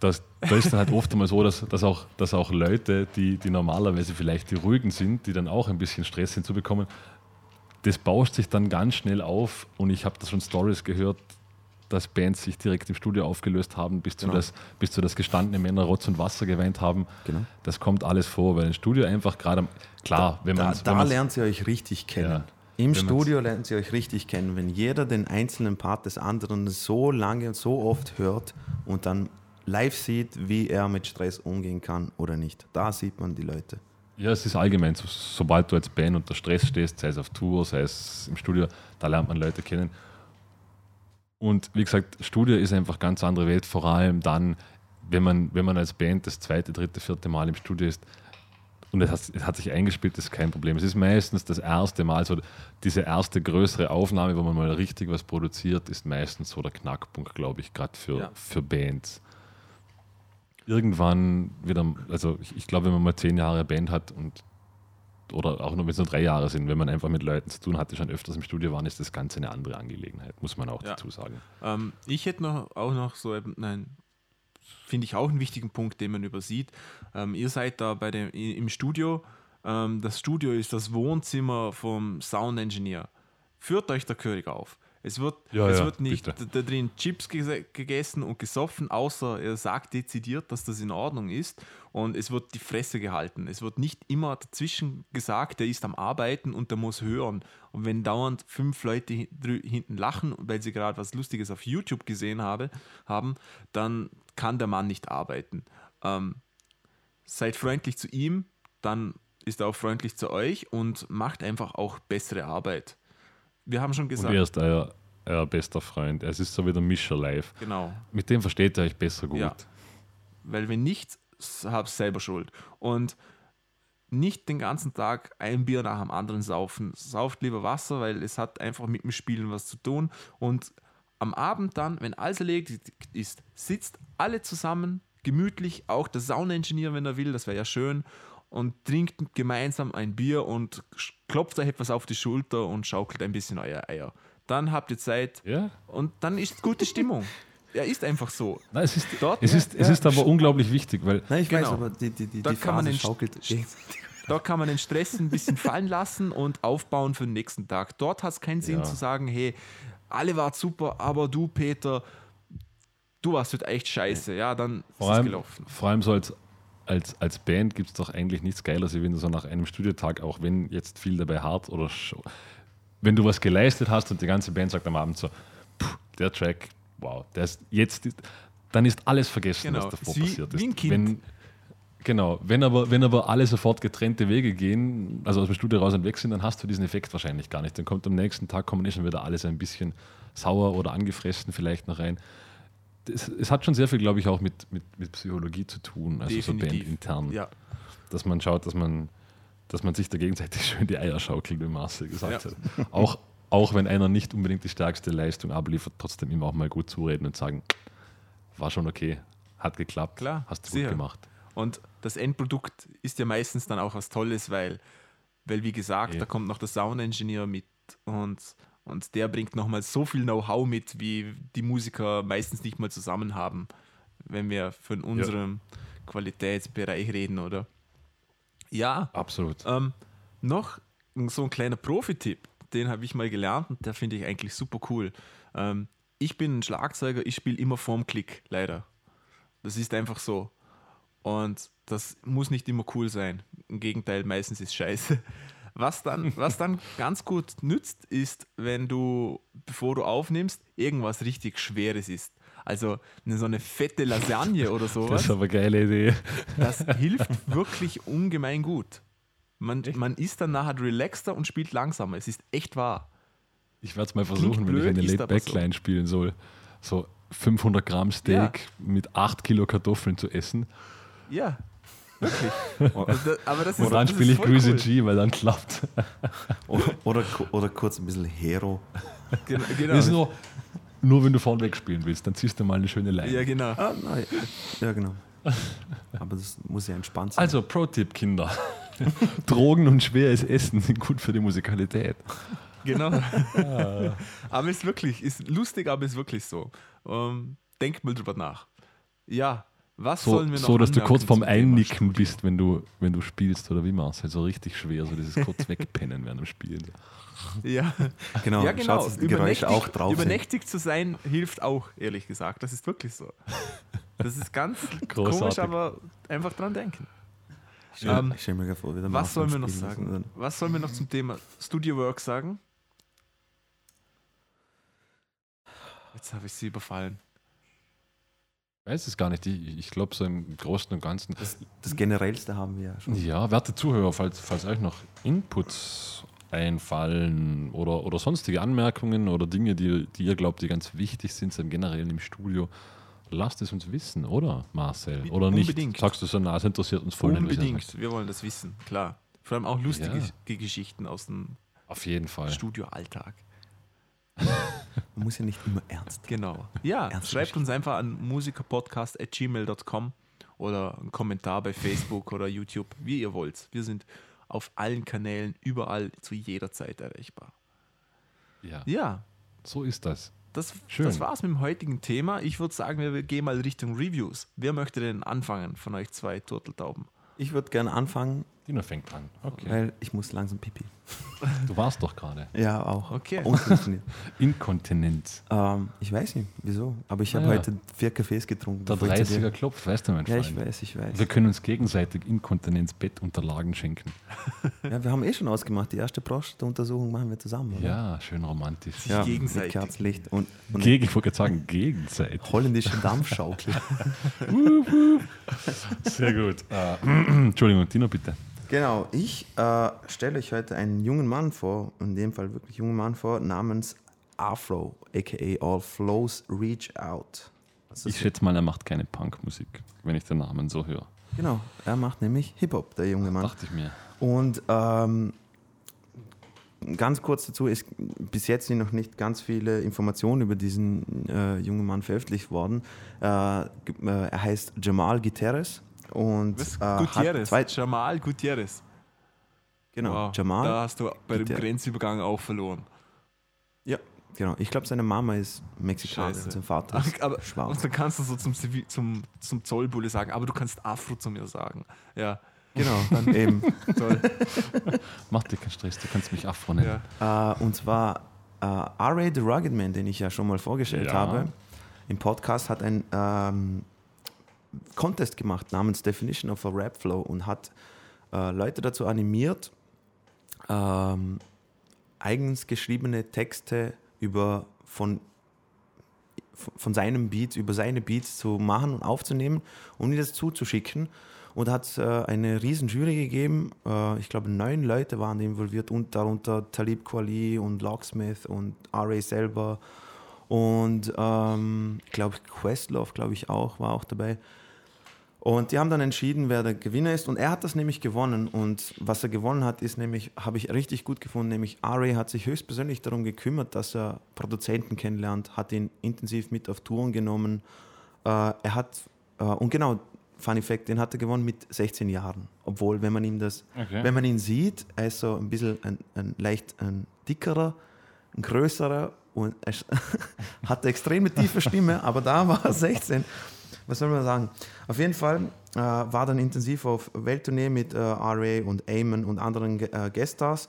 B: das, da ist dann halt oft einmal so, dass, dass, auch, dass auch Leute, die, die normalerweise vielleicht die Ruhigen sind, die dann auch ein bisschen Stress hinzubekommen, das bauscht sich dann ganz schnell auf und ich habe da schon Stories gehört, dass Bands sich direkt im Studio aufgelöst haben, bis, genau. zu, das, bis zu das gestandene Männer Rotz und Wasser geweint haben. Genau. Das kommt alles vor, weil ein Studio einfach gerade, klar,
C: da, wenn man... Da, da lernt ihr euch richtig kennen. Ja. Im Studio lernt ihr euch richtig kennen, wenn jeder den einzelnen Part des anderen so lange und so oft hört und dann live sieht, wie er mit Stress umgehen kann oder nicht. Da sieht man die Leute.
B: Ja, es ist allgemein so, sobald du als Band unter Stress stehst, sei es auf Tour, sei es im Studio, da lernt man Leute kennen. Und wie gesagt, Studio ist einfach ganz andere Welt, vor allem dann, wenn man, wenn man als Band das zweite, dritte, vierte Mal im Studio ist und es hat, es hat sich eingespielt, das ist kein Problem. Es ist meistens das erste Mal, so diese erste größere Aufnahme, wo man mal richtig was produziert, ist meistens so der Knackpunkt, glaube ich, gerade für,
A: Ja.
B: für Bands. Irgendwann wieder, also ich, ich glaube, wenn man mal zehn Jahre Band hat und oder auch nur wenn es nur drei Jahre sind, wenn man einfach mit Leuten zu tun hat, die schon öfters im Studio waren, ist das Ganze eine andere Angelegenheit, muss man auch
A: Ja.
B: dazu sagen.
A: Ähm, ich hätte noch, auch noch so, nein, finde ich auch einen wichtigen Punkt, den man übersieht. Ähm, ihr seid da bei dem, im Studio. Ähm, das Studio ist das Wohnzimmer vom Sound Engineer. Führt euch der König auf. Es wird,
B: Ja,
A: es
B: ja,
A: wird nicht
B: bitte.
A: da drin Chips gegessen und gesoffen, außer er sagt dezidiert, dass das in Ordnung ist. Und es wird die Fresse gehalten. Es wird nicht immer dazwischen gesagt, der ist am Arbeiten und der muss hören. Und wenn dauernd fünf Leute hinten lachen, weil sie gerade was Lustiges auf YouTube gesehen habe, haben, dann kann der Mann nicht arbeiten. Ähm, seid freundlich zu ihm, dann ist er auch freundlich zu euch und macht einfach auch bessere Arbeit. Wir haben schon
B: Und
A: gesagt,
B: er ist euer, euer bester Freund. Es ist so wie der Mischer live.
A: genau.
B: Mit dem versteht ihr euch besser gut.
A: Ja. Weil wenn nicht, hab's selber Schuld. Und nicht den ganzen Tag ein Bier nach dem anderen saufen. Sauft lieber Wasser, weil es hat einfach mit dem Spielen was zu tun. Und am Abend dann, wenn alles erledigt ist, sitzt alle zusammen, gemütlich, auch der Sound-Engineer, wenn er will, das wäre ja schön, und trinkt gemeinsam ein Bier und klopft euch etwas auf die Schulter und schaukelt ein bisschen euer Eier. Dann habt ihr Zeit
B: Ja?
A: und dann ist gute Stimmung. Ja, ist einfach so.
B: Nein, es ist,
A: Dort-
B: es ist, es
A: ja,
B: ist aber unglaublich wichtig, weil
C: Nein, ich weiß,
A: Genau.
C: aber die, die, die,
A: Da
C: die
A: kann man
C: Phrase
A: den
C: schaukelt.
A: Da kann man den Stress ein bisschen fallen lassen und aufbauen für den nächsten Tag. Dort hat es keinen Sinn
B: Ja.
A: zu sagen, hey, alle waren super, aber du, Peter, du warst heute echt scheiße. Ja, dann ist
B: vor
A: es
B: allem,
A: gelaufen.
B: vor allem so als, als, als Band gibt es doch eigentlich nichts Geileres, wie wenn du so nach einem Studiotag, auch wenn jetzt viel dabei hart oder Show, wenn du was geleistet hast und die ganze Band sagt am Abend so, "Puh, der Track, wow, der ist jetzt, dann ist alles vergessen,
A: Genau,
B: was davor
A: ist wie-
B: passiert ist. Wenn, genau, wenn aber, wenn aber alle sofort getrennte Wege gehen, also aus dem Studio raus und weg sind, dann hast du diesen Effekt wahrscheinlich gar nicht. Dann kommt am nächsten Tag, kommen eh schon wieder alles ein bisschen sauer oder angefressen vielleicht noch rein. Das, es hat schon sehr viel, glaube ich, auch mit, mit, mit Psychologie zu tun, also so
A: Definitiv.
B: bandintern,
A: Ja,
B: dass man schaut, dass man, dass man sich da gegenseitig schön die Eier schaukelt, wie Marcel gesagt
A: Ja.
B: hat. Auch, auch wenn einer nicht unbedingt die stärkste Leistung abliefert, trotzdem ihm auch mal gut zureden und sagen, war schon okay, hat geklappt,
A: Klar,
B: hast du
A: sicher.
B: gut gemacht.
A: und das Endprodukt ist ja meistens dann auch was Tolles, weil, weil wie gesagt,
B: Ja.
A: da kommt noch der Sound-Engineer mit und, und der bringt nochmal so viel Know-how mit, wie die Musiker meistens nicht mal zusammen haben, wenn wir von unserem Qualitätsbereich reden, oder? Ja,
B: Absolut.
A: ähm, noch so ein kleiner Profi-Tipp, den habe ich mal gelernt und der finde ich eigentlich super cool. Ähm, ich bin ein Schlagzeuger, ich spiele immer vorm Klick, leider. Das ist einfach so. Und das muss nicht immer cool sein. Im Gegenteil, meistens ist scheiße. Was dann, was dann ganz gut nützt, ist, wenn du, bevor du aufnimmst, irgendwas richtig Schweres ist. Also eine, so eine fette Lasagne oder
B: Das
A: sowas.
B: ist aber eine geile Idee.
A: Das hilft wirklich ungemein gut. Man, man ist dann nachher relaxter und spielt langsamer. Es ist echt wahr.
B: Ich werde es mal versuchen, wenn
A: blöd,
B: ich eine
A: ist aber
B: Late-Back-Line spielen soll. So 500 Gramm Steak mit 8 Kilo Kartoffeln zu essen.
A: Ja, wirklich. Also Aber das ist,
B: Und dann
A: das
B: spiele ich Greasy
A: cool.
B: G, weil dann klappt.
C: Oder, oder, oder kurz ein bisschen Hero.
A: Genau,
B: Das
A: genau.
B: ist nur, nur wenn du vorneweg spielen willst, dann ziehst du mal eine schöne Line.
A: Ja, genau.
C: Ah, nein. Ja, genau. Aber das muss ja entspannt sein.
B: Also, Pro-Tipp, Kinder. Drogen und schweres Essen sind gut für die Musikalität.
A: genau. aber ist wirklich, ist lustig, aber ist wirklich so. Ähm, denkt mal drüber nach. Ja, was
B: So,
A: sollen wir noch
B: so dass du kurz vorm Einnicken
A: Studio?
B: bist, wenn du, wenn du spielst, oder wie machst halt so richtig schwer, so dieses kurz wegpennen während dem Spielen.
A: Ja,
C: genau,
A: ja, genau.
C: Schaut, Geräusche auch drauf
A: übernächtig zu sein hilft auch, ehrlich gesagt. Das ist wirklich so. Das ist ganz
B: Großartig.
A: komisch, aber einfach dran denken.
C: Ich stell,
A: Ähm,
C: ich mir vor, wie der
A: Was sollen wir noch sagen? Was sollen wir noch zum Thema Studio Work sagen? Jetzt habe ich sie überfallen.
B: Ich weiß es gar nicht. Ich, ich glaube, so im Großen und Ganzen.
C: Das Generellste haben wir ja schon.
B: Ja, werte Zuhörer, falls, falls euch noch Inputs einfallen oder, oder sonstige Anmerkungen oder Dinge, die, die ihr glaubt, die ganz wichtig sind, sind generell im Studio, lasst es uns wissen, oder Marcel? Oder nicht?
A: Unbedingt.
B: Sagst du so, na, es interessiert uns voll.
A: Unbedingt. Wir wollen das wissen, klar. Vor allem auch lustige
B: Ja.
A: Geschichten aus dem
B: Auf jeden Fall.
A: Studioalltag.
C: Man muss ja nicht immer ernst.
A: Genau. Ja,
C: Ernste
A: schreibt uns einfach an musikerpodcast.gmail.com oder einen Kommentar bei Facebook oder YouTube, wie ihr wollt. Wir sind auf allen Kanälen, überall, zu jeder Zeit erreichbar.
B: Ja,
A: Ja,
B: so ist das.
A: das,
B: Schön.
A: das war's mit dem heutigen Thema. Ich würde sagen, wir gehen mal Richtung Reviews. Wer möchte denn anfangen von euch zwei Turteltauben?
C: Ich würde gerne anfangen,
B: Dino fängt an. Okay.
C: weil ich muss langsam pipi.
B: Du warst doch gerade.
C: Ja, auch.
A: Okay.
B: Inkontinenz.
C: ähm, ich weiß nicht, wieso. Aber ich habe
B: Ah, ja.
C: heute vier Kaffees getrunken.
B: Der
C: bevor ich zu
B: 30er
C: dir-
B: klopft, weißt du, mein
C: Ja,
B: Freund.
C: ich weiß, ich weiß.
B: Wir können uns gegenseitig Inkontinenz-Bettunterlagen schenken.
C: Ja, wir haben eh schon ausgemacht. Die erste Prostata-Untersuchung machen wir zusammen. Oder?
B: Ja, schön romantisch.
C: Ja
A: gegenseitig.
C: Mit Kerzenlicht und, und
B: Gegen, ich wollte gerade sagen, gegenseitig.
C: holländische Dampfschaukel.
B: Sehr gut. Äh, Entschuldigung, Dino, bitte.
C: genau, ich äh, stelle euch heute einen jungen Mann vor, in dem Fall wirklich jungen Mann vor, namens Afro, aka All Flows Reach Out.
B: Ich schätze mal, er macht keine Punkmusik, wenn ich den Namen so höre.
C: genau, er macht nämlich Hip-Hop, der junge Mann.
B: Dachte ich mir.
C: Und ähm, ganz kurz dazu ist bis jetzt sind noch nicht ganz viele Informationen über diesen äh, jungen Mann veröffentlicht worden. Äh, äh, er heißt Jamal Gutierrez und
A: Was?
C: äh, hat
A: Gutierrez.
C: zwei,
A: Jamal Gutierrez.
C: genau,
A: Wow,
C: Jamal.
A: Da hast du bei dem
C: Gutierrez.
A: Grenzübergang auch verloren.
C: Ja, genau. Ich glaube, seine Mama ist Mexikaner
A: Scheiße.
C: und sein Vater ist
A: aber,
C: schwarz.
A: und dann kannst du so zum, Zivi- zum, zum Zollbulle sagen, aber du kannst Afro zu mir sagen. Ja,
C: Genau, dann eben.
A: toll.
B: Mach dir keinen Stress, du kannst mich Afro nennen.
A: ja.
C: Äh, und zwar äh, R.A. The Rugged Man, den ich ja schon mal vorgestellt
B: Ja.
C: habe, im Podcast hat ein ähm, Contest gemacht namens Definition of a Rap Flow und hat äh, Leute dazu animiert, ähm, eigens geschriebene Texte über von von seinem Beat, über seine Beats zu machen und aufzunehmen und mir das zuzuschicken. Und hat es äh, eine riesen Jury gegeben. Äh, ich glaube, neun Leute waren involviert, und darunter Talib Kweli und Locksmith und R.A. selber. Und ähm, ich glaube, Questlove, glaube ich, auch, war auch dabei. Und die haben dann entschieden, wer der Gewinner ist. Und er hat das nämlich gewonnen. Und was er gewonnen hat, ist nämlich, habe ich richtig gut gefunden, nämlich Ari hat sich höchstpersönlich darum gekümmert, dass er Produzenten kennenlernt, hat ihn intensiv mit auf Touren genommen. Äh, er hat, äh, und genau, Funny Fact, den hat er gewonnen mit 16 Jahren. Obwohl, wenn man ihm das,
B: Okay.
C: wenn man ihn sieht, er ist so ein bisschen ein, ein leicht ein dickerer, ein größerer und er ist- hat eine extreme tiefe Stimme, aber da war er 16. Was soll man sagen? Auf jeden Fall äh, war dann intensiv auf Welttournee mit äh, RA und Eamon und anderen äh, Gueststars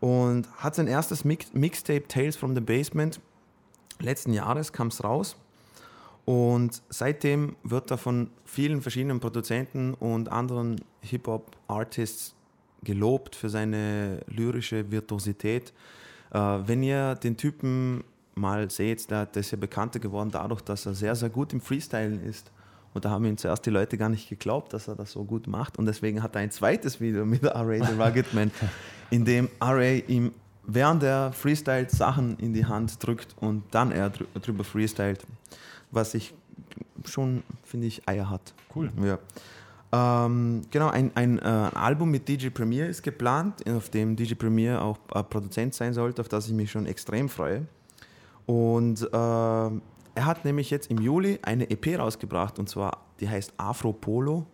C: und hat sein erstes Mix Mixtape Tales from the Basement letzten Jahres kam es raus und seitdem wird er von vielen verschiedenen Produzenten und anderen Hip-Hop-Artists gelobt für seine lyrische Virtuosität. Äh, wenn ihr den Typen mal seht, der, der ist ja bekannter geworden dadurch, dass er sehr, sehr gut im Freestylen ist. Und da haben ihm zuerst die Leute gar nicht geglaubt, dass er das so gut macht. Und deswegen hat er ein zweites Video mit R.A. The Rugged Man, in dem R.A. ihm während er freestylt Sachen in die Hand drückt und dann er drü drüber freestylt. Was ich schon, finde ich, Eier hat.
B: Cool.
C: Ja. Ähm, genau, ein, ein, äh, Album mit DJ Premier ist geplant, auf dem DJ Premier auch äh, Produzent sein sollte, auf das ich mich schon extrem freue. Und äh, er hat nämlich jetzt im Juli eine EP rausgebracht und zwar, die heißt Afro Polo,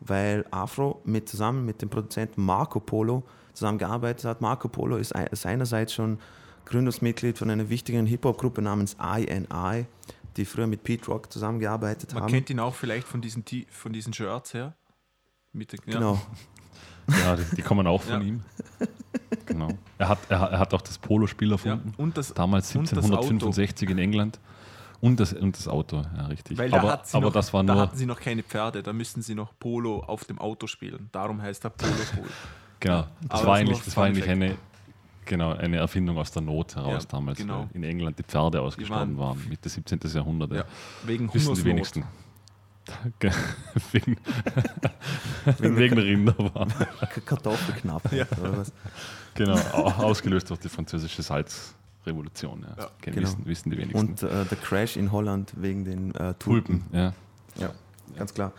C: weil Afro mit, zusammen mit dem Produzenten Marco Polo zusammengearbeitet hat. Marco Polo ist ein, seinerseits schon Gründungsmitglied von einer wichtigen Hip-Hop-Gruppe namens INI, die früher mit Pete Rock zusammengearbeitet
A: Man
C: haben.
A: kennt ihn auch vielleicht von diesen, von diesen Shirts her. Mit der, ja.
C: Genau.
B: Ja, die, die kommen auch von
A: Ja.
B: ihm. Genau. Er hat, er, hat- er hat auch das Polospiel
A: Ja.
B: erfunden.
A: Und das,
B: Damals
A: und das
B: 1765 in England. Und das, und das Auto, ja, richtig.
A: Weil da,
B: aber
A: sie
B: aber
A: noch,
B: das war
A: da
B: nur,
A: hatten sie noch keine Pferde, da müssten sie noch Polo auf dem Auto spielen. Darum heißt er Polo Polo.
B: genau,
A: Aber
B: das
A: das
B: war
A: ist
B: eigentlich, das war eigentlich eine, genau, eine Erfindung aus der Not heraus
A: Ja,
B: damals,
A: genau.
B: weil in England die Pferde ausgestorben
A: waren-
B: waren, Mitte 17. Jahrhundert.
A: Ja. Wegen
B: Wissen die wenigsten. Ge- Wegen- Wegen Rinderwahn.
C: K- Kartoffelknappheit oder was?
B: Genau, au- ausgelöst durch die französische Salzrevolution. Ja.
A: Ja,
C: genau.
B: wissen, wissen die wenigsten.
C: Und äh, der Crash in Holland wegen den äh, Tulpen.
B: Tulpen, ja.
C: Ja, ganz klar.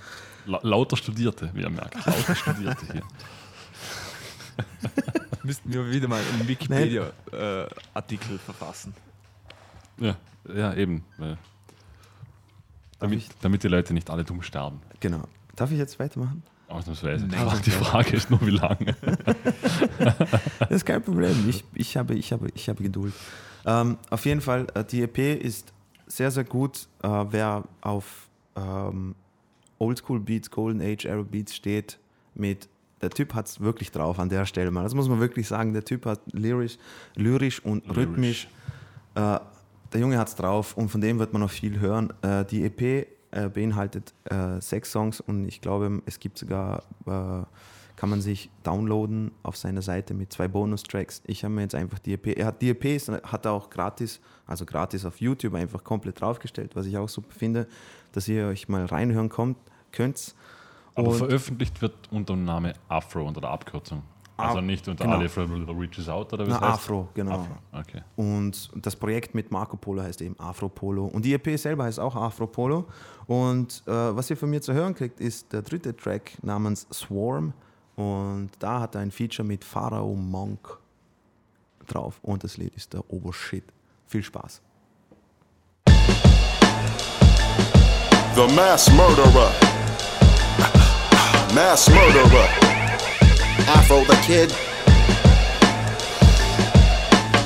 B: La lauter Studierte, wie ihr merkt. Lauter Studierte hier.
A: Müssten wir wieder mal einen Wikipedia-Artikel verfassen.
B: Ja, ja eben. Damit,
C: ich-
B: damit die Leute nicht alle dumm sterben.
C: Genau. Darf ich jetzt weitermachen?
B: Ausnahmsweise.
A: Nein.
B: Die Frage ist nur, wie lange.
C: Das ist kein Problem. Ich, ich, habe, ich, habe, ich habe Geduld. Ähm, auf jeden Fall, äh, die EP ist sehr, sehr gut. Äh, wer auf ähm, Oldschool Beats, Golden Age Era Beats steht, mit der Typ hat es wirklich drauf an der Stelle mal. Das muss man wirklich sagen. Der Typ hat lyrisch, lyrisch und
B: Lyrisch.
C: rhythmisch. Äh, der Junge hat es drauf und von dem wird man noch viel hören. Äh, die EP äh, beinhaltet äh, sechs Songs und ich glaube, es gibt sogar, äh, kann man sich downloaden auf seiner Seite mit zwei Bonustracks. Ich habe mir jetzt einfach die EP, er hat die EP, ist- hat er auch gratis, also gratis auf YouTube einfach komplett draufgestellt, was ich auch super finde, dass ihr euch mal reinhören kommt, könnt.
B: Aber
C: Und-
B: veröffentlicht wird unter dem Namen Afro, unter der Abkürzung. Also
C: Ah,
B: nicht unter
C: genau.
B: alle Reaches Out oder wie es
C: Na,
B: heißt?
C: Afro, genau.
B: Afro, okay.
C: Und das Projekt mit Marco Polo heißt eben Afro Polo. Und die EP selber heißt auch Afro Polo. Und äh, was ihr von mir zu hören kriegt, ist der dritte Track namens Swarm. Und da hat er ein Feature mit Pharaoh Monk drauf. Und das Lied ist der Obershit. Viel Spaß.
D: The mass murderer. Mass murderer. Afro the kid.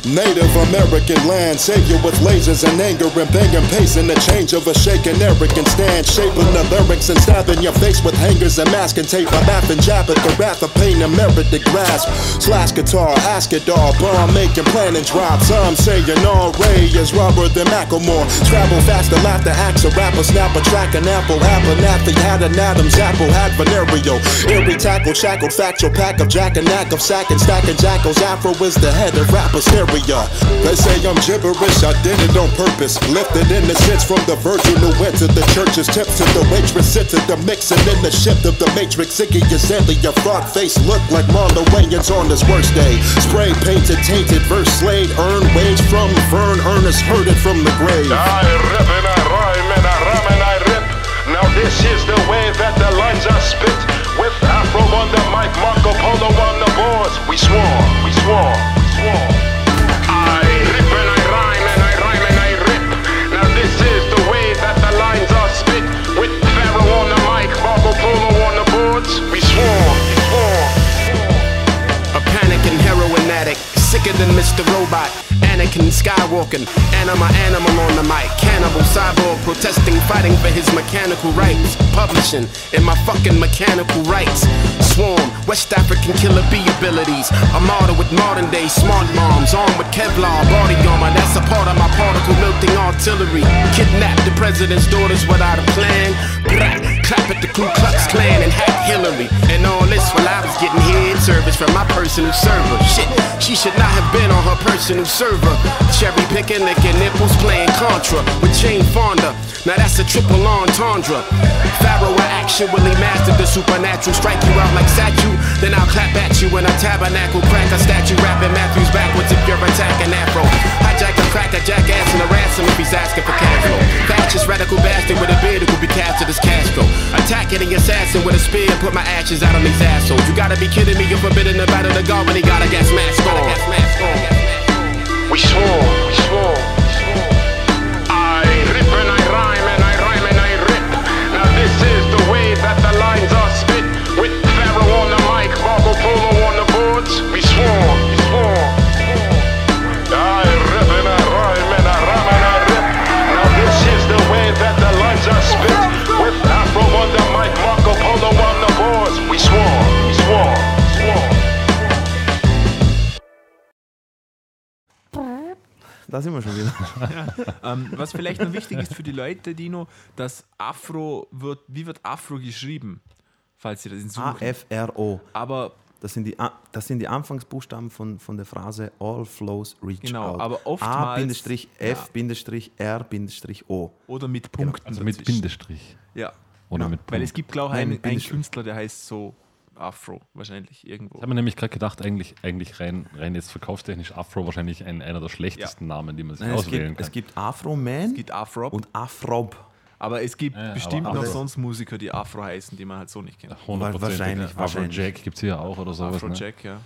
D: Native American land, savior with lasers and anger and banging pace in the change of a shaken arrogant stand, shaping the lyrics and stabbing your face with hangers and masking tape. I'm and jab at the wrath of pain and merit to grasp. Slash guitar, ask it all, bomb making, planning drops. Some saying all Ray is rubber than Macklemore. Travel faster, laugh the axe, a rapper, snap a track, an apple, naphtha, had an Adam's apple, had venereal. Eerie tackle, shackled, factual pack of jack and knack of sack and stacking jackals. Afro is the head of rapper stereo. They say I'm gibberish, I did it on purpose. Lifted in the sense from the virgin who went to the church's tips to the waitress, sit to the and in the shift of the matrix. Ziggy Azalea, your frog face look like Marlon Wayans on his worst day. Spray painted, tainted, verse slayed, earn wage from Vern Ernest, heard it from the grave.
E: I rip and I rhyme and I and I rip. Now this is the way that the lines are spit. With Afro on the mic, Marco Polo on the boards. We swore, we swore, we swore. Polo on the boards. We swore.
F: A panic and heroin addict, sicker than Mr. Robot. Anakin Skywalking, anima animal on the mic. Cannibal cyborg protesting, fighting for his mechanical rights. Publishing in my fucking mechanical rights. Swarm, West African killer bee abilities. A martyr with modern day smart bombs, armed with Kevlar body armor. That's a part of my particle melting artillery. Kidnap the president's daughters without a plan. Blah, at the Ku Klux Klan and hack Hillary. And all this while I was getting head service from my personal server. Shit, she should not have been on her personal server. Cherry picking, licking nipples, playing Contra with Jane Fonda. Now that's a triple entendre. Pharaoh actually mastered the supernatural. Strike you out like statue, then I'll clap at you in a tabernacle. Crack a statue, rapping Matthews backwards if you're attacking Afro. Hijack crack a jackass and a ransom if he's asking for cash flow. Fascist radical bastard with a beard who be captured as Castro. Attacking the assassin with a spear, and put my ashes out on these assholes. You gotta be kidding me, you're forbidden to battle the god when he got a gas mask on.
E: We swore, we swore,
C: Da sind wir schon wieder.
A: Ähm, was vielleicht noch wichtig ist für die Leute, Dino, dass Afro wird, wie wird Afro geschrieben? Falls ihr das in suchen.
C: A-F-R-O.
A: Aber
C: Das sind die, das sind die Anfangsbuchstaben von, von der Phrase All Flows Reach
A: Genau,
C: Out.
A: aber oftmals-
C: A-F-R-O.
A: oder mit Punkten.
B: Also mit. Bindestrich.
A: Ja.
B: Oder mit
A: Weil es gibt, glaube ich, einen, einen. Künstler, der heißt so Afro, wahrscheinlich irgendwo.
B: Ich habe mir nämlich gerade gedacht, eigentlich, eigentlich rein, rein jetzt verkaufstechnisch Afro wahrscheinlich ein, einer der schlechtesten Namen, die man sich
C: Nein, es,
B: auswählen
C: gibt,
B: kann.
C: es gibt Afro-Man
A: Es gibt Afro,
C: und Afrob.
A: aber es gibt
B: Ja,
A: bestimmt noch
B: Afro-
A: sonst Musiker, die Afro heißen, die man halt so nicht kennt.
B: Hundertprozentig.
C: Wahrscheinlich,
B: Afro
C: wahrscheinlich.
B: Jack gibt es hier auch oder sowas. Ne?
A: Afrojack, ja.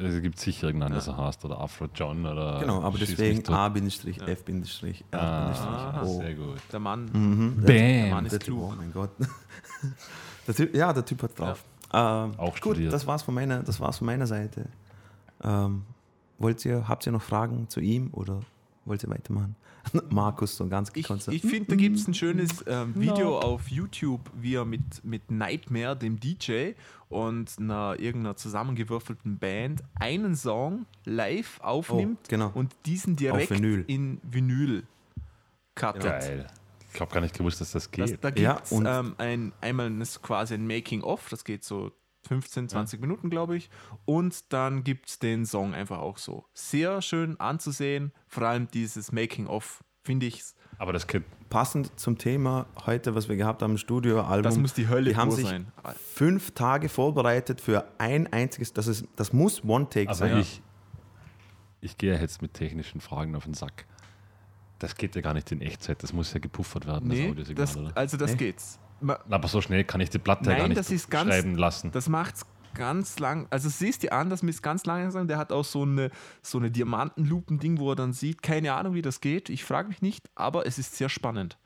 B: Es gibt sicher irgendeinen, der so heißt. Oder Afro John oder.
C: Genau, aber
B: Schieß
C: deswegen. A-Bindestrich, F-Bindestrich,
B: Ah,
C: O.
B: sehr gut.
A: Der Mann,
C: Mhm.
A: der Mann
B: Bam!
A: ist
C: Der typ,
A: klug.
C: oh mein Gott. Der typ, ja, der Typ hat drauf. Ähm,
B: Auch
C: gut,
B: studiert.
C: das war's von meiner, das war's von meiner Seite. Ähm, wollt ihr, habt ihr noch Fragen zu ihm oder wollt ihr weitermachen? Markus, so ganz
A: Ich,
C: gekonnt.
A: ich finde, da gibt es ein schönes ähm, Video auf YouTube, wie er mit, mit Nightmare, dem DJ, und einer irgendeiner zusammengewürfelten Band einen Song live aufnimmt
C: Oh, genau.
A: und diesen direkt
C: Vinyl.
A: in Vinyl cuttet.
B: Geil. Ich habe gar nicht gewusst, dass das geht.
A: Das, da
C: Ja,
A: gibt es
C: und-
A: ähm, ein, einmal das quasi ein Making-of, das geht so 15, 20 Minuten, glaube ich. Und dann gibt es den Song einfach auch so. Sehr schön anzusehen, vor allem dieses Making-of, finde ich.
B: aber das geht.
C: Passend zum Thema heute, was wir gehabt haben im Studio, Album.
A: Das muss die Hölle
C: Die haben sich
A: sein.
C: fünf Tage vorbereitet für ein einziges, das, ist, das muss One-Take
B: Aber
C: sein.
B: ich, ich gehe jetzt mit technischen Fragen auf den Sack. Das geht ja gar nicht in Echtzeit, das muss ja gepuffert werden, das
A: Nee,
B: Audiosignal,
A: das,
B: oder?
A: also das
C: Nee.
A: geht's. Ma-
B: Aber so schnell kann ich die Platte ja gar
A: Nein,
B: nicht
A: das ist ganz,
B: schreiben lassen.
A: das macht's ganz lang, also siehst du an, das ist ganz langsam, der hat auch so eine, so eine Diamantenlupen-Ding, wo er dann sieht, keine Ahnung, wie das geht, ich frage mich nicht, aber es ist sehr spannend.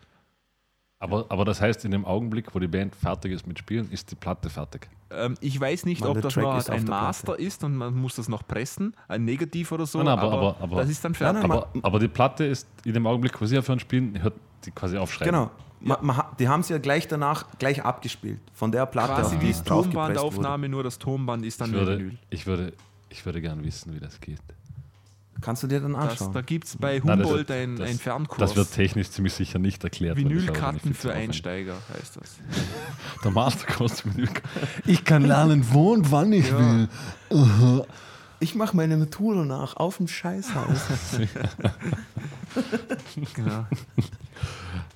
B: Aber, aber das heißt, in dem Augenblick, wo die Band fertig ist mit Spielen, ist die Platte fertig.
A: Ähm, ich weiß nicht,
C: Mann,
A: ob das noch ein Master ist und man muss das noch pressen, ein Negativ oder so,
B: Nein, aber-
A: aber,
B: aber- aber-
A: das ist dann
C: Nein,
A: fertig.
C: nein,
B: Aber, aber die Platte ist in dem Augenblick, wo sie aufhören spielen, hört die quasi aufschreiben.
C: Genau. Ma, ma, ha- die haben es ja gleich danach gleich abgespielt. Von der Platte,
A: Quasi
C: auf die.
A: Tonbandaufnahme, nur das Tonband ist dann
B: Ich würde,
A: Vinyl.
B: ich, würde, ich würde gern wissen, wie das geht.
C: Kannst du dir dann
A: Das,
C: anschauen?
A: da gibt es bei
B: Nein, das
A: Humboldt
B: wird-
A: ein,
B: das-
A: ein Fernkurs.
B: Das wird technisch ziemlich sicher nicht erklärt. das
A: Vinylkarten für. Einsteiger heißt das.
B: Der Masterkurs Vinylkarten. Ich kann lernen, wo und wann ich will.
C: ich mache meine Matura nach auf dem Scheißhaus.
A: Genau.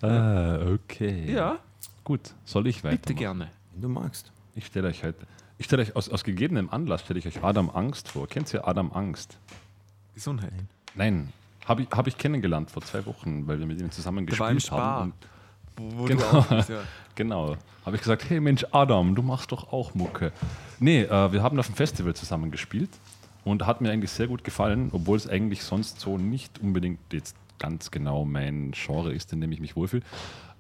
B: Ah, okay.
A: Ja,
B: Gut, soll ich weiter?
A: bitte gerne.
C: Wenn du magst.
B: Ich stelle euch heute, ich stelle euch aus, aus gegebenem Anlass stelle ich euch Adam Angst vor. Kennt ihr Adam Angst?
A: Gesundheit.
B: Nein, habe ich, hab ich kennengelernt vor zwei Wochen, weil wir mit ihm zusammen
A: Der war im
B: gespielt haben.
A: Spar.
B: Und
A: Wo, wo
B: Genau.
A: bist, ja.
B: Genau. Habe ich gesagt, hey Mensch, Adam, du machst doch auch Mucke. Nee, äh, wir haben auf dem Festival zusammen gespielt und hat mir eigentlich sehr gut gefallen, obwohl es eigentlich sonst so nicht unbedingt jetzt ganz genau mein Genre ist, in dem ich mich wohlfühle.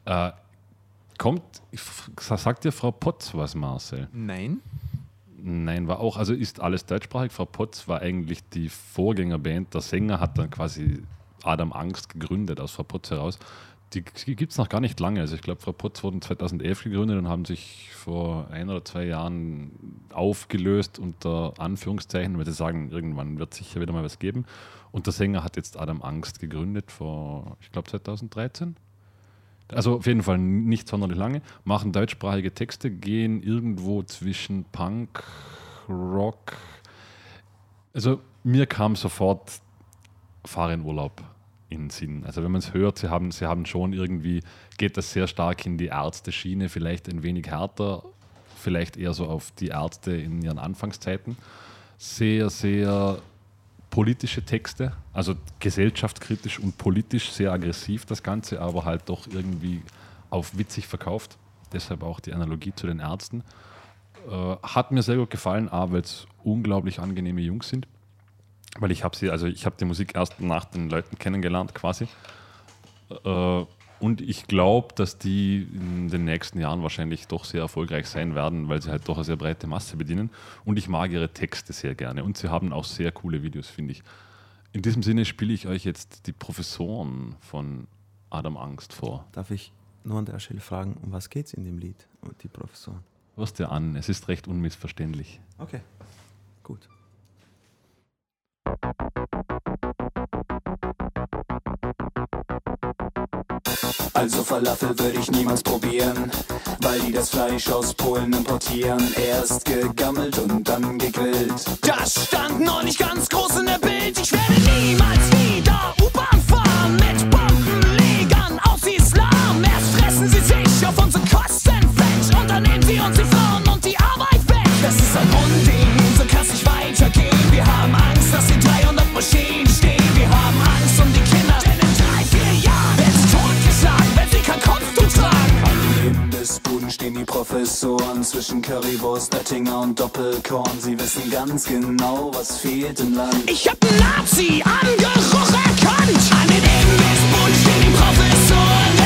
B: Äh, kommt, sagt dir Frau Potz was, Marcel?
A: Nein.
B: Nein, war auch, also ist alles deutschsprachig. Frau Potz war eigentlich die Vorgängerband. Der Sänger hat dann quasi Adam Angst gegründet aus Frau Potz heraus. Die, gibt es noch gar nicht lange. Also ich glaube, Frau Potz wurden 2011 gegründet und haben sich vor ein oder zwei Jahren aufgelöst unter Anführungszeichen, weil sie sagen, irgendwann wird sicher wieder mal was geben. Und der Sänger hat jetzt Adam Angst gegründet vor, ich glaube, 2013. Also auf jeden Fall nicht sonderlich lange, machen deutschsprachige Texte, gehen irgendwo zwischen Punk, Rock. Also mir kam sofort Fahre in Urlaub in den Sinn. Also wenn man es hört, sie haben, sie haben schon irgendwie, geht das sehr stark in die Ärzte-Schiene, vielleicht ein wenig härter, vielleicht eher so auf die Ärzte in ihren Anfangszeiten. Sehr, sehr politische Texte, also gesellschaftskritisch und politisch sehr aggressiv das Ganze, aber halt doch irgendwie auf witzig verkauft. Deshalb auch die Analogie zu den Ärzten. Äh, hat mir sehr gut gefallen, A, weil es unglaublich angenehme Jungs sind. Weil ich habe sie, also ich habe die Musik erst nach den Leuten kennengelernt quasi. Äh, und ich glaube, dass die in den nächsten Jahren wahrscheinlich doch sehr erfolgreich sein werden, weil sie halt doch eine sehr breite Masse bedienen. Und ich mag ihre Texte sehr gerne. Und sie haben auch sehr coole Videos, finde ich. In diesem Sinne spiele ich euch jetzt die Professoren von Adam Angst vor.
C: Darf ich nur an der Stelle fragen, um was geht es in dem Lied und die Professoren?
B: Hörst dir an, es ist recht unmissverständlich.
C: Okay, gut.
G: Also Falafel würde ich niemals probieren, weil die das Fleisch aus Polen importieren. Erst gegammelt und dann gegrillt. Das stand neulich ganz groß in der Bild. Ich werde niemals wieder U-Bahn fahren mit Bombenlegern aus Islam. Erst fressen sie sich auf unsere Kosten Professoren zwischen Currywurst, Oettinger und Doppelkorn. Sie wissen ganz genau, was fehlt im Land.
H: Ich hab einen Nazi-Angeruch erkannt. An den Imbissbund stehen die Professoren.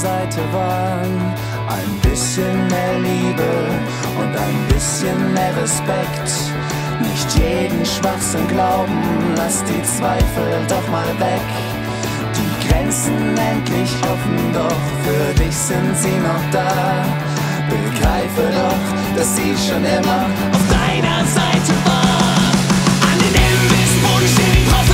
G: Seite waren. Ein bisschen mehr Liebe und ein bisschen mehr Respekt. Nicht jeden Schwachsinn glauben, lass die Zweifel doch mal weg. Die Grenzen endlich offen, doch für dich sind sie noch da. Begreife doch, dass sie schon immer auf deiner Seite war.
H: An den Imbissboden stehen die Professoren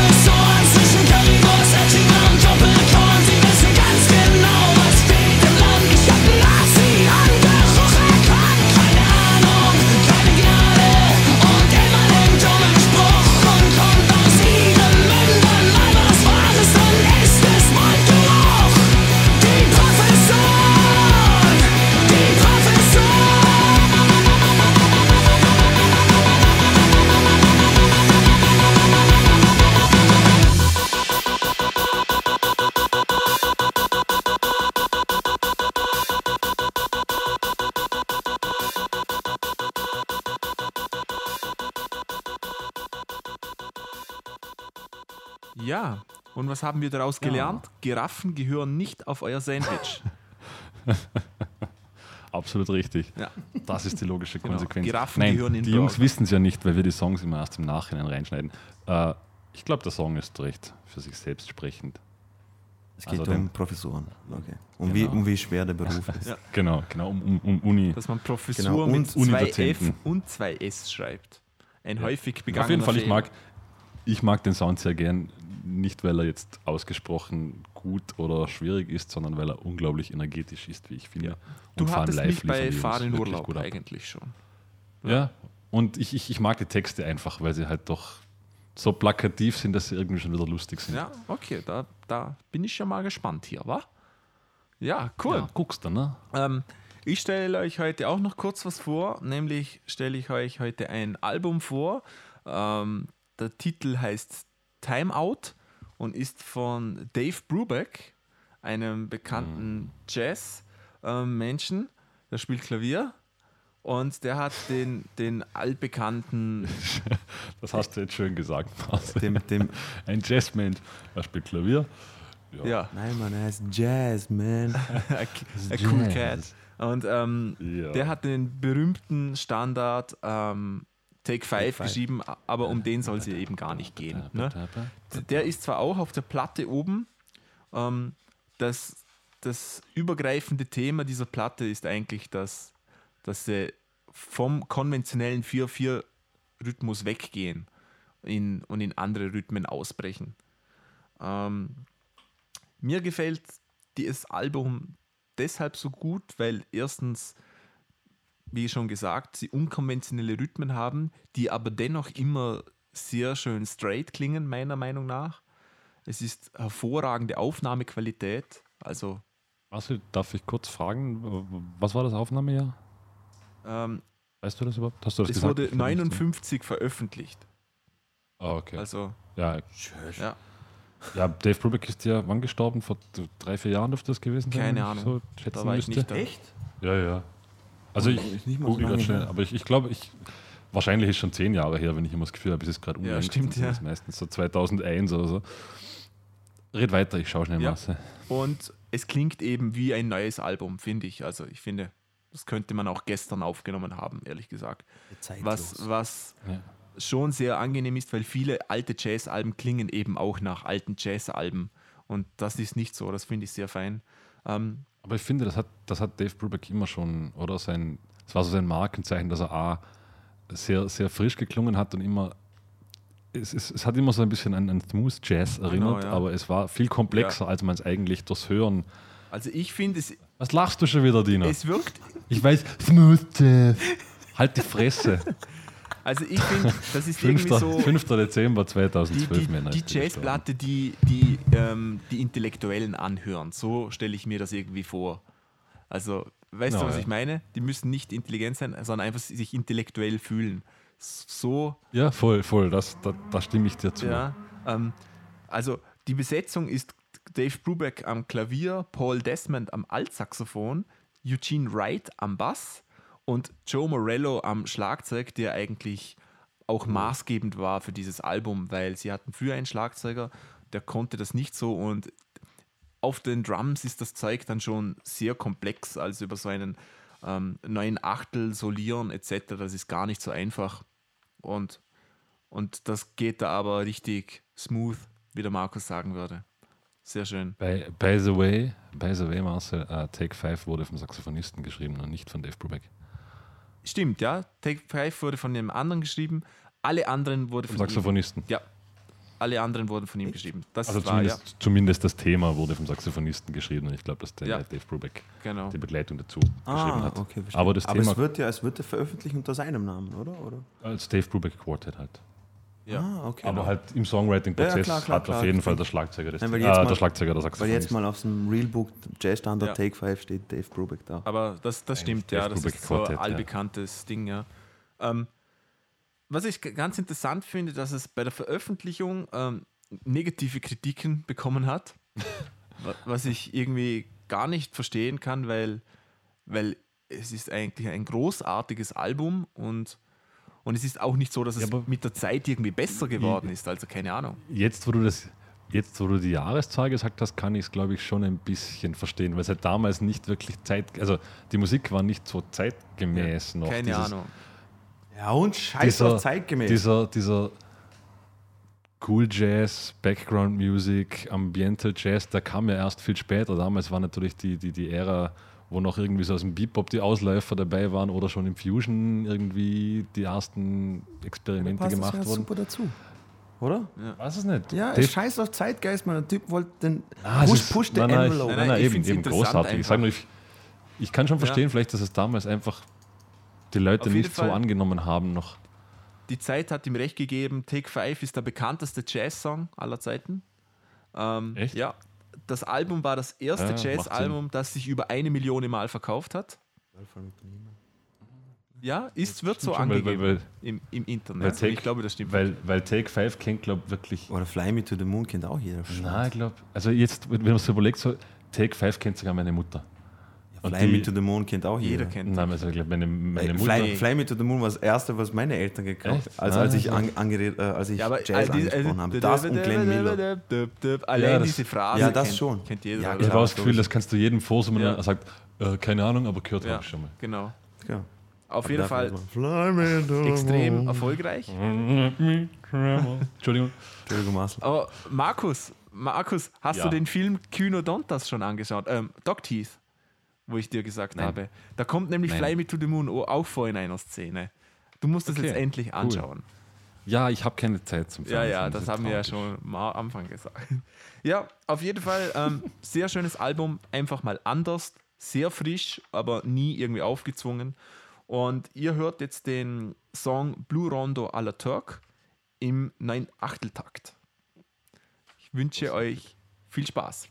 H: und was
A: haben wir daraus gelernt? Giraffen gehören nicht auf euer Sandwich.
B: Absolut richtig.
A: Ja.
B: Das ist die logische
A: Genau.
B: Konsequenz.
A: Giraffen
B: Nein,
A: gehören in
B: die Jungs wissen es ja nicht, weil wir die Songs immer erst im Nachhinein reinschneiden. Äh, ich glaube, der Song ist recht für sich selbst sprechend.
C: Es geht
B: Also
C: um
B: den-
C: Professoren. Okay. Um, wie, um wie schwer der Beruf ist.
A: Ja.
B: Genau, genau, um, um, um Uni.
A: Dass man Professur
C: Genau, und
A: mit zwei. F und zwei S schreibt. Ein häufig begangener
B: Auf jeden Fall, ich mag, ich mag den Sound sehr gern. Nicht, weil er jetzt ausgesprochen gut oder schwierig ist, sondern weil er unglaublich energetisch ist, wie ich finde.
A: Du
B: Und
A: hattest
B: live
A: mich bei Fahren in Urlaub eigentlich schon.
B: Ja, und ich, ich, ich mag die Texte einfach, weil sie halt doch so plakativ sind, dass sie irgendwie schon wieder lustig sind.
A: Ja, okay, da, da bin ich schon mal gespannt hier, wa? Ja, cool.
B: Ja, guckst du, ne?
A: Ähm, ich stelle euch heute auch noch kurz was vor, nämlich stelle ich euch heute ein Album vor. Ähm, der Titel heißt Time Out und ist von Dave Brubeck, einem bekannten Jazz-Menschen. der spielt Klavier und der hat den, den allbekannten
B: Das hast du jetzt schön gesagt. Marcel.
C: Dem, dem,
B: Ein Jazzman, er spielt Klavier.
A: ja,
C: nein, Mann, er heißt Jazz, man.
A: a, a cool cat. Und ähm,
B: Ja.
A: der hat den berühmten Standard ähm, Take 5
C: Five.
A: geschrieben, aber um den soll es ja eben gar nicht gehen. Ne? Der ist zwar auch auf der Platte oben, ähm, das, das übergreifende Thema dieser Platte ist eigentlich, dass, dass sie vom konventionellen 4-4 Rhythmus weggehen in, und in andere Rhythmen ausbrechen. Ähm, mir gefällt das Album deshalb so gut, weil erstens, wie schon gesagt, sie unkonventionelle Rhythmen haben, die aber dennoch immer sehr schön straight klingen, meiner Meinung nach. Es ist hervorragende Aufnahmequalität. Also
B: Marcel, darf ich kurz fragen, was war das Aufnahmejahr?
A: ähm,
B: Weißt du das überhaupt? Hast du das
A: es
B: gesagt?
A: wurde
B: Ich hab nicht-
A: 59 veröffentlicht.
B: Ah, okay.
A: Also
B: ja,
A: ja,
B: ja, Dave Brubeck ist ja wann gestorben? Vor drei, vier Jahren dürfte das gewesen sein?
A: keine Ahnung.
B: So
A: da
B: schätzen
A: war ich nicht da.
C: Echt?
B: Ja, ja. Also ich,
C: ist nicht mal so
B: google grad schnell, aber ich, ich glaube, ich, wahrscheinlich ist schon zehn Jahre her, wenn ich immer das Gefühl habe, es ist gerade
A: Ja,
B: unlängst.
A: stimmt,
B: Das
A: ja.
B: ist meistens so 2001 oder so. Red weiter, ich schaue schnell
A: Ja. Und es klingt eben wie ein neues Album, finde ich. Also ich finde, das könnte man auch gestern aufgenommen haben, ehrlich gesagt. Was, was
B: Ja.
A: schon sehr angenehm ist, weil viele alte Jazz-Alben klingen eben auch nach alten Jazz-Alben. Und das ist nicht so, das finde ich sehr fein. Ähm,
B: Aber ich finde, das hat, das hat Dave Brubeck immer schon, oder sein, das war so sein Markenzeichen, dass er A, sehr, sehr frisch geklungen hat und immer, es, es, es hat immer so ein bisschen an, an Smooth Jazz erinnert,
A: ja.
B: aber es war viel komplexer, als man es eigentlich durchs Hören.
A: also ich finde, es,
B: Was lachst du schon wieder, Dino?
A: es wirkt,
B: ich weiß, Smooth Jazz. Halt die Fresse.
A: also ich finde, das ist irgendwie
B: 5.
A: so
B: 5. Dezember
A: die,
B: 2012,
A: die,
B: Männer.
A: die
B: gestorben.
A: Jazzplatte, die die, ähm, die Intellektuellen anhören. So stelle ich mir das irgendwie vor. Also, weißt
B: Ja,
A: du, was
B: ja.
A: ich meine? Die müssen nicht intelligent sein, sondern einfach sich intellektuell fühlen. So,
B: Ja, voll, voll, das, da, da stimme ich dir zu.
A: ja. Ähm, also, die Besetzung ist Dave Brubeck am Klavier, Paul Desmond am Altsaxophon, Eugene Wright am Bass und Joe Morello am Schlagzeug, der eigentlich auch maßgebend war für dieses Album, weil sie hatten früher einen Schlagzeuger, der konnte das nicht so und auf den Drums ist das Zeug dann schon sehr komplex, also über so einen ähm, neuen Achtel solieren etc. Das ist gar nicht so einfach und, und das geht da aber richtig smooth, wie der Markus sagen würde. Sehr schön.
B: By, by the way, by the way, Marcel, äh, Take 5 wurde vom Saxophonisten geschrieben und nicht von Dave Brubeck.
A: Stimmt, ja. Take 5 wurde von dem anderen geschrieben, alle anderen wurden von ihm.
B: Saxophonisten.
A: Ja, alle anderen wurden von ihm geschrieben. Das
B: Also
A: war ja,
B: zumindest, zumindest das Thema wurde vom Saxophonisten geschrieben und ich glaube, dass der
A: Ja.
B: Dave Brubeck
A: genau.
B: die Begleitung dazu geschrieben
C: Ah,
B: hat.
C: okay.
B: Aber das
C: Aber
B: Thema
C: es wird ja, es wird ja veröffentlicht unter seinem Namen, oder? oder?
B: als Dave Brubeck Quartet halt.
A: Ja.
C: Ah, okay.
B: Aber halt im Songwriting-Prozess
C: Ja, klar, klar,
B: hat
C: klar.
B: auf jeden Fall der Schlagzeuger das
C: Nein, weil
B: äh,
C: jetzt mal-
B: der Schlagzeuger der
C: Weil
B: Saxophonist.
C: jetzt mal auf dem Realbook Jazz Standard
A: Ja.
C: Take 5 steht Dave Brubeck da.
A: Aber das, das stimmt,
B: Dave
A: ja. Das ist so ein allbekanntes Ding, ja. Ähm, was ich ganz interessant finde, dass es bei der Veröffentlichung ähm, negative Kritiken bekommen hat, wa- was ich irgendwie gar nicht verstehen kann, weil, weil es ist eigentlich ein großartiges Album und, und es ist auch nicht so, dass es
B: Ja, aber-
A: mit der Zeit irgendwie besser geworden ist. Also keine Ahnung.
B: Jetzt, wo du das, jetzt, wo du die Jahreszahl gesagt hast, kann ich es, glaube ich, schon ein bisschen verstehen, weil es halt damals nicht wirklich Zeit, also die Musik war nicht so zeitgemäß noch.
A: Keine
B: Dieses-
A: Ahnung.
C: Ja, und scheiß
B: dieser,
C: auf zeitgemäß.
B: Dieser, dieser Cool Jazz, Background Music, Ambiental Jazz, der kam ja erst viel später. Damals war natürlich die, die, die Ära, wo noch irgendwie so aus dem Bebop die Ausläufer dabei waren oder schon im Fusion irgendwie die ersten Experimente
C: Passt das
B: gemacht
C: ja
B: wurden.
C: super dazu. Oder?
B: Weiß es nicht.
C: Ja,
B: Dave-
C: scheiß auf Zeitgeist, man. Der Typ wollte den
B: Ah,
C: push,
B: ist-
C: push the
B: nein,
C: envelope.
B: Nein,
A: Nein,
B: nein, eben, eben großartig. Ich, sag nur,
A: einfach.
B: ich, ich kann schon verstehen,
A: Ja.
B: vielleicht, dass es damals einfach die Leute nicht so
A: Fall.
B: angenommen haben noch.
A: die Zeit hat ihm recht gegeben. Take 5 ist der bekannteste Jazz-Song aller Zeiten. Ähm,
B: Echt?
A: Ja. Das Album war das erste
B: Ja, macht
A: Jazz-Album, das sich über eine Million Mal verkauft hat. Ja, ist, wird so
B: schon,
A: angegeben
B: weil- weil-
A: im, im Internet.
B: weil
A: Und
B: Take-
A: ich glaube, das stimmt.
B: Weil, weil Take 5 kennt, glaube ich, wirklich.
C: Oder Fly Me to the Moon kennt auch jeder.
B: Nein, ich glaube. Also jetzt, wenn man es überlegt, so Take 5 kennt sogar meine Mutter.
C: Ja,
B: und
C: Fly
B: die-
C: Me to the Moon kennt auch jeder.
A: Jeder kennt
B: Nein, also ich glaube, meine, meine Mutter.
C: Fly, Fly Me to the Moon war das erste, was meine Eltern gekauft haben. Also
B: Ah,
C: als ich,
B: ja.
C: an, angeredet, äh, als ich
A: ja, aber
C: Jazz
A: all die-
C: angesprochen habe. Das und Glenn Miller.
A: Allein
B: Ja, das-
A: diese Phrase
C: Ja, das
A: kennt,
C: schon.
A: kennt jeder.
C: Ja,
B: ich habe auch das Gefühl, das kannst du jedem vorsummen,
A: Ja.
B: er sagt, äh, keine Ahnung, aber gehört
A: Ja,
B: habe ich schon mal.
A: genau.
C: Ja.
A: Auf jeden Fall extrem erfolgreich.
B: Entschuldigung.
C: Entschuldigung, Marcel.
A: Aber Markus, Markus, hast
B: Ja.
A: du den Film Kynodontas schon angeschaut? Ähm, Dog Teeth, wo ich dir gesagt
B: Nein.
A: habe. Da kommt nämlich
B: Nein.
A: Fly Me to the Moon auch vor in einer Szene. Du musst es
B: Okay,
A: jetzt endlich
B: cool.
A: anschauen.
B: Ja, ich habe keine Zeit zum
A: Ja,
B: Fernsehen.
A: ja, das
B: ist
A: haben wir ja
B: traurig.
A: schon am Anfang gesagt. Ja, auf jeden Fall ähm, sehr schönes Album, einfach mal anders, sehr frisch, aber nie irgendwie aufgezwungen. Und ihr hört jetzt den Song Blue Rondo à la Turk im 9-Achteltakt. Ich wünsche euch viel Spaß.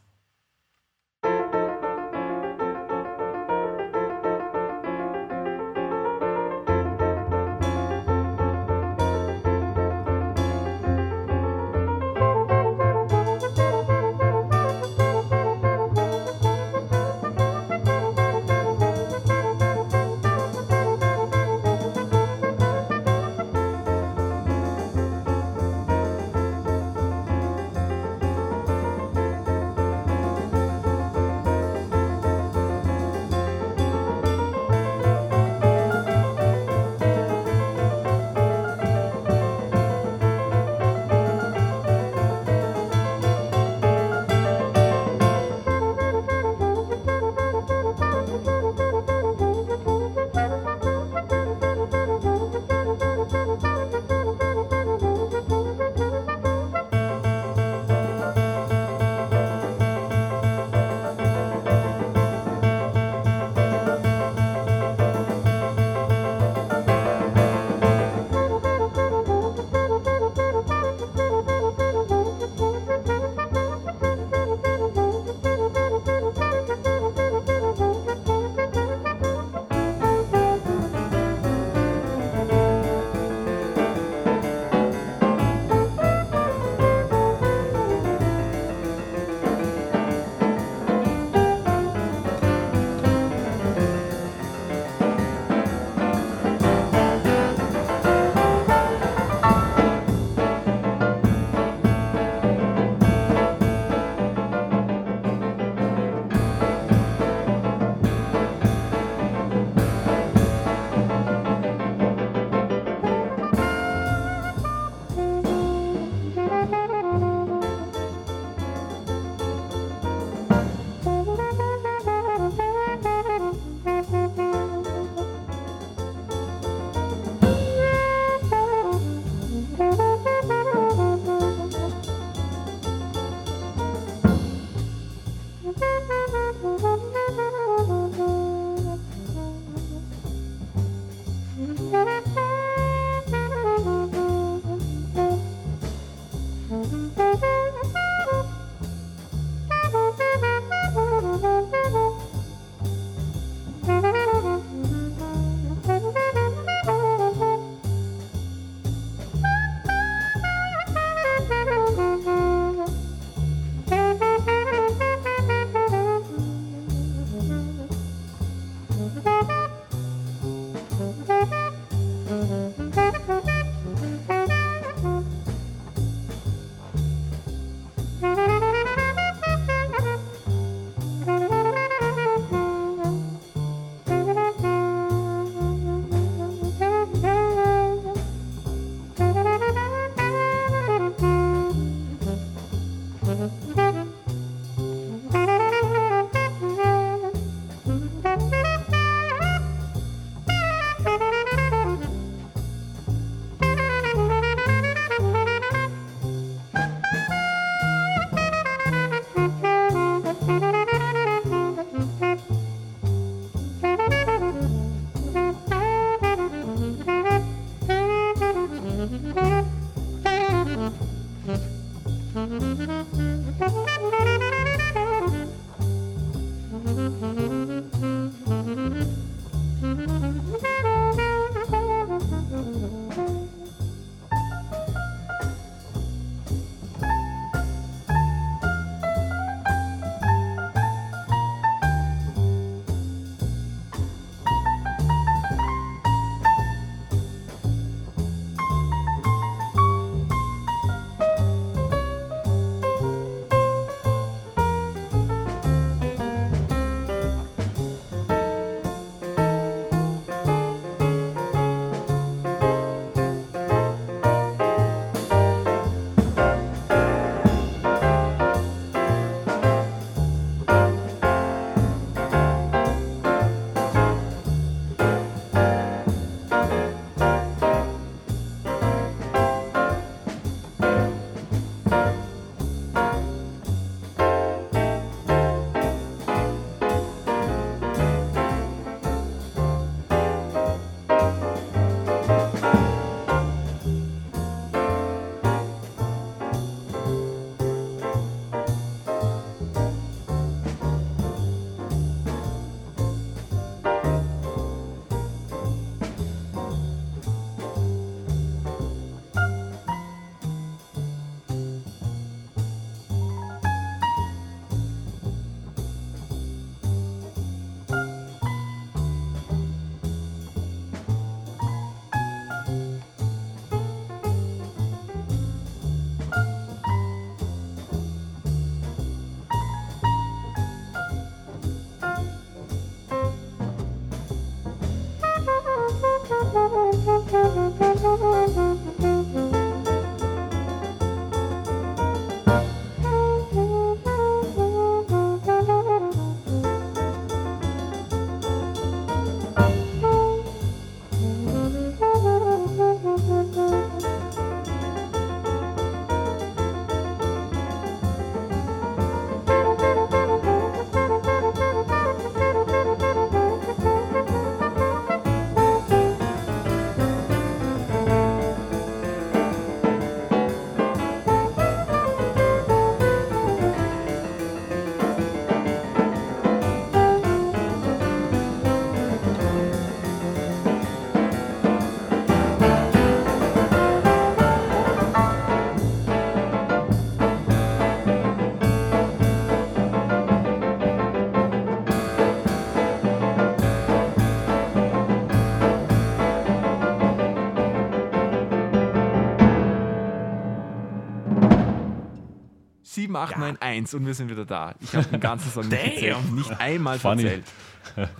A: 7891 und wir sind wieder da. Ich habe den ganzen Song nicht erzählt, nicht einmal
B: Funny.
A: erzählt.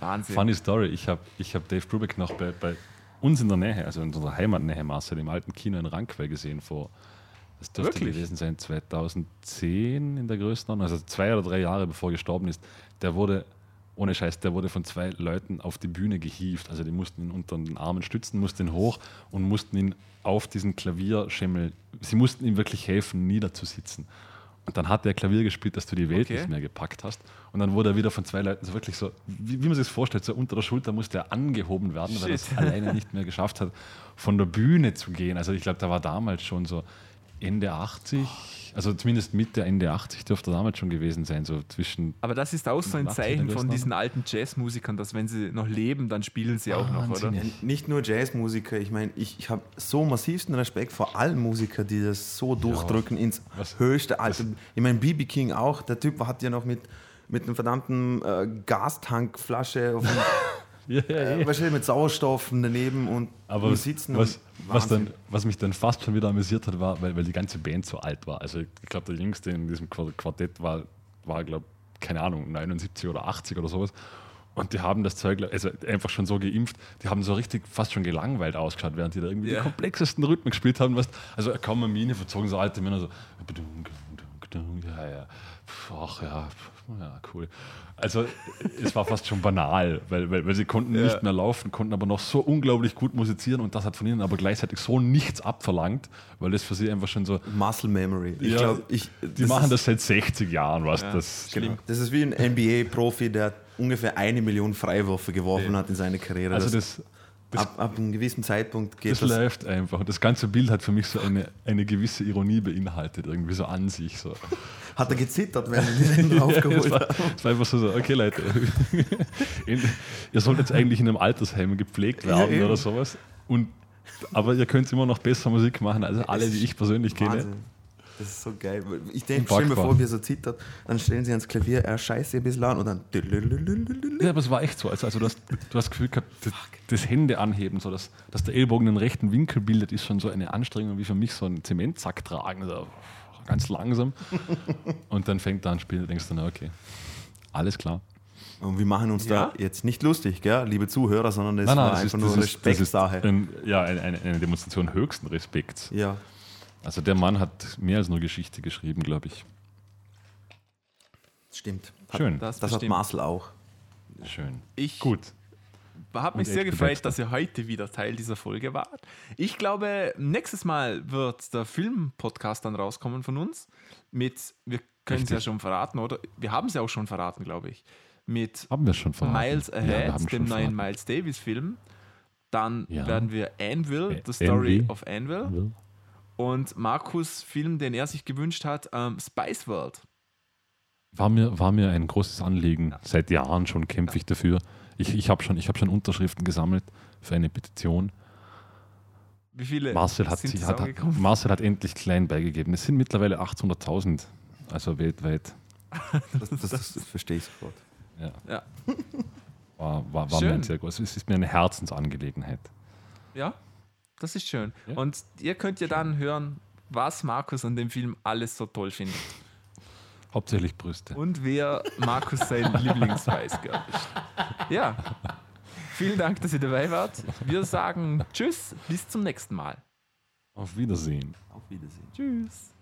A: Wahnsinn.
B: Funny Story, ich habe ich hab Dave Brubeck noch bei, bei uns in der Nähe, also in unserer Heimatnähe, Marcel, im alten Kino in Rankwell gesehen vor, das dürfte
A: Wirklich?
B: gewesen sein, 2010 in der Größenordnung, also zwei oder drei Jahre bevor er gestorben ist. Der wurde, ohne Scheiß, der wurde von zwei Leuten auf die Bühne gehievt. Also die mussten ihn unter den Armen stützen, mussten ihn hoch und mussten ihn auf diesen Klavierschimmel, sie mussten ihm wirklich helfen, niederzusitzen. Und dann hat er Klavier gespielt, dass du die Welt
A: Okay.
B: nicht mehr gepackt hast. Und dann wurde er wieder von zwei Leuten so wirklich so, wie, wie man sich das vorstellt, so unter der Schulter musste er angehoben werden, weil er es
A: Shit.
B: alleine nicht mehr geschafft hat, von der Bühne zu gehen. Also ich glaube, da war damals schon so Ende 80, also zumindest Mitte, Ende 80 dürfte er damals schon gewesen sein, so zwischen
A: Aber das ist auch so ein Zeichen von diesen alten Jazzmusikern, dass wenn sie noch leben, dann spielen sie auch noch, oder?
C: Nicht nur Jazzmusiker, ich meine, ich, ich habe so massivsten Respekt vor allen Musikern, die das so durchdrücken ins
B: Was-
C: höchste Alter. Ich meine, BB King auch, der Typ hat ja noch mit, mit einer verdammten äh, Gastankflasche auf dem,
B: Ja, ja,
C: äh,
B: ja.
C: du, mit Sauerstoff daneben und
B: Aber
C: sitzen
B: was,
C: und
B: was, dann, was mich dann fast schon wieder amüsiert hat, war, weil, weil die ganze Band so alt war. Also ich glaube, der Jüngste in diesem Quar- Quartett war, war glaube keine Ahnung, 79 oder 80 oder sowas. Und die haben das Zeug also einfach schon so geimpft, die haben so richtig fast schon gelangweilt ausgeschaut, während die da irgendwie
A: Ja.
B: die komplexesten Rhythmen gespielt haben. Weißt, also kaum eine Miene verzogen, so alte Männer so. Ja, ja. Ach ja, ja, cool. Also es war fast schon banal, weil, weil, weil sie konnten
A: Ja.
B: nicht mehr laufen, konnten aber noch so unglaublich gut musizieren und das hat von ihnen aber gleichzeitig so nichts abverlangt, weil das für sie einfach schon so,
C: Muscle Memory. Ich
B: Ja,
C: glaube, ich.
B: die machen das seit 60 Jahren, was
A: Ja,
B: das.
C: Genau. Das ist wie ein NBA-Profi, der ungefähr eine Million Freiwürfe geworfen hat in seiner Karriere.
B: Also
C: das,
B: das, das,
C: ab, ab einem gewissen Zeitpunkt geht
B: das
C: das.
B: läuft einfach. Und das ganze Bild hat für mich so eine, eine gewisse Ironie beinhaltet, irgendwie so an sich. So.
C: Hat er gezittert, wenn er den
B: es,
C: draufgeholt
B: war,
C: hat?
B: es war einfach so, so okay Leute, in, ihr sollt jetzt eigentlich in einem Altersheim gepflegt
C: Ja,
B: werden
C: eben.
B: oder sowas. Und, aber ihr könnt immer noch besser Musik machen als alle, die ich persönlich kenne.
C: Das ist so geil. Ich denke, stell mir vor, wie er so zittert, dann stellen sie ans Klavier, er scheißt ihr ein bisschen an und dann.
B: Ja, aber es war echt so. Also, also du, hast, du hast das Gefühl gehabt, das, das Hände anheben, so dass, dass der Ellbogen den rechten Winkel bildet, ist schon so eine Anstrengung wie für mich so einen Zementsack tragen. So, ganz langsam. Und dann fängt er an zu spielen und denkst dann, okay, alles klar.
C: Und wir machen uns
A: Ja?
C: da jetzt nicht lustig, gell, liebe Zuhörer, sondern das
B: Nein, das
C: einfach
B: ist,
C: nur
B: ist, ist
C: Respektsache.
B: ein, ja, eine, eine, eine Demonstration höchsten Respekts.
C: Ja.
B: Also der Mann hat mehr als nur Geschichte geschrieben, glaube ich.
C: Stimmt.
B: Schön,
A: Das,
C: Das hat. Marcel auch.
B: schön.
A: Ich
B: Gut.
A: Hat mich sehr gefreut, dass ihr heute wieder Teil dieser Folge wart. Ich glaube, nächstes Mal wird der Film-Podcast dann rauskommen von uns. Mit, wir können es ja schon verraten, oder? Wir haben es ja auch schon verraten, glaube ich. Mit
B: Haben wir schon verraten?
A: Miles
B: Ja, wir
A: Ahead,
B: haben
A: dem
B: schon
A: neuen
B: verraten.
A: Miles Davis-Film. Dann
B: Ja.
A: werden wir Anvil,
B: Ä-
A: The Story
B: Anvil.
A: of Anvil. Und Markus' Film, den er sich gewünscht hat, ähm, Spice World.
B: War mir, war mir ein großes Anliegen. Seit Jahren schon kämpfe ich dafür. Ich, ich habe schon, ich hab schon Unterschriften gesammelt für eine Petition.
A: Wie viele
B: Marcel hat,
A: sind
B: sich, hat? Marcel hat endlich klein beigegeben. Es sind mittlerweile 800.000, also weltweit.
C: Das, das, das verstehe ich sofort.
B: Ja,
A: Ja.
B: war war, war mir ein sehr groß. Es ist mir eine Herzensangelegenheit.
A: Ja, das ist schön.
B: Ja.
A: Und ihr könnt ja dann hören, was Markus an dem Film alles so toll findet.
B: Hauptsächlich Brüste.
A: Und wer Markus sein Lieblingsspice Girl ist. Ja. Vielen Dank, dass ihr dabei wart. Wir sagen Tschüss, bis zum nächsten Mal.
B: Auf Wiedersehen.
C: Auf Wiedersehen.
A: Tschüss.